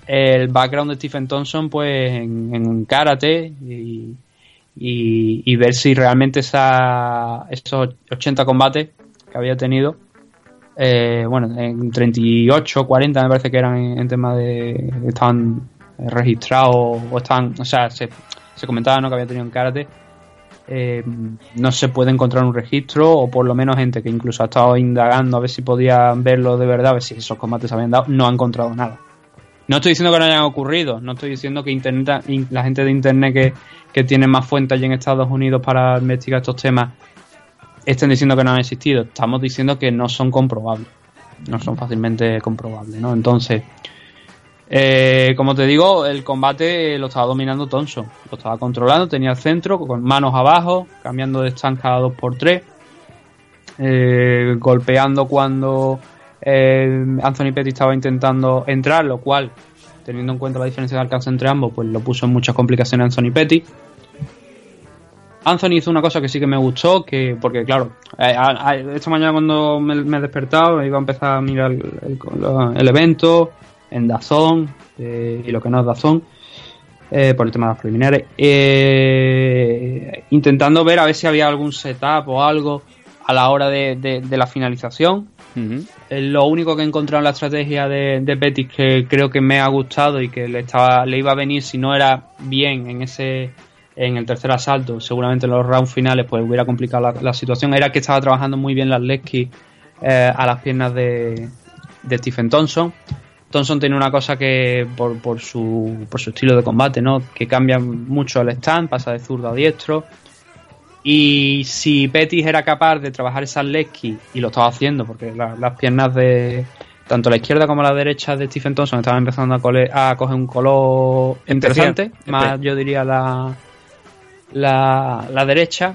el background de Stephen Thompson pues en, en karate y, y- y ver si realmente esa, esos 80 combates que había tenido, eh, bueno, en 38, 40 me parece que eran en, tema de estaban registrados o estaban, o sea, se, se comentaba ¿no? que había tenido en karate eh, no se puede encontrar un registro o por lo menos gente que incluso ha estado indagando a ver si podían verlo de verdad, a ver si esos combates se habían dado, no ha encontrado nada. No estoy diciendo que no hayan ocurrido, no estoy diciendo que internet, in- la gente de internet que, que tiene más fuentes allí en Estados Unidos para investigar estos temas estén diciendo que no han existido. Estamos diciendo que no son comprobables, no son fácilmente comprobables, ¿no? Entonces, eh, como te digo, el combate lo estaba dominando Thompson. Lo estaba controlando, tenía el centro, con manos abajo, cambiando de stand cada 2x3. eh, golpeando cuando eh, Anthony Petty estaba intentando entrar, lo cual, teniendo en cuenta la diferencia de alcance entre ambos, pues lo puso en muchas complicaciones a Anthony Petty. Anthony hizo una cosa que sí que me gustó, que porque claro, eh, a- a- esta mañana cuando me, me he despertado iba a empezar a mirar el, el- el evento en Dazón eh, y lo que no es Dazón eh, por el tema de las preliminares, eh, intentando ver a ver si había algún setup o algo a la hora de, de- de la finalización. Lo único que he encontrado en la estrategia de, de Betis que creo que me ha gustado y que le estaba le iba a venir si no era bien en ese en el tercer asalto, seguramente en los rounds finales pues hubiera complicado la, la situación, era que estaba trabajando muy bien las Lesky eh, a las piernas de, de Stephen Thompson. Thompson tiene una cosa que por, por su por su estilo de combate, ¿no? Que cambia mucho el stand, pasa de zurdo a diestro. Y si Pettis era capaz de trabajar esas Lesky, y lo estaba haciendo, porque la- las piernas de tanto la izquierda como la derecha de Stephen Thompson estaban empezando a, cole- a coger un color interesante, más yo diría la, la, la derecha.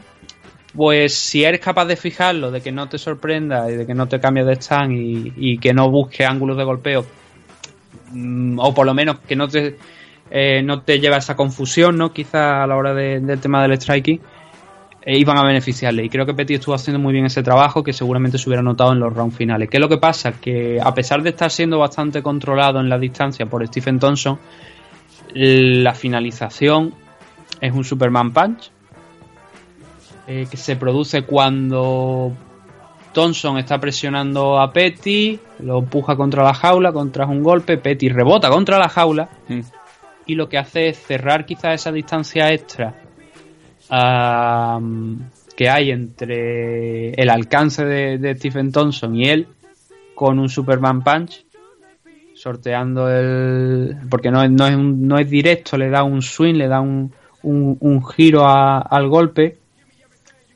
Pues si eres capaz de fijarlo, de que no te sorprenda y de que no te cambie de stand y, y que no busque ángulos de golpeo, mm, o por lo menos que no te, eh, no te lleva a esa confusión, ¿no? Quizá a la hora de- del tema del striking, eh, iban a beneficiarle. Y creo que Petit estuvo haciendo muy bien ese trabajo que seguramente se hubiera notado en los rounds finales. ¿Qué es lo que pasa? Que a pesar de estar siendo bastante controlado en la distancia por Stephen Thompson, la finalización es un Superman Punch eh, que se produce cuando Thompson está presionando a Petty, lo empuja contra la jaula, contra un golpe, Petty rebota contra la jaula Mm. y lo que hace es cerrar quizás esa distancia extra que hay entre el alcance de, de Stephen Thompson y él con un Superman Punch sorteando el porque no, no, es, un- no es directo le da un swing le da un, un- giro al golpe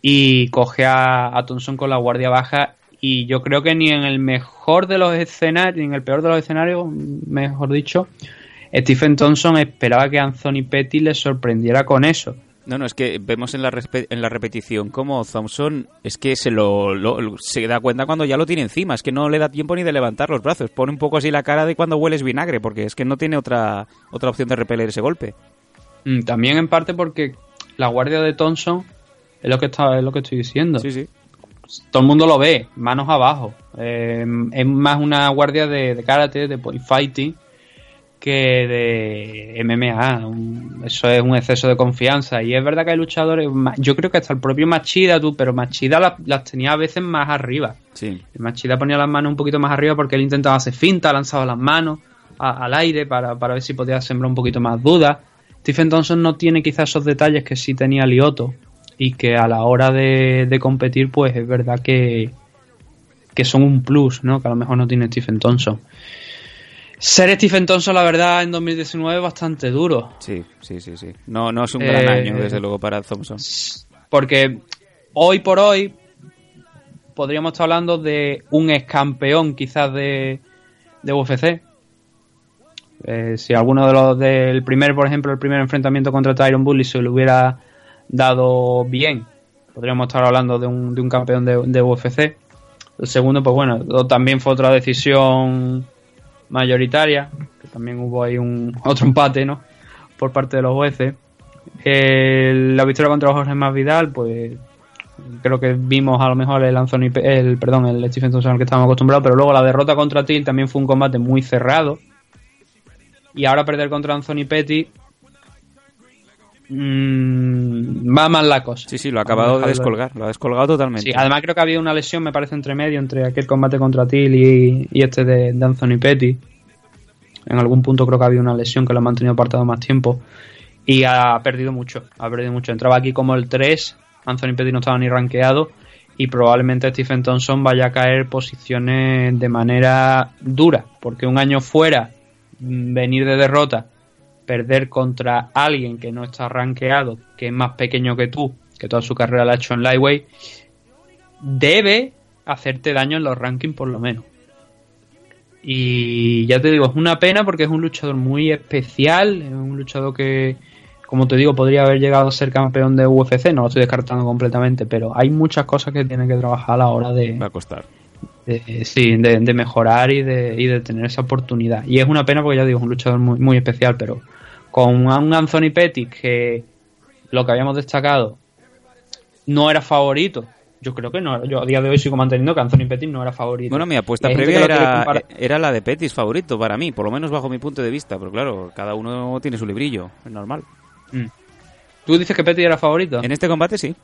y coge a, a Thompson con la guardia baja. Y yo creo que ni en el mejor de los escenarios ni en el peor de los escenarios mejor dicho Stephen Thompson esperaba que Anthony Petty le sorprendiera con eso. No, no, es que vemos en la, en la repetición cómo Thompson es que se lo- lo- se da cuenta cuando ya lo tiene encima, es que no le da tiempo ni de levantar los brazos, pone un poco así la cara de cuando hueles vinagre, porque es que no tiene otra otra opción de repeler ese golpe. Mm, También en parte porque la guardia de Thompson es lo que está, es lo que estoy diciendo. Sí, sí. Todo el mundo lo ve, manos abajo. Eh, es más una guardia de, de karate, de fighting, que de MMA. Un- eso es un exceso de confianza. Y es verdad que hay luchadores, yo creo que hasta el propio Machida, tú, pero Machida las, las tenía a veces más arriba. Sí. El Machida ponía las manos un poquito más arriba porque él intentaba hacer finta, lanzaba las manos a- al aire para, para ver si podía sembrar un poquito más dudas. Stephen Thompson no tiene quizás esos detalles que sí tenía Lioto y que a la hora de, de competir pues es verdad que, que son un plus, ¿no? Que a lo mejor no tiene Stephen Thompson. Ser Stephen Thompson, la verdad, en 2019 es bastante duro. Sí, sí, sí, sí. No, no es un gran Eh, año, desde luego, para Thompson. Porque hoy por hoy, podríamos estar hablando de un ex campeón quizás de, de UFC. Eh, si alguno de los del primer, por ejemplo, el primer enfrentamiento contra Tyron Bully se lo hubiera dado bien, podríamos estar hablando de un, de un campeón de, de UFC. El segundo, pues bueno, también fue otra decisión mayoritaria, que también hubo ahí un otro empate, ¿no? Por parte de los jueces. La victoria contra Jorge Masvidal, pues creo que vimos a lo mejor el Anthony, el perdón, el Stephen Thompson al que estábamos acostumbrados, pero luego la derrota contra Till también fue un combate muy cerrado. Y ahora perder contra Anthony Petty mm, va mal la cosa. Sí, sí, lo ha acabado de descolgar. Lo ha descolgado totalmente. Sí, además creo que había una lesión, me parece, entre medio, entre aquel combate contra Till y, y este de, de Anthony Petty. En algún punto creo que había una lesión que lo ha mantenido apartado más tiempo. Y ha perdido mucho, ha perdido mucho. Entraba aquí como el 3, Anthony Petty no estaba ni rankeado. Y probablemente Stephen Thompson vaya a caer posiciones de manera dura. Porque un año fuera, venir de derrota, perder contra alguien que no está rankeado, que es más pequeño que tú, que toda su carrera la ha hecho en Lightweight, debe hacerte daño en los rankings por lo menos. Y ya te digo, es una pena porque es un luchador muy especial, es un luchador que, como te digo, podría haber llegado a ser campeón de UFC, no lo estoy descartando completamente, pero hay muchas cosas que tiene que trabajar a la hora de, Va a costar. De- sí, de, de mejorar y de, y de tener esa oportunidad. Y es una pena porque ya digo, es un luchador muy, muy especial, pero con un Anthony Pettis que lo que habíamos destacado no era favorito. Yo creo que no. Yo a día de hoy sigo manteniendo que Anthony Pettis no era favorito. Bueno, mi apuesta previa era, era la de Petis favorito para mí, por lo menos bajo mi punto de vista. Pero claro, cada uno tiene su librillo, es normal. Mm. ¿Tú dices que Pettis era favorito? En este combate sí,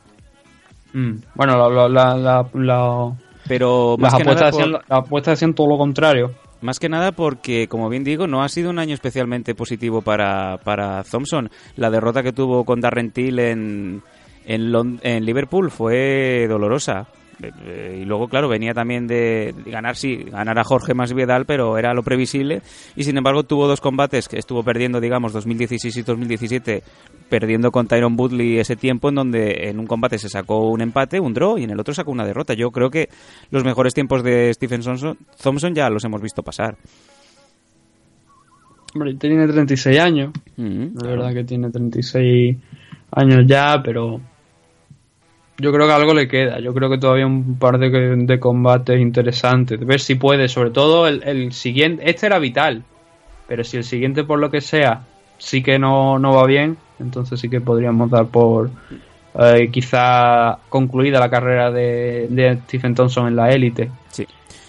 Mm. Bueno, la- la- la- pero más las que, nada apuestas por- decían, las apuestas todo lo contrario. más que nada porque, como bien digo, no ha sido un año especialmente positivo para, para Thompson. La derrota que tuvo con Darren Till en, en, en Liverpool fue dolorosa. Eh, Y luego, claro, venía también de ganar, sí, ganar a Jorge Masvidal, pero era lo previsible. Y sin embargo, tuvo dos combates que estuvo perdiendo, digamos, 2016 y 2017, perdiendo con Tyron Woodley ese tiempo, en donde en un combate se sacó un empate, un draw, y en el otro sacó una derrota. Yo creo que los mejores tiempos de Stephen Thompson, ya los hemos visto pasar. Hombre, tiene 36 años. Mm, Es verdad que tiene 36 años ya, pero yo creo que algo le queda. Yo creo que todavía un par de, de combates interesantes. Ver si puede, sobre todo el, el siguiente. Este era vital, pero si el siguiente, por lo que sea, sí que no, no va bien, entonces sí que podríamos dar por eh, quizá concluida la carrera de, de Stephen Thompson en la élite. Sí.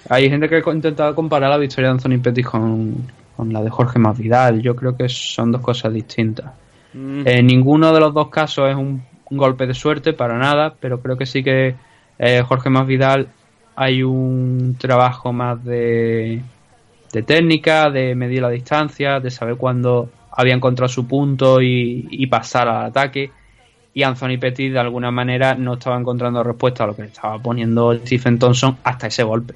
Hay gente que ha intentado comparar la victoria de Anthony Pettis con, con la de Jorge Masvidal. Yo creo que son dos cosas distintas. Mm, En ninguno de los dos casos es un, un golpe de suerte, para nada, pero creo que sí que eh, Jorge Masvidal hay un trabajo más de, de técnica, de medir la distancia, de saber cuándo había encontrado su punto y, y pasar al ataque. Y Anthony Pettis de alguna manera no estaba encontrando respuesta a lo que le estaba poniendo Stephen Thompson hasta ese golpe.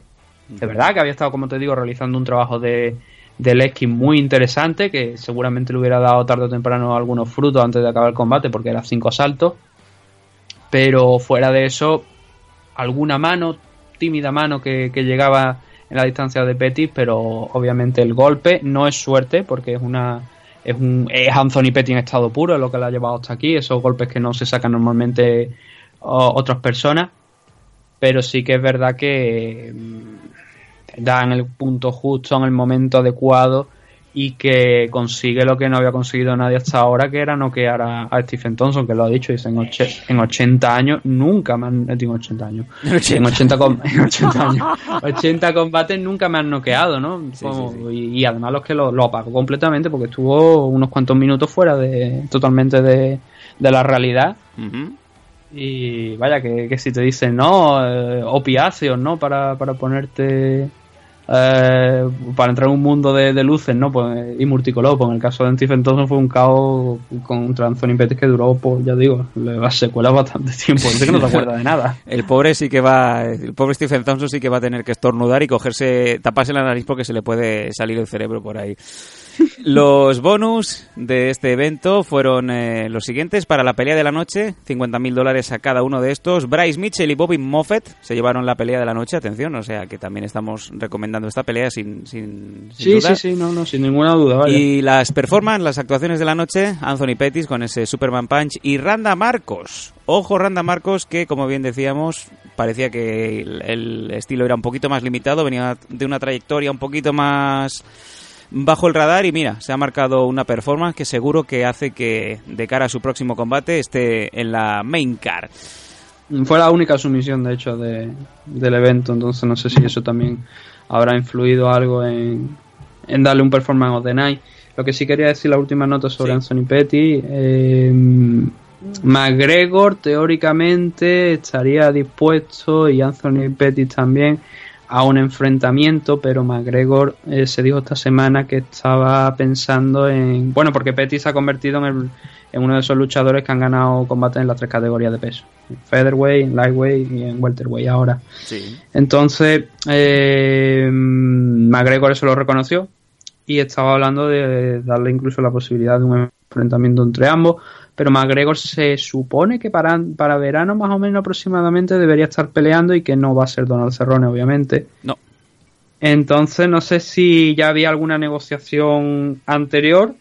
De verdad que había estado, como te digo, realizando un trabajo de, de Leskin muy interesante, que seguramente le hubiera dado tarde o temprano algunos frutos antes de acabar el combate, porque era cinco asaltos. Pero fuera de eso, alguna mano, tímida mano que, llegaba en la distancia de Pettis, pero obviamente el golpe no es suerte, porque es una. Es, un, es Anthony Pettis en estado puro, lo que le ha llevado hasta aquí, esos golpes que no se sacan normalmente otras personas. Pero sí que es verdad que mm, da en el punto justo, en el momento adecuado y que consigue lo que no había conseguido nadie hasta ahora, que era noquear a, a Stephen Thompson, que lo ha dicho, dice, en, och- en 80 años, nunca me han, digo 80 años, en 80, com- en 80 años, 80 combates nunca me han noqueado, ¿no? Como- Y, y además los que lo, lo apagó completamente porque estuvo unos cuantos minutos fuera de totalmente de, de la realidad. Y vaya, que, que si te dicen, no, eh, opiáceos, ¿no? Para, para ponerte eh, para entrar en un mundo de, luces, ¿no? Pues, y multicolor. Pues en el caso de Stephen Thompson fue un caos contra Anthony Pettis que duró, pues ya digo, las secuelas bastante tiempo. No se acuerda de nada. El pobre sí que va, el pobre Stephen Thompson sí que va a tener que estornudar y cogerse, taparse la nariz porque se le puede salir el cerebro por ahí. Los bonus de este evento fueron eh, los siguientes. Para la pelea de la noche, 50.000 dólares a cada uno de estos. Bryce Mitchell y Bobby Moffett se llevaron la pelea de la noche. Atención, o sea que también estamos recomendando esta pelea sin, sin, sin Sí, duda. sí, sí, no, no, sin ninguna duda. vaya. Y las performances, las actuaciones de la noche, Anthony Pettis con ese Superman Punch y Randa Marcos. Ojo, Randa Marcos, que como bien decíamos, parecía que el, el estilo era un poquito más limitado, venía de una trayectoria un poquito más bajo el radar y mira, se ha marcado una performance que seguro que hace que de cara a su próximo combate esté en la main card. Fue la única sumisión, de hecho, de, del evento, entonces no sé si eso también habrá influido algo en, en darle un performance of the night. Lo que sí quería decir la última nota sobre Sí. Anthony Petty. Eh, McGregor teóricamente estaría dispuesto y Anthony Petty también a un enfrentamiento, pero McGregor eh, se dijo esta semana que estaba pensando en... Bueno, porque Petty se ha convertido en, el- en uno de esos luchadores que han ganado combates en las tres categorías de peso. En featherweight, en lightweight y en welterweight ahora. Sí. Entonces, eh, McGregor eso lo reconoció y estaba hablando de darle incluso la posibilidad de un enfrentamiento entre ambos. Pero McGregor se supone que para, para verano más o menos aproximadamente debería estar peleando y que no va a ser Donald Cerrone, obviamente. No. Entonces no sé si ya había alguna negociación anterior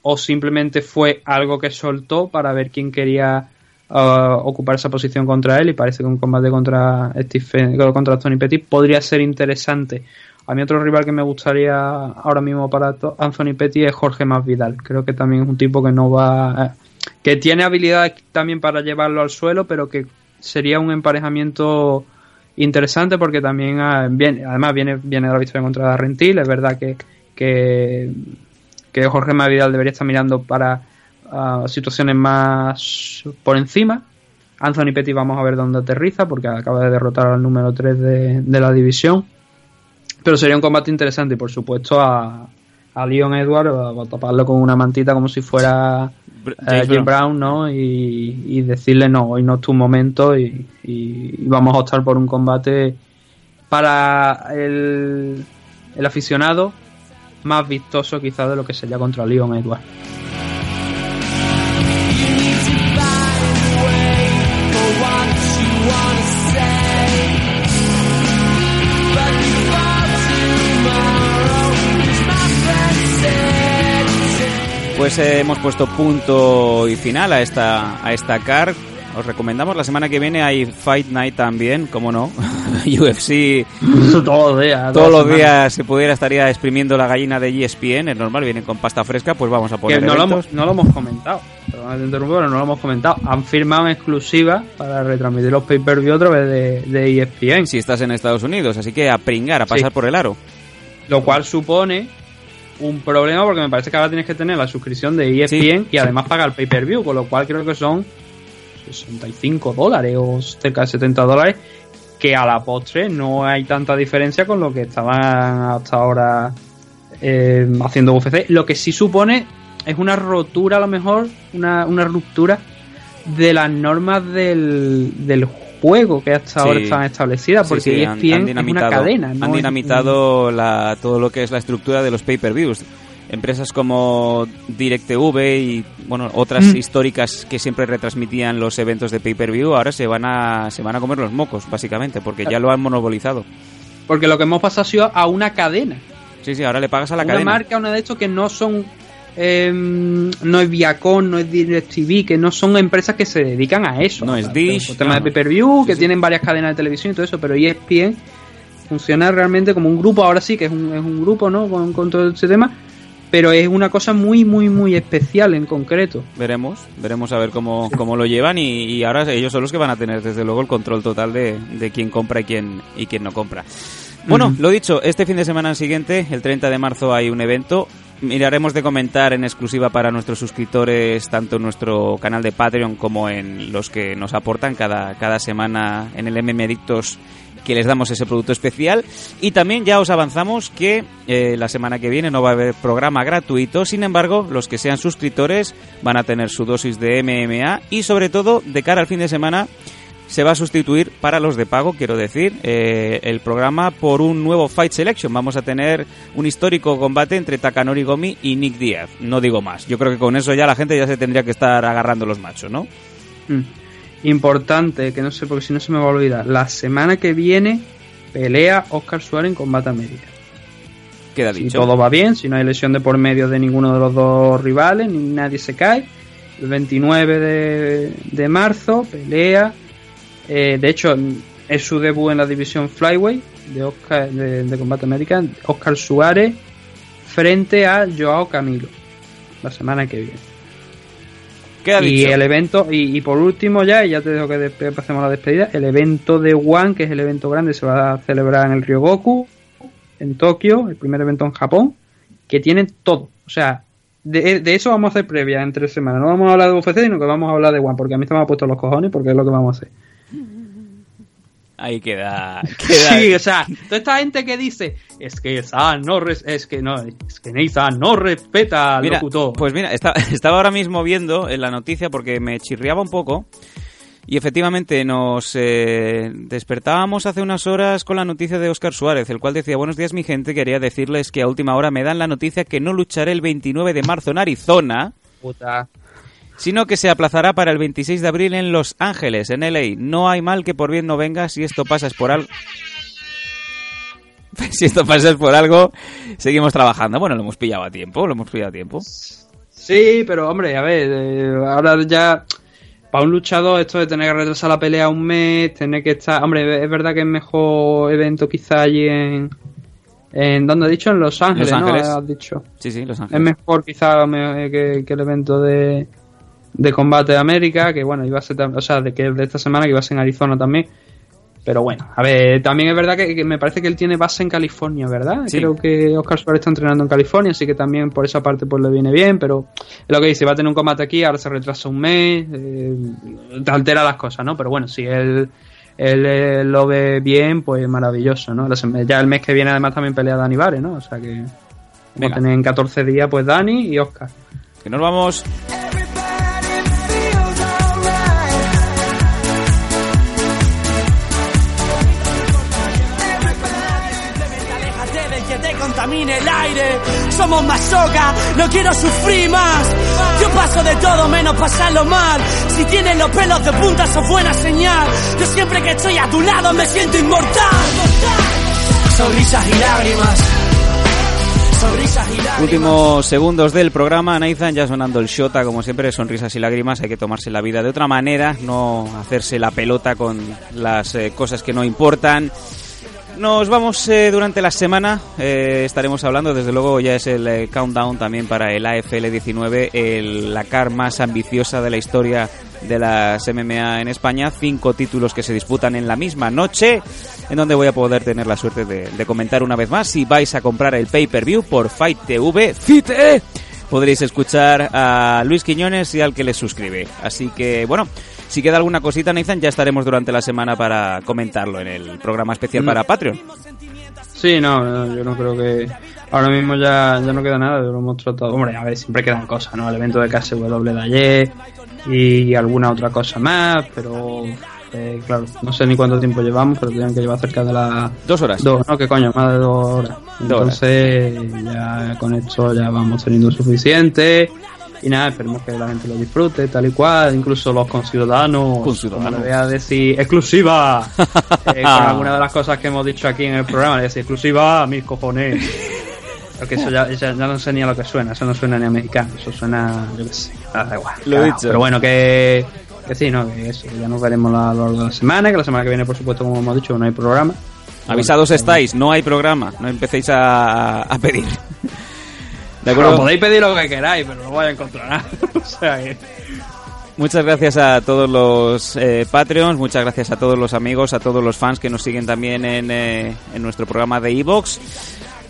o simplemente fue algo que soltó para ver quién quería uh, ocupar esa posición contra él y parece que un combate contra Stephen, contra Tony Petty podría ser interesante. A mí otro rival que me gustaría ahora mismo para Anthony Petty es Jorge Masvidal. Creo que también es un tipo que no va que tiene habilidades también para llevarlo al suelo, pero que sería un emparejamiento interesante porque también ah, viene, además viene, viene de la victoria contra Rentil, es verdad que, que, que Jorge Masvidal debería estar mirando para ah, situaciones más por encima. Anthony Petty vamos a ver dónde aterriza porque acaba de derrotar al número 3 de, de la división. Pero sería un combate interesante y por supuesto a, a Leon Edwards a, taparlo con una mantita como si fuera Br- eh, Jim Brown. Brown, ¿no? Y, y decirle no, hoy no es tu momento y, y- y vamos a optar por un combate para el, el aficionado más vistoso quizás de lo que sería contra Leon Edwards. Pues eh, hemos puesto punto y final a esta, a esta card. Os recomendamos, la semana que viene hay Fight Night también, como no. UFC todos los días. todos los días se pudiera estaría exprimiendo la gallina de ESPN, es normal, vienen con pasta fresca, pues vamos a Que poner no lo, hemos, no lo hemos comentado. Perdón pero no lo hemos comentado. Han firmado en exclusiva para retransmitir los pay-per-view a través de, de E ESPN. si estás en Estados Unidos, así que a pringar, a pasar Sí. por el aro. Lo cual supone un problema porque me parece que ahora tienes que tener la suscripción de E ESPN y además pagar pay-per-view, con lo cual creo que son 65 dólares o cerca de 70 dólares, que a la postre no hay tanta diferencia con lo que estaban hasta ahora eh, haciendo UFC. Lo que sí supone es una rotura, a lo mejor, una, una ruptura de las normas del, del juego que hasta Sí. ahora están establecidas, Sí, porque sí, han- ESPN han es una cadena. no han dinamitado la, todo lo que es la estructura de los pay-per-views. Empresas como DirecTV y bueno otras Mm. históricas que siempre retransmitían los eventos de pay-per-view ahora se van a se van a comer los mocos básicamente porque ya lo han monopolizado. Porque lo que hemos pasado ha sido a una cadena. Sí, sí, ahora le pagas a la una cadena. marca, una de estos que no son. Eh, no es Viacom, no es DirecTV, que no son empresas que se dedican a eso. No es Dish, temas no, de pay-per-view, Sí, que sí. tienen varias cadenas de televisión y todo eso, pero ESPN funciona realmente como un grupo. Ahora sí que es un, es un grupo, ¿no? Con, con todo ese tema. Pero es una cosa muy, muy, muy especial en concreto. Veremos, veremos a ver cómo, cómo lo llevan y, y ahora ellos son los que van a tener desde luego el control total de, de quién compra y quién, y quién no compra. Bueno, lo dicho, este fin de semana siguiente, el 30 de marzo, hay un evento. Miraremos de comentar en exclusiva para nuestros suscriptores, tanto en nuestro canal de Patreon como en los que nos aportan cada, cada semana en el MM que les damos ese producto especial. Y también ya os avanzamos que eh, la semana que viene no va a haber programa gratuito, sin embargo, los que sean suscriptores van a tener su dosis de MMA y sobre todo, de cara al fin de semana, se va a sustituir para los de pago, quiero decir, eh, el programa por un nuevo Fight Selection. Vamos a tener un histórico combate entre Takanori Gomi y Nick Diaz. No digo más. Yo creo que con eso ya la gente ya se tendría que estar agarrando los machos, ¿no? Mm. Importante, que no sé, porque si no se me va a olvidar. La semana que viene pelea Oscar Suárez en Combate América. Queda Si dicho. todo va bien, si no hay lesión de por medio de ninguno de los dos rivales, ni nadie se cae. El 29 de, de marzo pelea. Eh, de hecho, es su debut en la división Flyway de, Oscar, de, de Combate América. Oscar Suárez frente a Joao Camilo. La semana que viene. Y dicho. el evento, y, y por último ya, y ya te dejo que pasemos la despedida, el evento de One, que es el evento grande, se va a celebrar en el Ryogoku, en Tokio, el primer evento en Japón, que tiene todo. O sea, de, de eso vamos a hacer previa en tres semanas. No vamos a hablar de UFC, sino que vamos a hablar de One, porque a mí se me ha puesto los cojones, porque es lo que vamos a hacer. Ahí queda. queda Sí, o sea, toda esta gente que dice, es que San no, res- es que no, es que Nathan no respeta al Mira, locutor. pues mira, esta- estaba ahora mismo viendo en la noticia porque me chirriaba un poco. Y efectivamente nos eh, despertábamos hace unas horas con la noticia de Óscar Suárez, el cual decía, buenos días mi gente, quería decirles que a última hora me dan la noticia que no lucharé el 29 de marzo en Arizona, Puta. Sino que se aplazará para el 26 de abril en Los Ángeles, en LA. No hay mal que por bien no venga si esto pasa es por algo. Si esto pasa es por algo, seguimos trabajando. Bueno, lo hemos pillado a tiempo, lo hemos pillado a tiempo. Sí, pero hombre, a ver, eh, ahora ya para un luchador esto de tener que retrasar la pelea un mes, tener que estar, hombre, es verdad que es mejor evento quizá allí en en ¿dónde has dicho? En Los Ángeles, Los Ángeles. ¿no? Has dicho. Sí, sí, Los Es Ángeles. mejor quizá que, que el evento de, de combate de América, que bueno, iba a ser, o sea, de que de esta semana que iba a ser en Arizona también. Pero bueno, a ver, también es verdad que, que me parece que él tiene base en California, ¿verdad? Sí. Creo que Oscar Suárez está entrenando en California, así que también por esa parte pues le viene bien, pero es lo que dice, va a tener un combate aquí, ahora se retrasa un mes, eh, te altera las cosas, ¿no? Pero bueno, si él, él eh, lo ve bien, pues maravilloso, ¿no? Ya el mes que viene además también pelea Dani Vare, ¿no? O sea que vamos Venga. a tener en 14 días pues Dani y Oscar. Que nos vamos. Aire. Somos masoca, no quiero sufrir más. Yo paso de todo menos pasarlo mal. Si tienes los pelos de punta, eso es buena señal. Yo siempre que estoy a tu lado me siento inmortal. Sonrisas y lágrimas. Últimos segundos del programa, Nathan, ya sonando el Shota, como siempre, sonrisas y lágrimas, hay que tomarse la vida de otra manera, no hacerse la pelota con las eh, cosas que no importan. Nos vamos eh, durante la semana, eh, estaremos hablando, desde luego ya es el eh, countdown también para el AFL 19, el- la car más ambiciosa de la historia de las MMA en España, cinco títulos que se disputan en la misma noche, en donde voy a poder tener la suerte de, de comentar una vez más. Si vais a comprar el pay-per-view por Fight TV, FITE, podréis escuchar a Luis Quiñones y al que les suscribe. Así que, bueno, si queda alguna cosita, Nathan, ya estaremos durante la semana para comentarlo en el programa especial para Patreon. Sí, no, no, yo no creo que ahora mismo ya, ya no queda nada, lo hemos tratado. Hombre, a ver, siempre quedan cosas, ¿no? El evento de KSW de ayer y alguna otra cosa más, pero eh, claro, no sé ni cuánto tiempo llevamos, pero tienen que llevar cerca de las Dos horas. dos, ¿no? ¿Qué coño? Más de dos horas. Dos horas. Entonces, ya con esto ya vamos teniendo suficiente. Y nada, esperemos que la gente lo disfrute, tal y cual, incluso los conciudadanos, Conciudadanos. como le voy a decir, exclusiva, eh, con alguna de las cosas que hemos dicho aquí en el programa, le voy a decir, exclusiva, mis cojones. Porque eso ya, ya, ya no sé ni a lo que suena, eso no suena ni a mexicano, eso suena, yo qué sé, da igual. Lo he dicho. Pero bueno, que, que sí, ¿no? Que eso, ya nos veremos a lo largo de la semana, que la semana que viene, por supuesto, como hemos dicho, no hay programa. Avisados estáis, no hay programa, no empecéis a, a pedir. ¿De Bueno, acuerdo? podéis pedir lo que queráis, pero no vais a encontrar nada. o sea que... Muchas gracias a todos los eh, Patreons, muchas gracias a todos los amigos, a todos los fans que nos siguen también en, eh, en nuestro programa de Evox.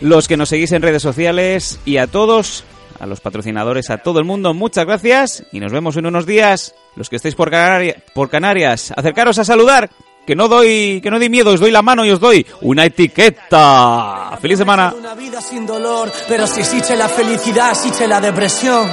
los que nos seguís en redes sociales y a todos, a los patrocinadores, a todo el mundo, muchas gracias y nos vemos en unos días. Los que estéis por, Canaria- por Canarias, acercaros a saludar, que no doy, que no doy miedo, os doy la mano y os doy una etiqueta. ¡Feliz semana! Una vida sin dolor, pero si existe la felicidad, existe la depresión.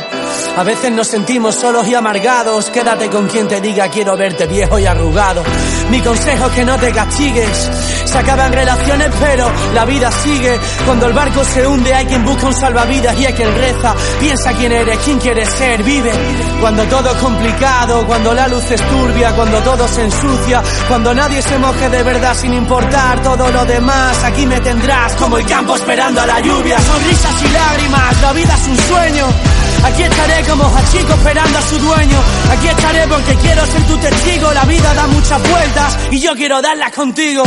A veces nos sentimos solos y amargados. Quédate con quien te diga quiero verte viejo y arrugado. Mi consejo es que no te castigues. Se acaban relaciones, pero la vida sigue. Cuando el barco se hunde, hay quien busca un salvavidas y hay quien reza. Piensa quién eres, quién quieres ser, vive. Cuando todo es complicado, cuando la luz es turbia, cuando todo se ensucia, cuando nadie se moje de verdad sin importar todo lo demás. Aquí me tendrás como el campo esperando a la lluvia. Sonrisas y lágrimas, la vida es un sueño. Aquí estaré como Hachiko esperando a su dueño. Aquí estaré porque quiero ser tu testigo. La vida da muchas vueltas y yo quiero darlas contigo.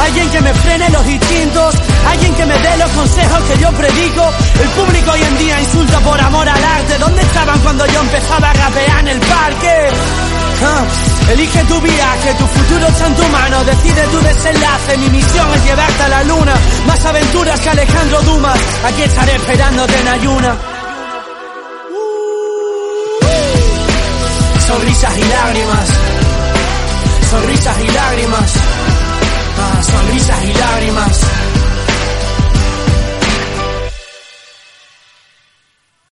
Alguien que me frene los instintos, alguien que me dé los consejos que yo predico. El público hoy en día insulta por amor al arte. ¿Dónde estaban cuando yo empezaba a rapear en el parque? Ah, elige tu viaje, tu futuro está en tu mano, decide tu desenlace. Mi misión es llevarte a la luna, más aventuras que Alejandro Dumas. Aquí estaré esperándote en ayuna. Sonrisas y lágrimas, sonrisas y lágrimas, ah, sonrisas y lágrimas.